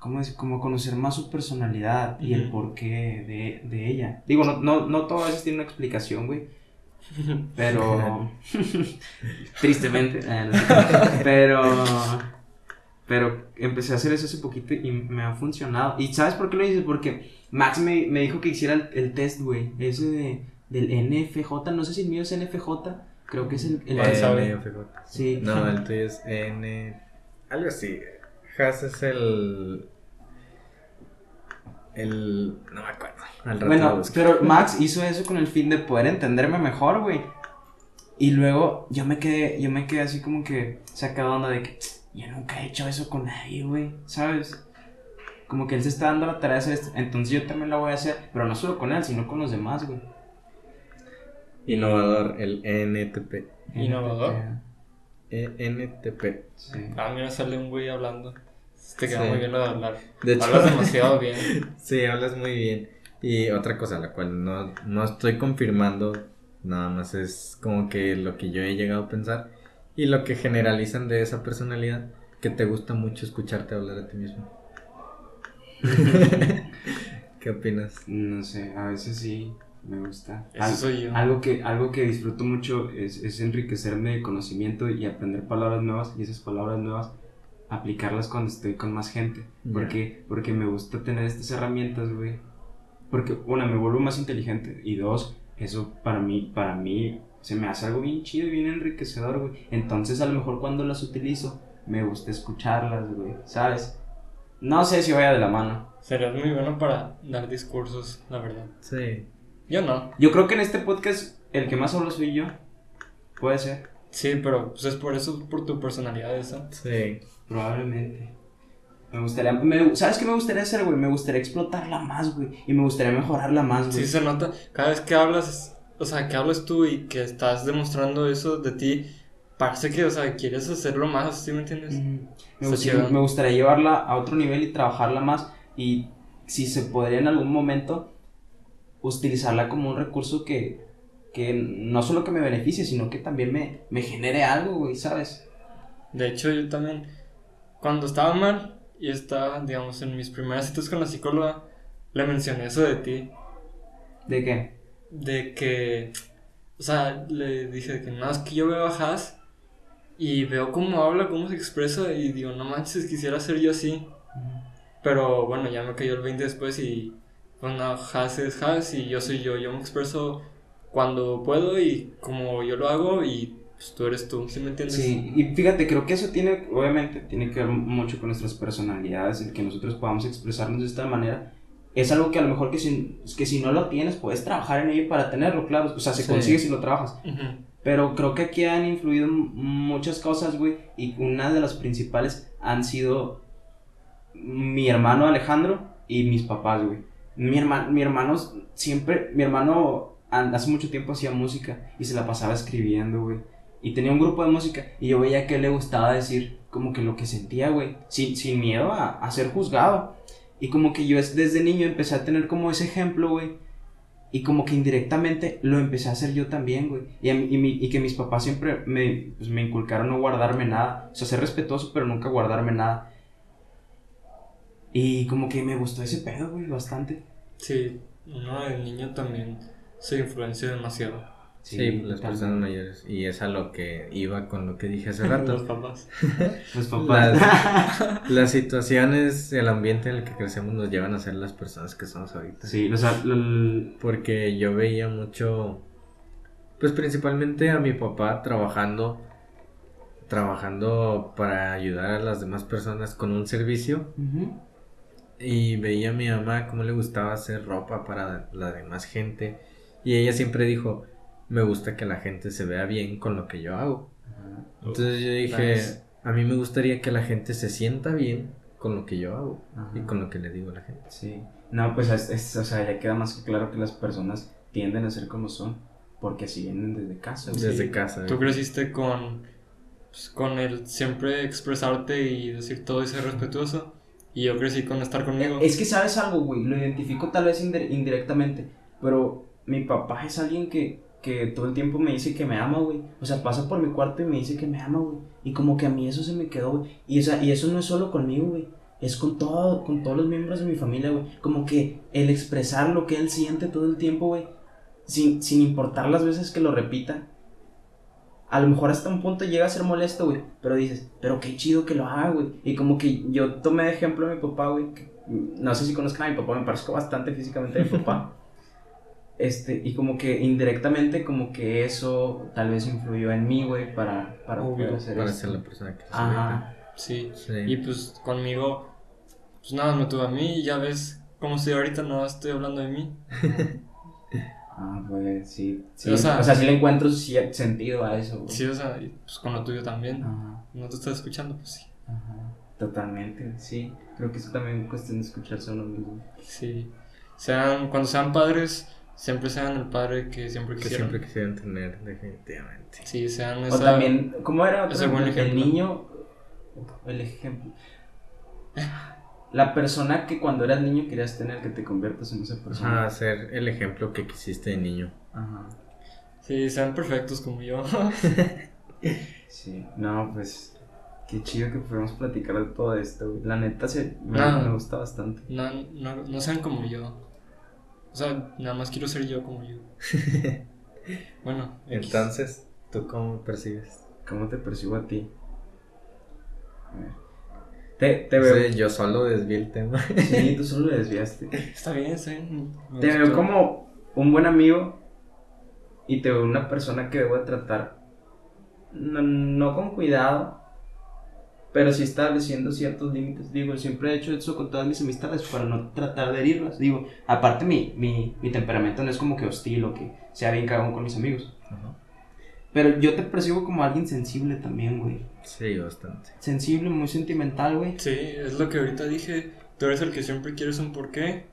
¿Cómo decir? Como conocer más su personalidad y el porqué de, de ella. Digo, no, no, no todo a veces tiene una explicación, güey. Pero. Tristemente. eh, no sé. pero. Pero empecé a hacer eso hace poquito y me ha funcionado. ¿Y sabes por qué lo hice? Porque Max me, me dijo que hiciera el, el test, güey. Ese de, del NFJ. No sé si el mío es NFJ. Creo que es el. el- ¿Cuál sabe? N, FJ. Sí. No, el tuyo es N. Algo así. Has es el. El. No me acuerdo. Al rato lo Bueno, pero Max hizo eso con el fin de poder entenderme mejor, güey. Y luego yo me quedé, yo me quedé así como que sacado onda de que yo nunca he hecho eso con nadie, güey, ¿sabes? como que él se está dando la tarea de hacer esto, entonces yo también la voy a hacer, pero no solo con él, sino con los demás, güey. Innovador, el NTP. Innovador. E NTP. Sí. Ah, mira, sale un güey hablando. Te queda Sí. muy bien lo de hablar. De hecho, Hablas demasiado bien. sí, hablas muy bien. Y otra cosa, la cual no, no estoy confirmando, nada más es como que lo que yo he llegado a pensar y lo que generalizan de esa personalidad, que te gusta mucho escucharte hablar a ti mismo. ¿Qué opinas? No sé, a veces sí me gusta. Eso Al- soy yo. Algo que, algo que disfruto mucho es, es enriquecerme de conocimiento y aprender palabras nuevas y esas palabras nuevas aplicarlas cuando estoy con más gente. Porque, porque me gusta tener estas herramientas, güey. Porque, una, me vuelvo más inteligente y dos, eso para mí, para mí se me hace algo bien chido y bien enriquecedor, güey. Entonces a lo mejor cuando las utilizo me gusta escucharlas, güey, ¿sabes? No sé si vaya de la mano. Serías muy bueno para dar discursos, la verdad. Sí. Yo no. Yo creo que en este podcast el que más hablo soy yo. Puede ser. Sí, pero pues es por eso, por tu personalidad eso. Sí. Probablemente. Me gustaría. me- ¿Sabes qué me gustaría hacer, güey? Me gustaría explotarla más, güey. Y me gustaría mejorarla más, güey. Sí se nota, cada vez que hablas, o sea, que hablas tú y que estás demostrando eso de ti, parece que, o sea, quieres hacerlo más, ¿sí me entiendes? Ujú. Me, gustaría, me gustaría llevarla a otro nivel y trabajarla más. Y si se podría en algún momento utilizarla como un recurso que, que no solo que me beneficie, sino que también me, me genere algo, güey, ¿sabes? De hecho, yo también, cuando estaba mal y estaba, digamos, en mis primeras citas con la psicóloga, le mencioné eso de ti, ¿De qué? de que, o sea, le dije que no, es que yo veo a Haas y veo cómo habla, cómo se expresa y digo, no manches, quisiera ser yo así. Pero bueno, ya me cayó el 20 después y pues no, Haas es Haas y yo soy yo. Yo me expreso cuando puedo y como yo lo hago y pues tú eres tú, ¿sí me entiendes? Sí, y fíjate, creo que eso tiene, obviamente, tiene que ver mucho con nuestras personalidades, el que nosotros podamos expresarnos de esta manera. Es algo que a lo mejor que si, que si no lo tienes, puedes trabajar en ello para tenerlo, claro. O sea, se Sí. consigue si lo trabajas. Ujú. Pero creo que aquí han influido muchas cosas, güey. Y una de las principales han sido mi hermano Alejandro y mis papás, güey. Mi, hermano mi hermano siempre, mi hermano an- hace mucho tiempo hacía música y se la pasaba escribiendo, güey. Y tenía un grupo de música y yo veía que le gustaba decir como que lo que sentía, güey. Sin, sin miedo a, a ser juzgado. Y como que yo es- desde niño empecé a tener como ese ejemplo, güey. Y como que indirectamente lo empecé a hacer yo también, güey. Y, y, y que mis papás siempre me, pues, me inculcaron no guardarme nada. O sea, ser respetuoso, pero nunca guardarme nada. Y como que me gustó ese pedo, güey, bastante. Sí, uno de niño también se influencia demasiado. Sí, pues, las personas mayores. Y es a lo que iba con lo que dije hace Los rato. papás. Los papás. Las, las situaciones, el ambiente en el que crecemos nos llevan a ser las personas que somos ahorita. sí, o sea, Porque yo veía mucho, pues principalmente a mi papá trabajando, trabajando para ayudar a las demás personas con un servicio. Y veía a mi mamá cómo le gustaba hacer ropa para la demás gente. Y ella siempre dijo, me gusta que la gente se vea bien con lo que yo hago. Entonces yo dije, Nice. a mí me gustaría que la gente se sienta bien con lo que yo hago Ajá. y con lo que le digo a la gente. Sí. No, pues es, es- o sea, ya queda más que claro que las personas tienden a ser como son. Porque así vienen desde casa. güey. Desde casa. Tú creciste con, pues, con el siempre expresarte y decir todo y ser respetuoso. Y yo crecí con estar conmigo. Es que sabes algo, güey, lo identifico tal vez indi- indirectamente, pero mi papá es alguien que, que todo el tiempo me dice que me ama, güey. O sea, pasa por mi cuarto y me dice que me ama, güey. Y como que a mí eso se me quedó, güey. Y, esa- y eso no es solo conmigo, güey. Es con todo, con todos los miembros de mi familia, güey. Como que el expresar lo que él siente todo el tiempo, güey. Sin, sin importar las veces que lo repita. A lo mejor hasta un punto llega a ser molesto, güey. Pero dices, pero qué chido que lo haga, güey. Y como que yo tomé de ejemplo a mi papá, güey. No sé si conozcan a mi papá, me parezco bastante físicamente a mi papá. Este, y como que indirectamente, como que eso tal vez influyó en mí, güey, para, para Obvio, poder hacer Para esto. ser la persona que. Ajá. Sí. Sí. Y pues conmigo, pues nada, me tuvo a mí y ya ves cómo estoy ahorita, no estoy hablando de mí. Ah, pues sí. sí. O O sea- sea, sí le encuentro sentido a eso, güey. Sí, o sea, y, pues con lo tuyo también. Ajá, No te estás escuchando, pues sí. ajá. Totalmente, sí. Creo que eso también es cuestión de escucharse a uno mismo. Sí. Sean, cuando sean padres, siempre sean el padre que siempre Que quisieron. siempre quisieran tener, definitivamente. Sí, sean O esa... también, ¿cómo era otro ese buen ejemplo? El niño, el ejemplo. La persona que cuando eras niño querías tener, que te conviertas en esa persona. Ajá, ser el ejemplo que quisiste de niño. Ajá. Sí, sean perfectos como yo. Sí, no, pues qué chido que podemos platicar de todo esto, güey. La neta se, me, No. me gusta bastante. No, no, no sean como yo. O sea, nada más quiero ser yo como yo. Bueno, X. Entonces, ¿tú cómo me percibes? ¿Cómo te percibo a ti? A ver. Te, te veo. Sí, yo solo desvié el tema. Sí, tú solo le desviaste. Está bien, está bien. Me Te veo como un buen amigo y te veo una persona que debo de tratar no, no con cuidado, pero sí estableciendo ciertos límites. Digo, siempre he hecho eso con todas mis amistades para no tratar de herirlas. Digo, aparte mi, mi, mi temperamento no es como que hostil o que sea bien cagón con mis amigos. Ajá. Pero yo te percibo como alguien sensible también, güey. Sí, bastante. Sensible, muy sentimental, güey. Sí, es lo que ahorita dije. Tú eres el que siempre quieres un porqué.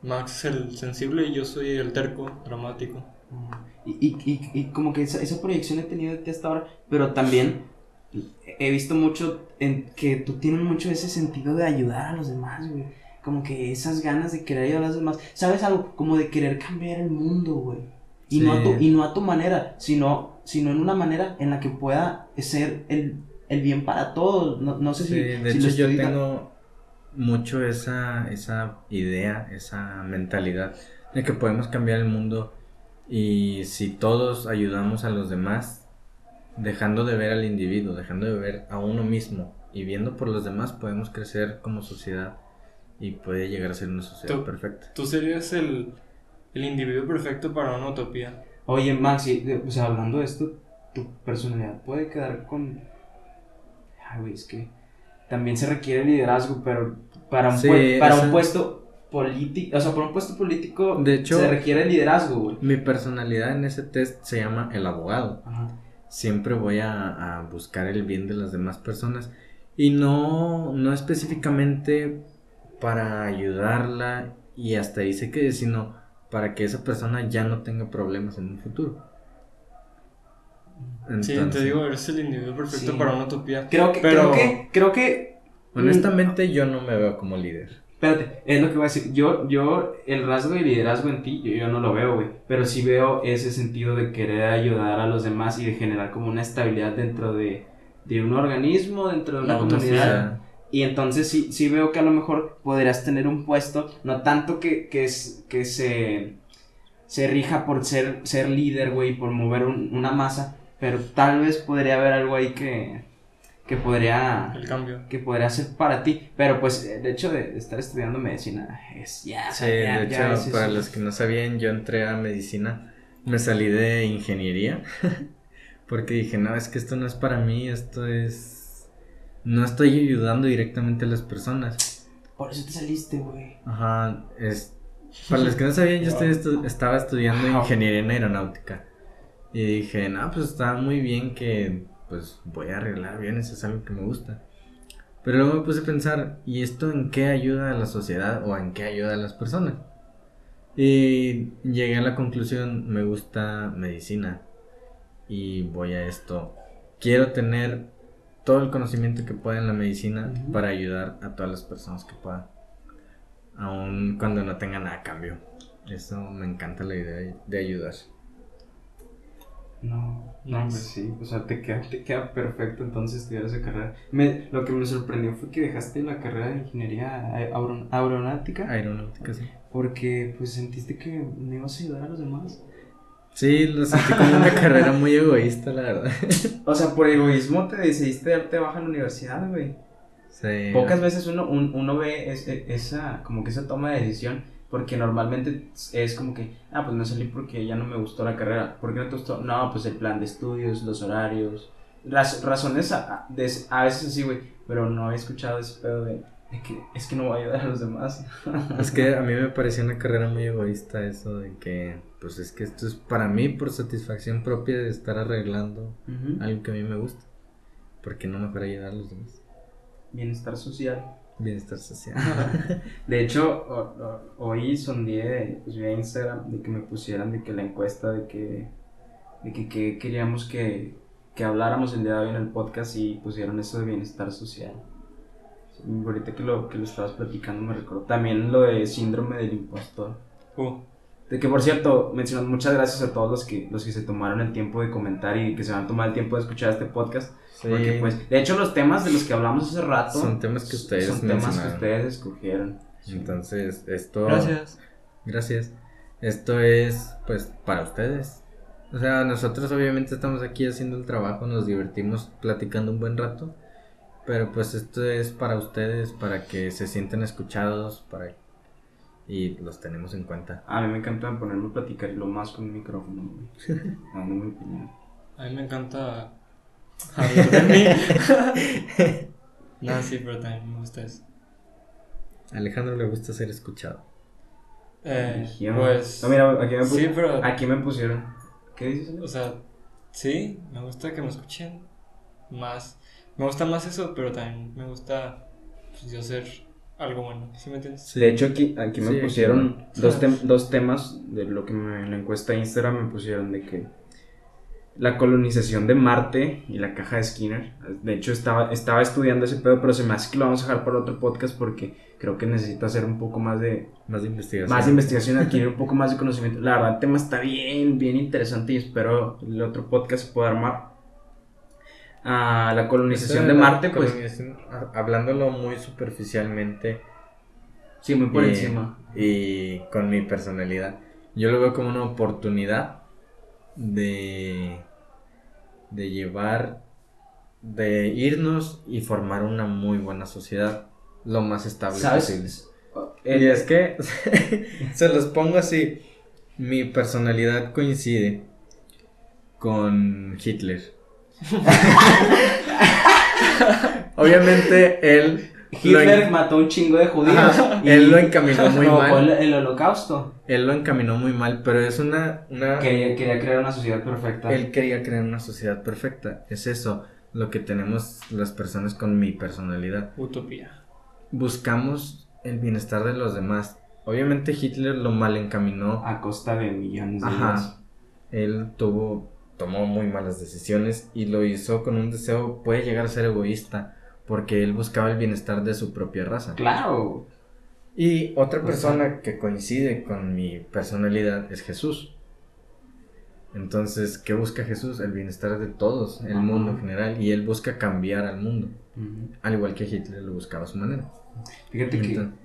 Max es el sensible y yo soy el terco, dramático. Y, y, y, y como que esa, esa proyección he tenido de ti hasta ahora, pero también he visto mucho en que tú tienes mucho ese sentido de ayudar a los demás, güey. Como que esas ganas de querer ayudar a los demás. ¿Sabes algo? Como de querer cambiar el mundo, güey. Y, no a tu, y no a tu manera, sino, sino en una manera en la que pueda ser el, el bien para todos. No, no sé si... Sí, de si hecho lo yo estoy- tengo mucho esa, esa idea, esa mentalidad de que podemos cambiar el mundo y si todos ayudamos a los demás, dejando de ver al individuo, dejando de ver a uno mismo y viendo por los demás, podemos crecer como sociedad y puede llegar a ser una sociedad Tú- perfecta. Tú serías el, el individuo perfecto para una utopía. Oye, Maxi, o sea, hablando de esto, tu personalidad puede quedar con. Ay, güey, es que también se requiere liderazgo, pero para un, Sí, para esa- un puesto político, o sea, para un puesto político De hecho- se requiere liderazgo, güey. Mi personalidad en ese test se llama el abogado. Ajá. Siempre voy a, a buscar el bien de las demás personas y no, no específicamente para ayudarla y hasta ahí se quede, sino para que esa persona ya no tenga problemas en un futuro. Sí, te digo, eres el individuo perfecto Sí. para una utopía. Creo que, Pero- creo que, creo que. honestamente yo no me veo como líder. Espérate, es lo que voy a decir. Yo, yo, el rasgo de liderazgo en ti, yo, yo no lo veo, güey. Pero sí veo ese sentido de querer ayudar a los demás y de generar como una estabilidad dentro de, de un organismo, dentro de una No, comunidad. Y entonces sí, sí veo que a lo mejor podrías tener un puesto, no tanto que, que, es, que se, se rija por ser, ser líder, güey, por mover un- una masa, pero tal vez podría haber algo ahí que, que podría El cambio. que podría ser para ti, pero pues el hecho de estar estudiando medicina es ya, sí, ya, de ya hecho, es para los que no sabían, yo entré a medicina, me salí de ingeniería, porque dije, no, es que esto no es para mí, esto es... No estoy ayudando directamente a las personas. Por eso te saliste, güey. Ajá, es... Para los que no sabían, yo estoy estu- estaba estudiando ingeniería en aeronáutica. Y dije, no, pues está muy bien que pues voy a arreglar aviones, es algo que me gusta. Pero luego me puse a pensar, ¿y esto en qué ayuda a la sociedad o en qué ayuda a las personas? Y llegué a la conclusión, me gusta medicina y voy a esto. Quiero tener todo el conocimiento que pueda en la medicina para ayudar a todas las personas que pueda. Aun cuando no tenga nada a cambio. Eso me encanta la idea de ayudar. No, no, hombre, sí, o sea, te queda, te queda perfecto entonces estudiar esa carrera. Me, lo que me sorprendió fue que dejaste la carrera de ingeniería aeron- aeronáutica Aeronáutica, sí. porque pues sentiste que no ibas a ayudar a los demás. Sí, lo sentí como una carrera muy egoísta, la verdad. O sea, por egoísmo te decidiste darte baja en la universidad, güey. Sí. Pocas veces uno, un- uno ve es- e- esa, como que esa toma de decisión, porque normalmente es como que, ah, pues me salí porque ya no me gustó la carrera. ¿Por qué no te gustó? No, pues el plan de estudios, los horarios, raz- razones a, de- a veces así, güey, pero no he escuchado ese pedo de, de que es que no voy a ayudar a los demás. Es que a mí me pareció una carrera muy egoísta eso de que, pues es que esto es para mí por satisfacción propia de estar arreglando Ujú. algo que a mí me gusta. Porque no mejor ayudar a los demás. bienestar social. Bienestar social. De hecho, o- o- hoy sondeé pues, vía Instagram de que me pusieran de que la encuesta de que, de que, que queríamos que, que habláramos el día de hoy en el podcast y pusieron eso de bienestar social. Ahorita que lo, que lo estabas platicando me recuerdo. También lo de síndrome del impostor. Uh, De que por cierto, mencionas muchas gracias a todos los que, los que se tomaron el tiempo de comentar y que se van a tomar el tiempo de escuchar este podcast. Sí, Porque pues, de hecho los temas de los que hablamos hace rato son temas que ustedes son temas que ustedes escogieron. Entonces, esto... gracias. Gracias. Esto es, pues, para ustedes. O sea, nosotros obviamente estamos aquí haciendo el trabajo, nos divertimos platicando un buen rato. Pero pues esto es para ustedes, para que se sientan escuchados, para... Y los tenemos en cuenta. A mí me encanta ponerme a platicar y lo más con un micrófono, güey. Dando mi opinión. A mí me encanta de mí. no, sí, pero también me gusta eso. A Alejandro le gusta ser escuchado. Eh, pues. No, mira, aquí me, sí, pusieron, pero. aquí me pusieron. ¿Qué dices? O sea, sí, me gusta que me escuchen más. Me gusta más eso, pero también me gusta pues, yo ser algo bueno. ¿Sí me entiendes? De hecho, aquí, aquí me Sí, pusieron dos, tem- dos temas de lo que me, en la encuesta de Instagram me pusieron de que la colonización de Marte y la caja de Skinner. De hecho, estaba, estaba estudiando ese pedo, pero se me hace que lo vamos a dejar para otro podcast porque creo que necesito hacer un poco más de, Más de investigación. más de investigación, adquirir un poco más de conocimiento. La verdad, el tema está bien, bien interesante y espero el otro podcast se pueda armar. Ah, la colonización de Marte, pues Hablándolo muy superficialmente. sí, muy por y- encima. Y con mi personalidad. Yo lo veo como una oportunidad de, de llevar, de irnos y formar una muy buena sociedad lo más estable posible. ¿Sabes? Y es que, se los pongo así, mi personalidad coincide con Hitler. Obviamente él Hitler mató un chingo de judíos. Ajá, y él lo encaminó muy mal. El, el holocausto. Él lo encaminó muy mal, pero es una... una Quería, quería crear una sociedad perfecta. él quería crear una sociedad perfecta. Es eso lo que tenemos las personas con mi personalidad. Utopía. Buscamos el bienestar de los demás. Obviamente Hitler lo mal encaminó. A costa de millones de Ajá. Él tuvo, tomó muy malas decisiones y lo hizo con un deseo, puede llegar a ser egoísta, porque él buscaba el bienestar de su propia raza. Claro. Y otra persona que coincide con mi personalidad es Jesús. Entonces, ¿qué busca Jesús? El bienestar de todos, el Ajá. mundo en general, y él busca cambiar al mundo, al igual que Hitler lo buscaba a su manera. Fíjate Entonces, que,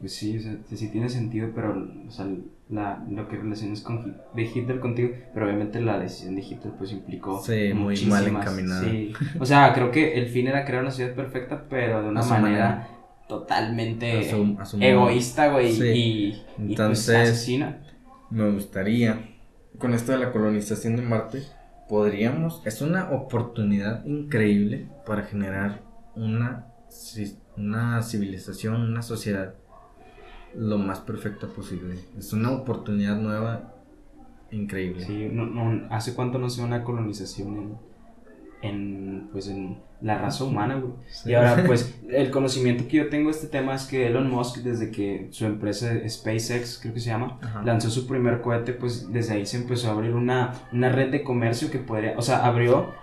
pues sí, o sea, que sí tiene sentido, pero, o sea, la, lo que relacionas con de Hitler contigo, pero obviamente la decisión de Hitler, pues implicó. Sí, muy mal encaminada. Sí. O sea, creo que el fin era crear una ciudad perfecta, pero de una manera, manera. totalmente egoísta, güey, Sí. y, y, pues, Entonces- asesina. me gustaría, con esto de la colonización de Marte, podríamos, es una oportunidad increíble para generar una, una civilización, una sociedad lo más perfecta posible. Es una oportunidad nueva increíble. Sí, no, no, ¿hace cuánto no se una colonización en, en, pues, en la raza humana, güey? Sí. Y ahora, pues, el conocimiento que yo tengo de este tema es que Elon Musk, desde que su empresa SpaceX, creo que se llama, Ajá. lanzó su primer cohete, pues desde ahí se empezó a abrir una, una red de comercio que podría, o sea, abrió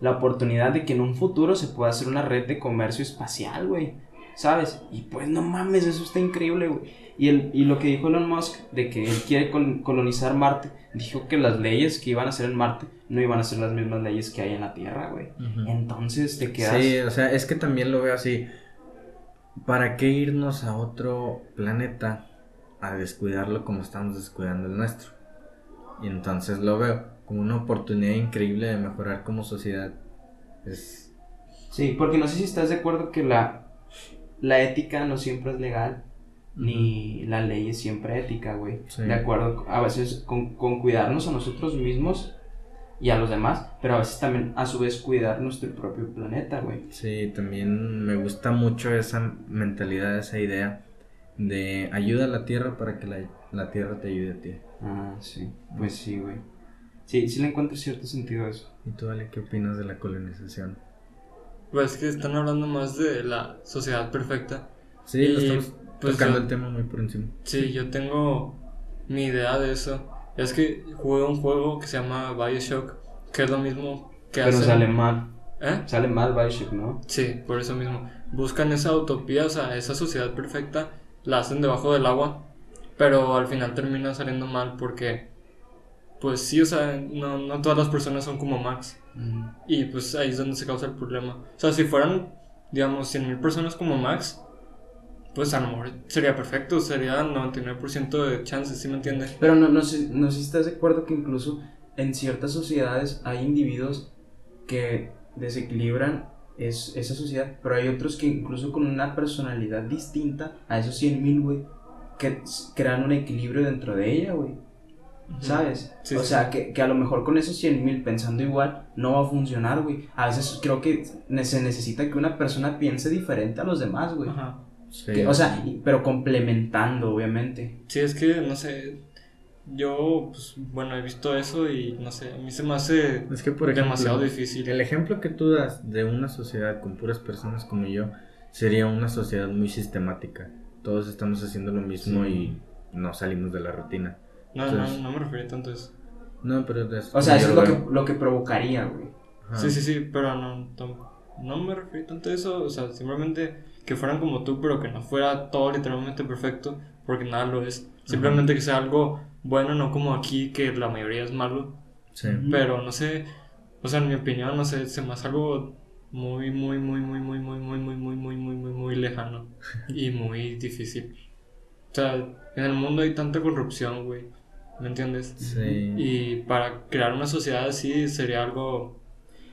la oportunidad de que en un futuro se pueda hacer una red de comercio espacial, güey, ¿sabes? Y pues no mames, eso está increíble, güey. Y, el, y lo que dijo Elon Musk de que él quiere col- colonizar Marte, dijo que las leyes que iban a hacer en Marte no iban a ser las mismas leyes que hay en la Tierra, güey. Entonces te quedas... Sí, o sea, es que también lo veo así. ¿Para qué irnos a otro planeta a descuidarlo como estamos descuidando el nuestro? Y entonces lo veo como una oportunidad increíble de mejorar como sociedad. Es Sí, porque no sé si estás de acuerdo que la, la ética no siempre es legal, ni la ley es siempre ética, güey. Sí. De acuerdo, a veces con, con cuidarnos a nosotros mismos y a los demás, pero a veces también a su vez cuidar nuestro propio planeta, güey. Sí, también me gusta mucho esa mentalidad, esa idea de ayuda a la tierra para que la, la tierra te ayude a ti. Ah, sí, pues sí, güey. Sí, sí le encuentro cierto sentido a eso. ¿Y tú, Ale, qué opinas de la colonización? Pues que están hablando más de la sociedad perfecta. Sí, Y, estamos pues, tocando yo- el tema muy por encima. Sí, yo tengo mi idea de eso. Es que jugué un juego que se llama Bioshock, que es lo mismo que Pero sale mal. ¿Eh? Sale mal Bioshock, ¿no? Sí, por eso mismo. Buscan esa utopía, o sea, esa sociedad perfecta, la hacen debajo del agua, pero al final termina saliendo mal porque, pues sí, o sea, no, no todas las personas son como Max. Y pues ahí es donde se causa el problema. O sea, si fueran, digamos, 100.000 personas como Max, pues a lo mejor sería perfecto, sería 99% de chances, ¿sí me entiendes? Pero no, no, sé, no sé si estás de acuerdo que incluso en ciertas sociedades hay individuos que desequilibran es, esa sociedad, pero hay otros que incluso con una personalidad distinta a esos 100 mil, güey, que crean un equilibrio dentro de ella, güey, ¿sabes? Sí, o sí, sea, sí. que, que a lo mejor con esos 100 mil pensando igual no va a funcionar, güey. A veces creo que se necesita que una persona piense diferente a los demás, güey. Ajá. Sí. Que- O sea, y- pero complementando, obviamente. Sí, es que, no sé, yo, pues, bueno, he visto eso y, no sé, a mí se me hace es que por ejemplo, demasiado difícil. el ejemplo que tú das de una sociedad con puras personas como yo sería una sociedad muy sistemática. Todos estamos haciendo lo mismo Sí. y no salimos de la rutina. No, Entonces- no, no me refería tanto a eso. No, pero es O sea, eso es lo que, lo que provocaría, güey. Ajá. Sí, sí, sí, pero no, no me referí tanto a eso, o sea, simplemente que fueran como tú, pero que no fuera todo literalmente perfecto, porque nada lo es. Simplemente que sea algo bueno, no como aquí, que la mayoría es malo, Sí. pero no sé, o sea, en mi opinión, no sé, se me hace algo muy, muy, muy, muy, muy, muy, muy, muy, muy, muy, muy, muy, muy lejano y muy difícil. O sea, en el mundo hay tanta corrupción, güey, ¿me entiendes? Sí. Y para crear una sociedad así sería algo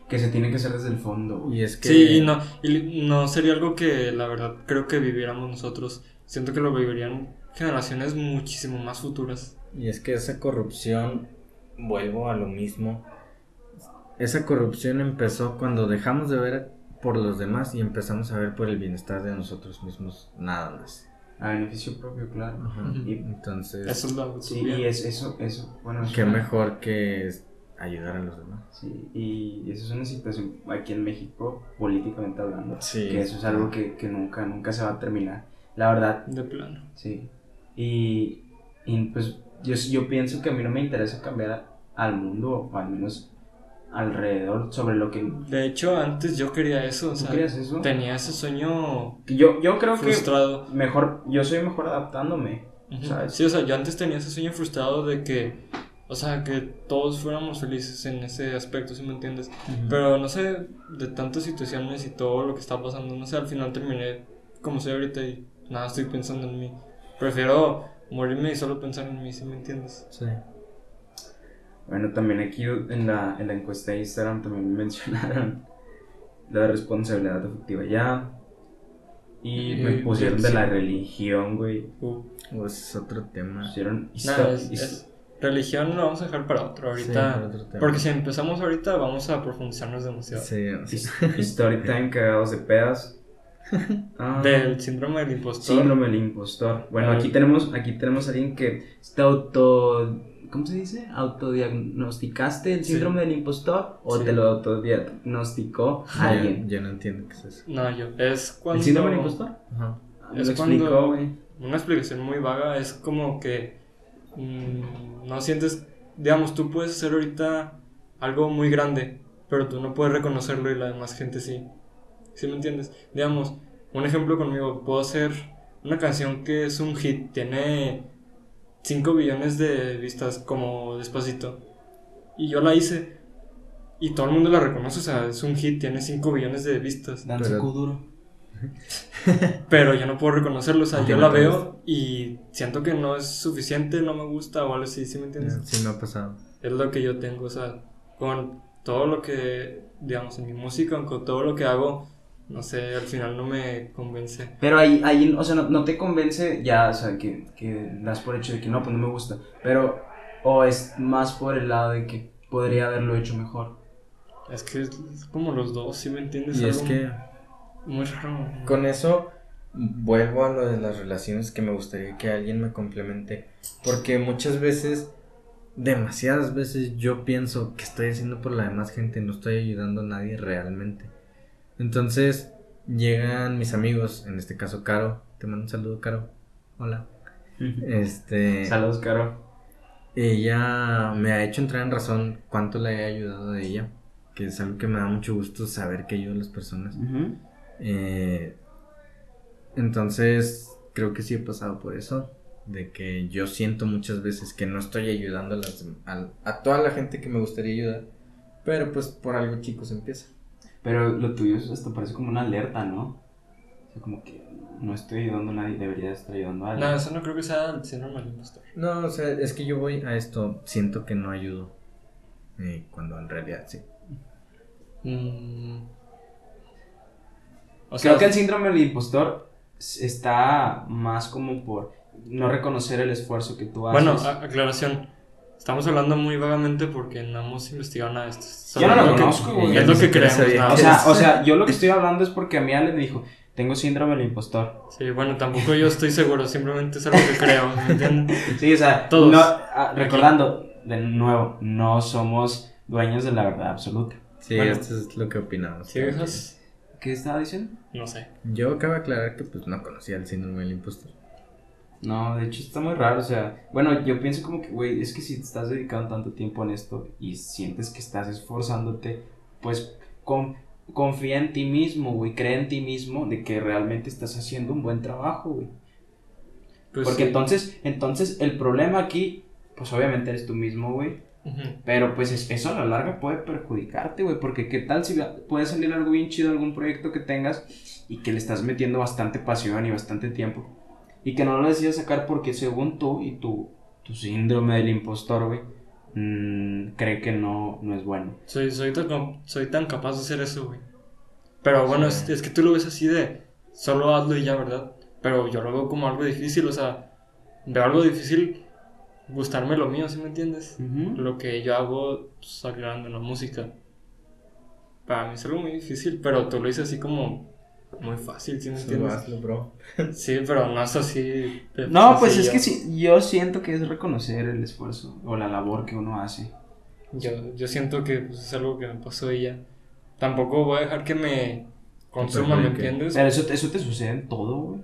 Que se tiene que hacer desde el fondo. Y es que Sí, y no, y no sería algo que la verdad creo que viviéramos nosotros. Siento que lo vivirían generaciones muchísimo más futuras. Y es que esa corrupción, vuelvo a lo mismo, esa corrupción empezó cuando dejamos de ver por los demás y empezamos a ver por el bienestar de nosotros mismos, nada más. A beneficio propio, claro. Ajá. Ujú. Entonces, Eso es la Sí, y es, eso, eso, bueno, es qué una- mejor que ayudar a los demás. Sí, y eso es una situación aquí en México, políticamente hablando, Sí. que eso es algo que, que nunca, nunca se va a terminar. La verdad, De plano. sí. Y, y, pues yo, yo pienso que a mí no me interesa cambiar al mundo, o al menos alrededor, sobre lo que... De hecho, antes yo quería eso. O ¿Tú sea, querías eso? tenía ese sueño Yo, yo creo frustrado. que mejor, yo soy mejor adaptándome, Ujú. ¿sabes? Sí, o sea, yo antes tenía ese sueño frustrado de que, o sea, que todos fuéramos felices en ese aspecto, si me entiendes? Pero no sé, de tantas situaciones y todo lo que está pasando, no sé, al final terminé como soy ahorita y nada, estoy pensando en mí. Prefiero morirme y solo pensar en mí, si me entiendes? Sí. Bueno, también aquí en la, en la encuesta de Instagram también mencionaron la responsabilidad afectiva ya. Y Y- me pusieron de la sí. religión, güey. Uh, O ese es otro tema. Pusieron es, es- religión lo vamos a dejar para otro Sí, ahorita. para otro tema. porque si empezamos ahorita vamos a profundizarnos demasiado. Sí, sí. Story time cagados de pedas. Ah, Del síndrome del impostor. síndrome del impostor. Bueno, aquí tenemos, aquí tenemos a alguien que te auto. ¿Cómo se dice? ¿Autodiagnosticaste el Sí. síndrome del impostor? ¿O Sí. te lo autodiagnosticó alguien? ya no entiendo qué es eso. No, yo. Es cuando. ¿El síndrome del impostor? Ajá. Me Es lo cuando- explicó, güey. Una explicación muy vaga es como que mm, no sientes, digamos, tú puedes hacer ahorita algo muy grande, pero tú no puedes reconocerlo y la demás gente sí. ¿Sí me entiendes? Digamos, un ejemplo conmigo, puedo hacer una canción que es un hit, tiene 5 billones de vistas como despacito. Y yo la hice y todo el mundo la reconoce, o sea, es un hit, tiene 5 billones de vistas. Danza Pero- Kuduro. Pero yo no puedo reconocerlo, o sea, yo la veo y siento que no es suficiente, no me gusta o algo así, ¿sí me entiendes? Sí, me ha pasado. Es lo que yo tengo, o sea, con todo lo que, digamos, en mi música, con todo lo que hago, no sé, al final no me convence. Pero ahí, ahí o sea, no, no te convence ya, o sea, que, que das por hecho de que no, pues no me gusta. Pero, o es más por el lado de que podría haberlo hecho mejor. Es que es como los dos, ¿sí me entiendes? Y es Algo que Muy raro. con eso vuelvo a lo de las relaciones que me gustaría que alguien me complemente. Porque muchas veces, demasiadas veces yo pienso que estoy haciendo por la demás gente, no estoy ayudando a nadie realmente. Entonces llegan mis amigos, en este caso Caro. Te mando un saludo, Caro. Hola. Este. Saludos, Caro. Ella me ha hecho entrar en razón cuánto le he ayudado a ella. Que es algo que me da mucho gusto saber que ayudo a las personas. Eh, entonces, creo que sí he pasado por eso. De que yo siento muchas veces que no estoy ayudando a, las, a, a toda la gente que me gustaría ayudar. Pero pues por algo chico se empieza. Pero lo tuyo es- hasta parece como una alerta, ¿no? O sea, como que no estoy ayudando a nadie, debería estar ayudando a alguien. No, eso no creo que sea el síndrome del impostor. No, o sea, es que yo voy a esto, siento que no ayudo. eh, cuando en realidad sí. Mm. O Creo que el síndrome del impostor s- está más como por no reconocer el esfuerzo que tú haces. Bueno, aclaración. Estamos hablando muy vagamente porque no hemos investigado nada de esto. Yo no Es lo que- conozco, güey. Es lo que creemos. nada o sea, o sea, yo lo que estoy hablando es porque a mí Ale me dijo, tengo síndrome del impostor. Sí, bueno, tampoco yo estoy seguro, simplemente es algo que creo, ¿me entiendes? Sí, o sea, Todos. no, ah, recordando, de nuevo, no somos dueños de la verdad absoluta. Sí, Bueno. esto es lo que opinamos. ¿Sí? ¿Qué estaba diciendo? No sé. Yo acabo de aclarar que pues no conocía el síndrome del impostor. No, de hecho está muy raro, o sea, bueno, yo pienso como que, güey, es que si te estás dedicando tanto tiempo en esto y sientes que estás esforzándote, pues con, confía en ti mismo, güey, cree en ti mismo de que realmente estás haciendo un buen trabajo, güey. Pues Porque sí. entonces, entonces el problema aquí, pues obviamente eres tú mismo, güey. Pero pues es- eso a la larga puede perjudicarte, güey, porque qué tal si puede salir algo bien chido, algún proyecto que tengas y que le estás metiendo bastante pasión y bastante tiempo y que no lo decidas sacar porque según tú y tu, tu síndrome del impostor, güey, mm, cree que no, no es bueno. Soy, soy, tan, soy tan capaz de hacer eso, güey. Pero bueno, Sí. es, es que tú lo ves así de solo hazlo y ya, ¿verdad? Pero yo lo veo como algo difícil, o sea, veo algo difícil gustarme lo mío, ¿sí me entiendes? Lo que yo hago pues, en la música. Para mí es algo muy difícil, pero tú lo dices así como muy fácil, ¿sí me Solo entiendes? hazlo, bro. Sí, pero no es así. No, pues es que sí, yo siento que es reconocer el esfuerzo o la labor que uno hace. Yo, yo siento que pues, es algo que me pasó y ya. Tampoco voy a dejar que me consuma, ¿me entiendes? Pero eso, eso te sucede en todo, güey.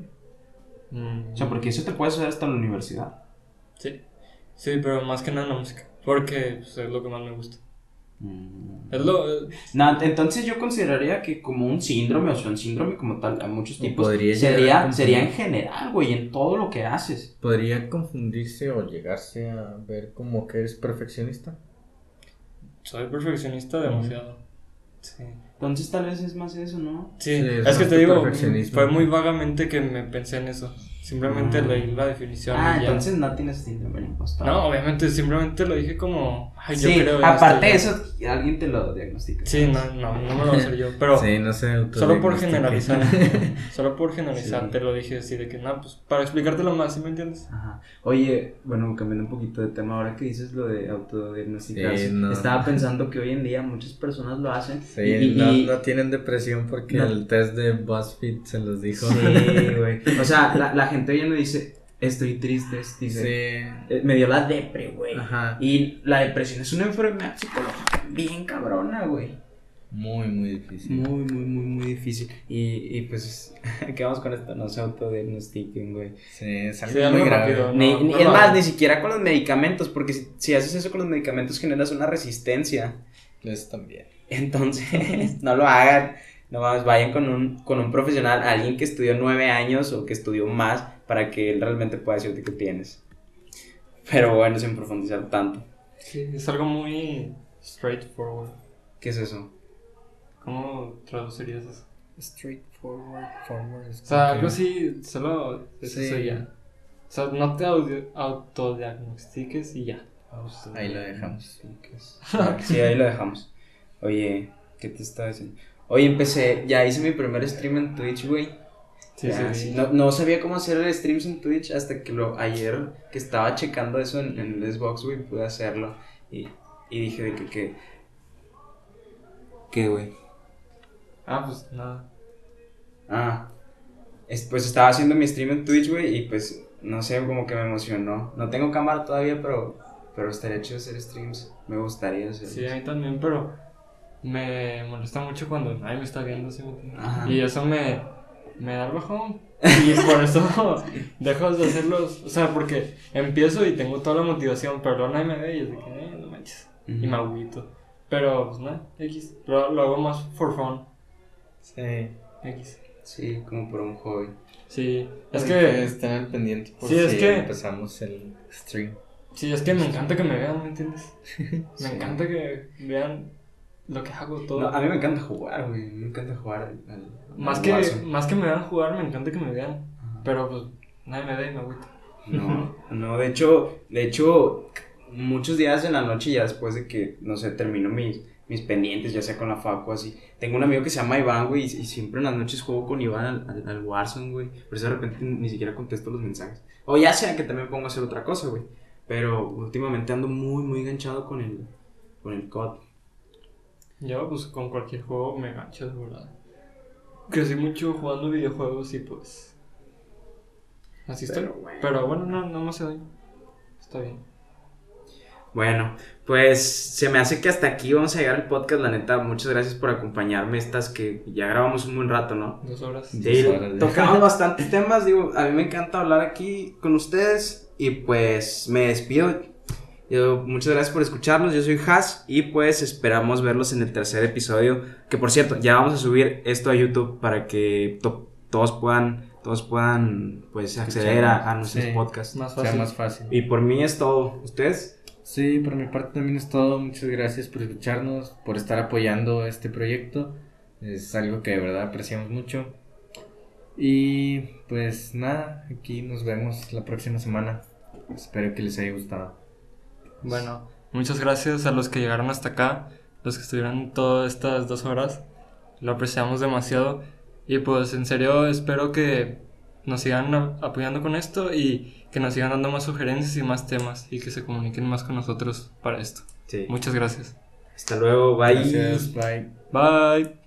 Mm, O sea, porque eso te puede suceder hasta en la universidad. Sí. Sí, pero más que nada en la música. Porque pues, es lo que más me gusta. Mm. Es lo. No, entonces yo consideraría que como un síndrome, o sea, un síndrome como tal, a muchos tipos, podría llegar a sería, sería en general, güey, en todo lo que haces. ¿Podría confundirse o llegarse a ver como que eres perfeccionista? soy perfeccionista demasiado. Sí. Entonces tal vez es más eso, ¿no? Sí, Sí, es es que te digo, fue muy vagamente que me pensé en eso. Simplemente Ah. leí la definición. Ah, y ya. entonces no tienes síndrome del impostor. No, obviamente, simplemente lo dije como. Ay, yo sí, creo en aparte de ya. eso, alguien te lo diagnostica. Sí, no, no, no me lo voy a hacer yo. Pero sí, no sé. solo por generalizar. solo por generalizar Sí. te lo dije así de que, no, pues para explicártelo más, ¿sí me entiendes? Ajá. Oye, bueno, cambiando un poquito de tema, ahora que dices lo de autodiagnosticarse, Sí, no. estaba pensando que hoy en día muchas personas lo hacen. Sí, y, no, y- no tienen depresión porque No. el test de BuzzFeed se los dijo. Sí, güey. O sea, la, la gente hoy no dice, estoy triste, dice, Sí. "Eh, me dio la depre, güey. Ajá. Y la depresión es una enfermedad psicológica bien cabrona, güey. Muy, muy difícil. Muy, muy, muy, muy difícil. Y, y pues, ¿qué vamos con esto? No se autodiagnostiquen, güey. Sí, es algo Sí, algo muy grave. rápido. Ni- no ni- lo es más, ni siquiera con los medicamentos, porque si, si haces eso con los medicamentos generas una resistencia. Eso también. Entonces, no lo hagan. No más, vayan con un, con un profesional, alguien que estudió nueve años o que estudió más, para que él realmente pueda decirte qué tienes. Pero bueno, sin profundizar tanto. Sí, es algo muy straightforward. ¿Qué es eso? ¿Cómo traducirías eso? Straightforward, forward. O sea, algo así, solo es Sí. eso ya. O sea, no te autodiagnostiques y ya. Ahí lo dejamos. Sí, ahí lo dejamos. Oye, ¿qué te estaba diciendo? Oye, empecé, ya hice mi primer stream en Twitch, güey. Sí, Ya, sí. No, no sabía cómo hacer streams en Twitch hasta que lo ayer que estaba checando eso en, en el Xbox, güey, pude hacerlo. Y, y dije de que, que... ¿Qué, güey? Ah, pues nada. Ah, es- pues estaba haciendo mi stream en Twitch, güey, y pues, no sé, como que me emocionó. No tengo cámara todavía, pero, pero estaría chido hacer streams. Me gustaría hacer. Sí, a mí también, pero me molesta mucho cuando nadie me está viendo. Y eso me, me da el bajón. Y por eso dejo de hacerlos. O sea, porque empiezo y tengo toda la motivación, pero luego nadie me ve y es de que, eh, no manches. Y me agüito. Pero, pues nada, X. Lo, lo hago más for fun. Sí. X. Sí, como por un hobby. Sí, es que. que estén al pendiente por Sí, es que- empezamos el stream. Sí, es que me encanta que me vean, ¿me entiendes? Me Sí. encanta que vean lo que hago todo. No, a mí me encanta jugar, güey. Me encanta jugar al, al- más, que, Warzone. más que me vean jugar, me encanta que me vean. Ajá. Pero pues nadie me ve y me agüito. No, no, de hecho, de hecho, muchos días en la noche ya después de que, no sé, termino mis, mis pendientes, ya sea con la facu así. Tengo un amigo que se llama Iván, güey, y, y siempre en las noches juego con Iván al, al, al Warzone, güey. Por eso de repente ni siquiera contesto los mensajes. O ya sea que también pongo a hacer otra cosa, güey. Pero últimamente ando muy, muy enganchado con el, con el COD. Yo pues con cualquier juego me engancho de verdad. Crecí mucho jugando videojuegos y pues... Así estoy. Pero bueno. Pero bueno, no, no me hace daño. Está bien. Bueno, pues se me hace que hasta aquí vamos a llegar al podcast, la neta. Muchas gracias por acompañarme. Estas que ya grabamos un buen rato, ¿no? Dos horas. Sí, Dos horas, tocamos bastantes temas, digo, a mí me encanta hablar aquí con ustedes y pues me despido. Yo, muchas gracias por escucharnos, yo soy Has y pues esperamos verlos en el tercer episodio, que por cierto, ya vamos a subir esto a YouTube para que to- todos puedan, todos puedan pues acceder a, a nuestros Sí. podcasts. Más Sea más fácil. Y por mí es todo, ¿ustedes? Sí, por mi parte también es todo. Muchas gracias por escucharnos, por estar apoyando este proyecto. Es algo que de verdad apreciamos mucho. Y pues nada, aquí nos vemos la próxima semana. Espero que les haya gustado. Bueno, muchas gracias a los que llegaron hasta acá, los que estuvieron todas estas dos horas. Lo apreciamos demasiado. Y pues en serio espero que nos sigan apoyando con esto y que nos sigan dando más sugerencias y más temas y que se comuniquen más con nosotros para esto. Sí. Muchas gracias. Hasta luego, bye. Gracias, bye. Bye.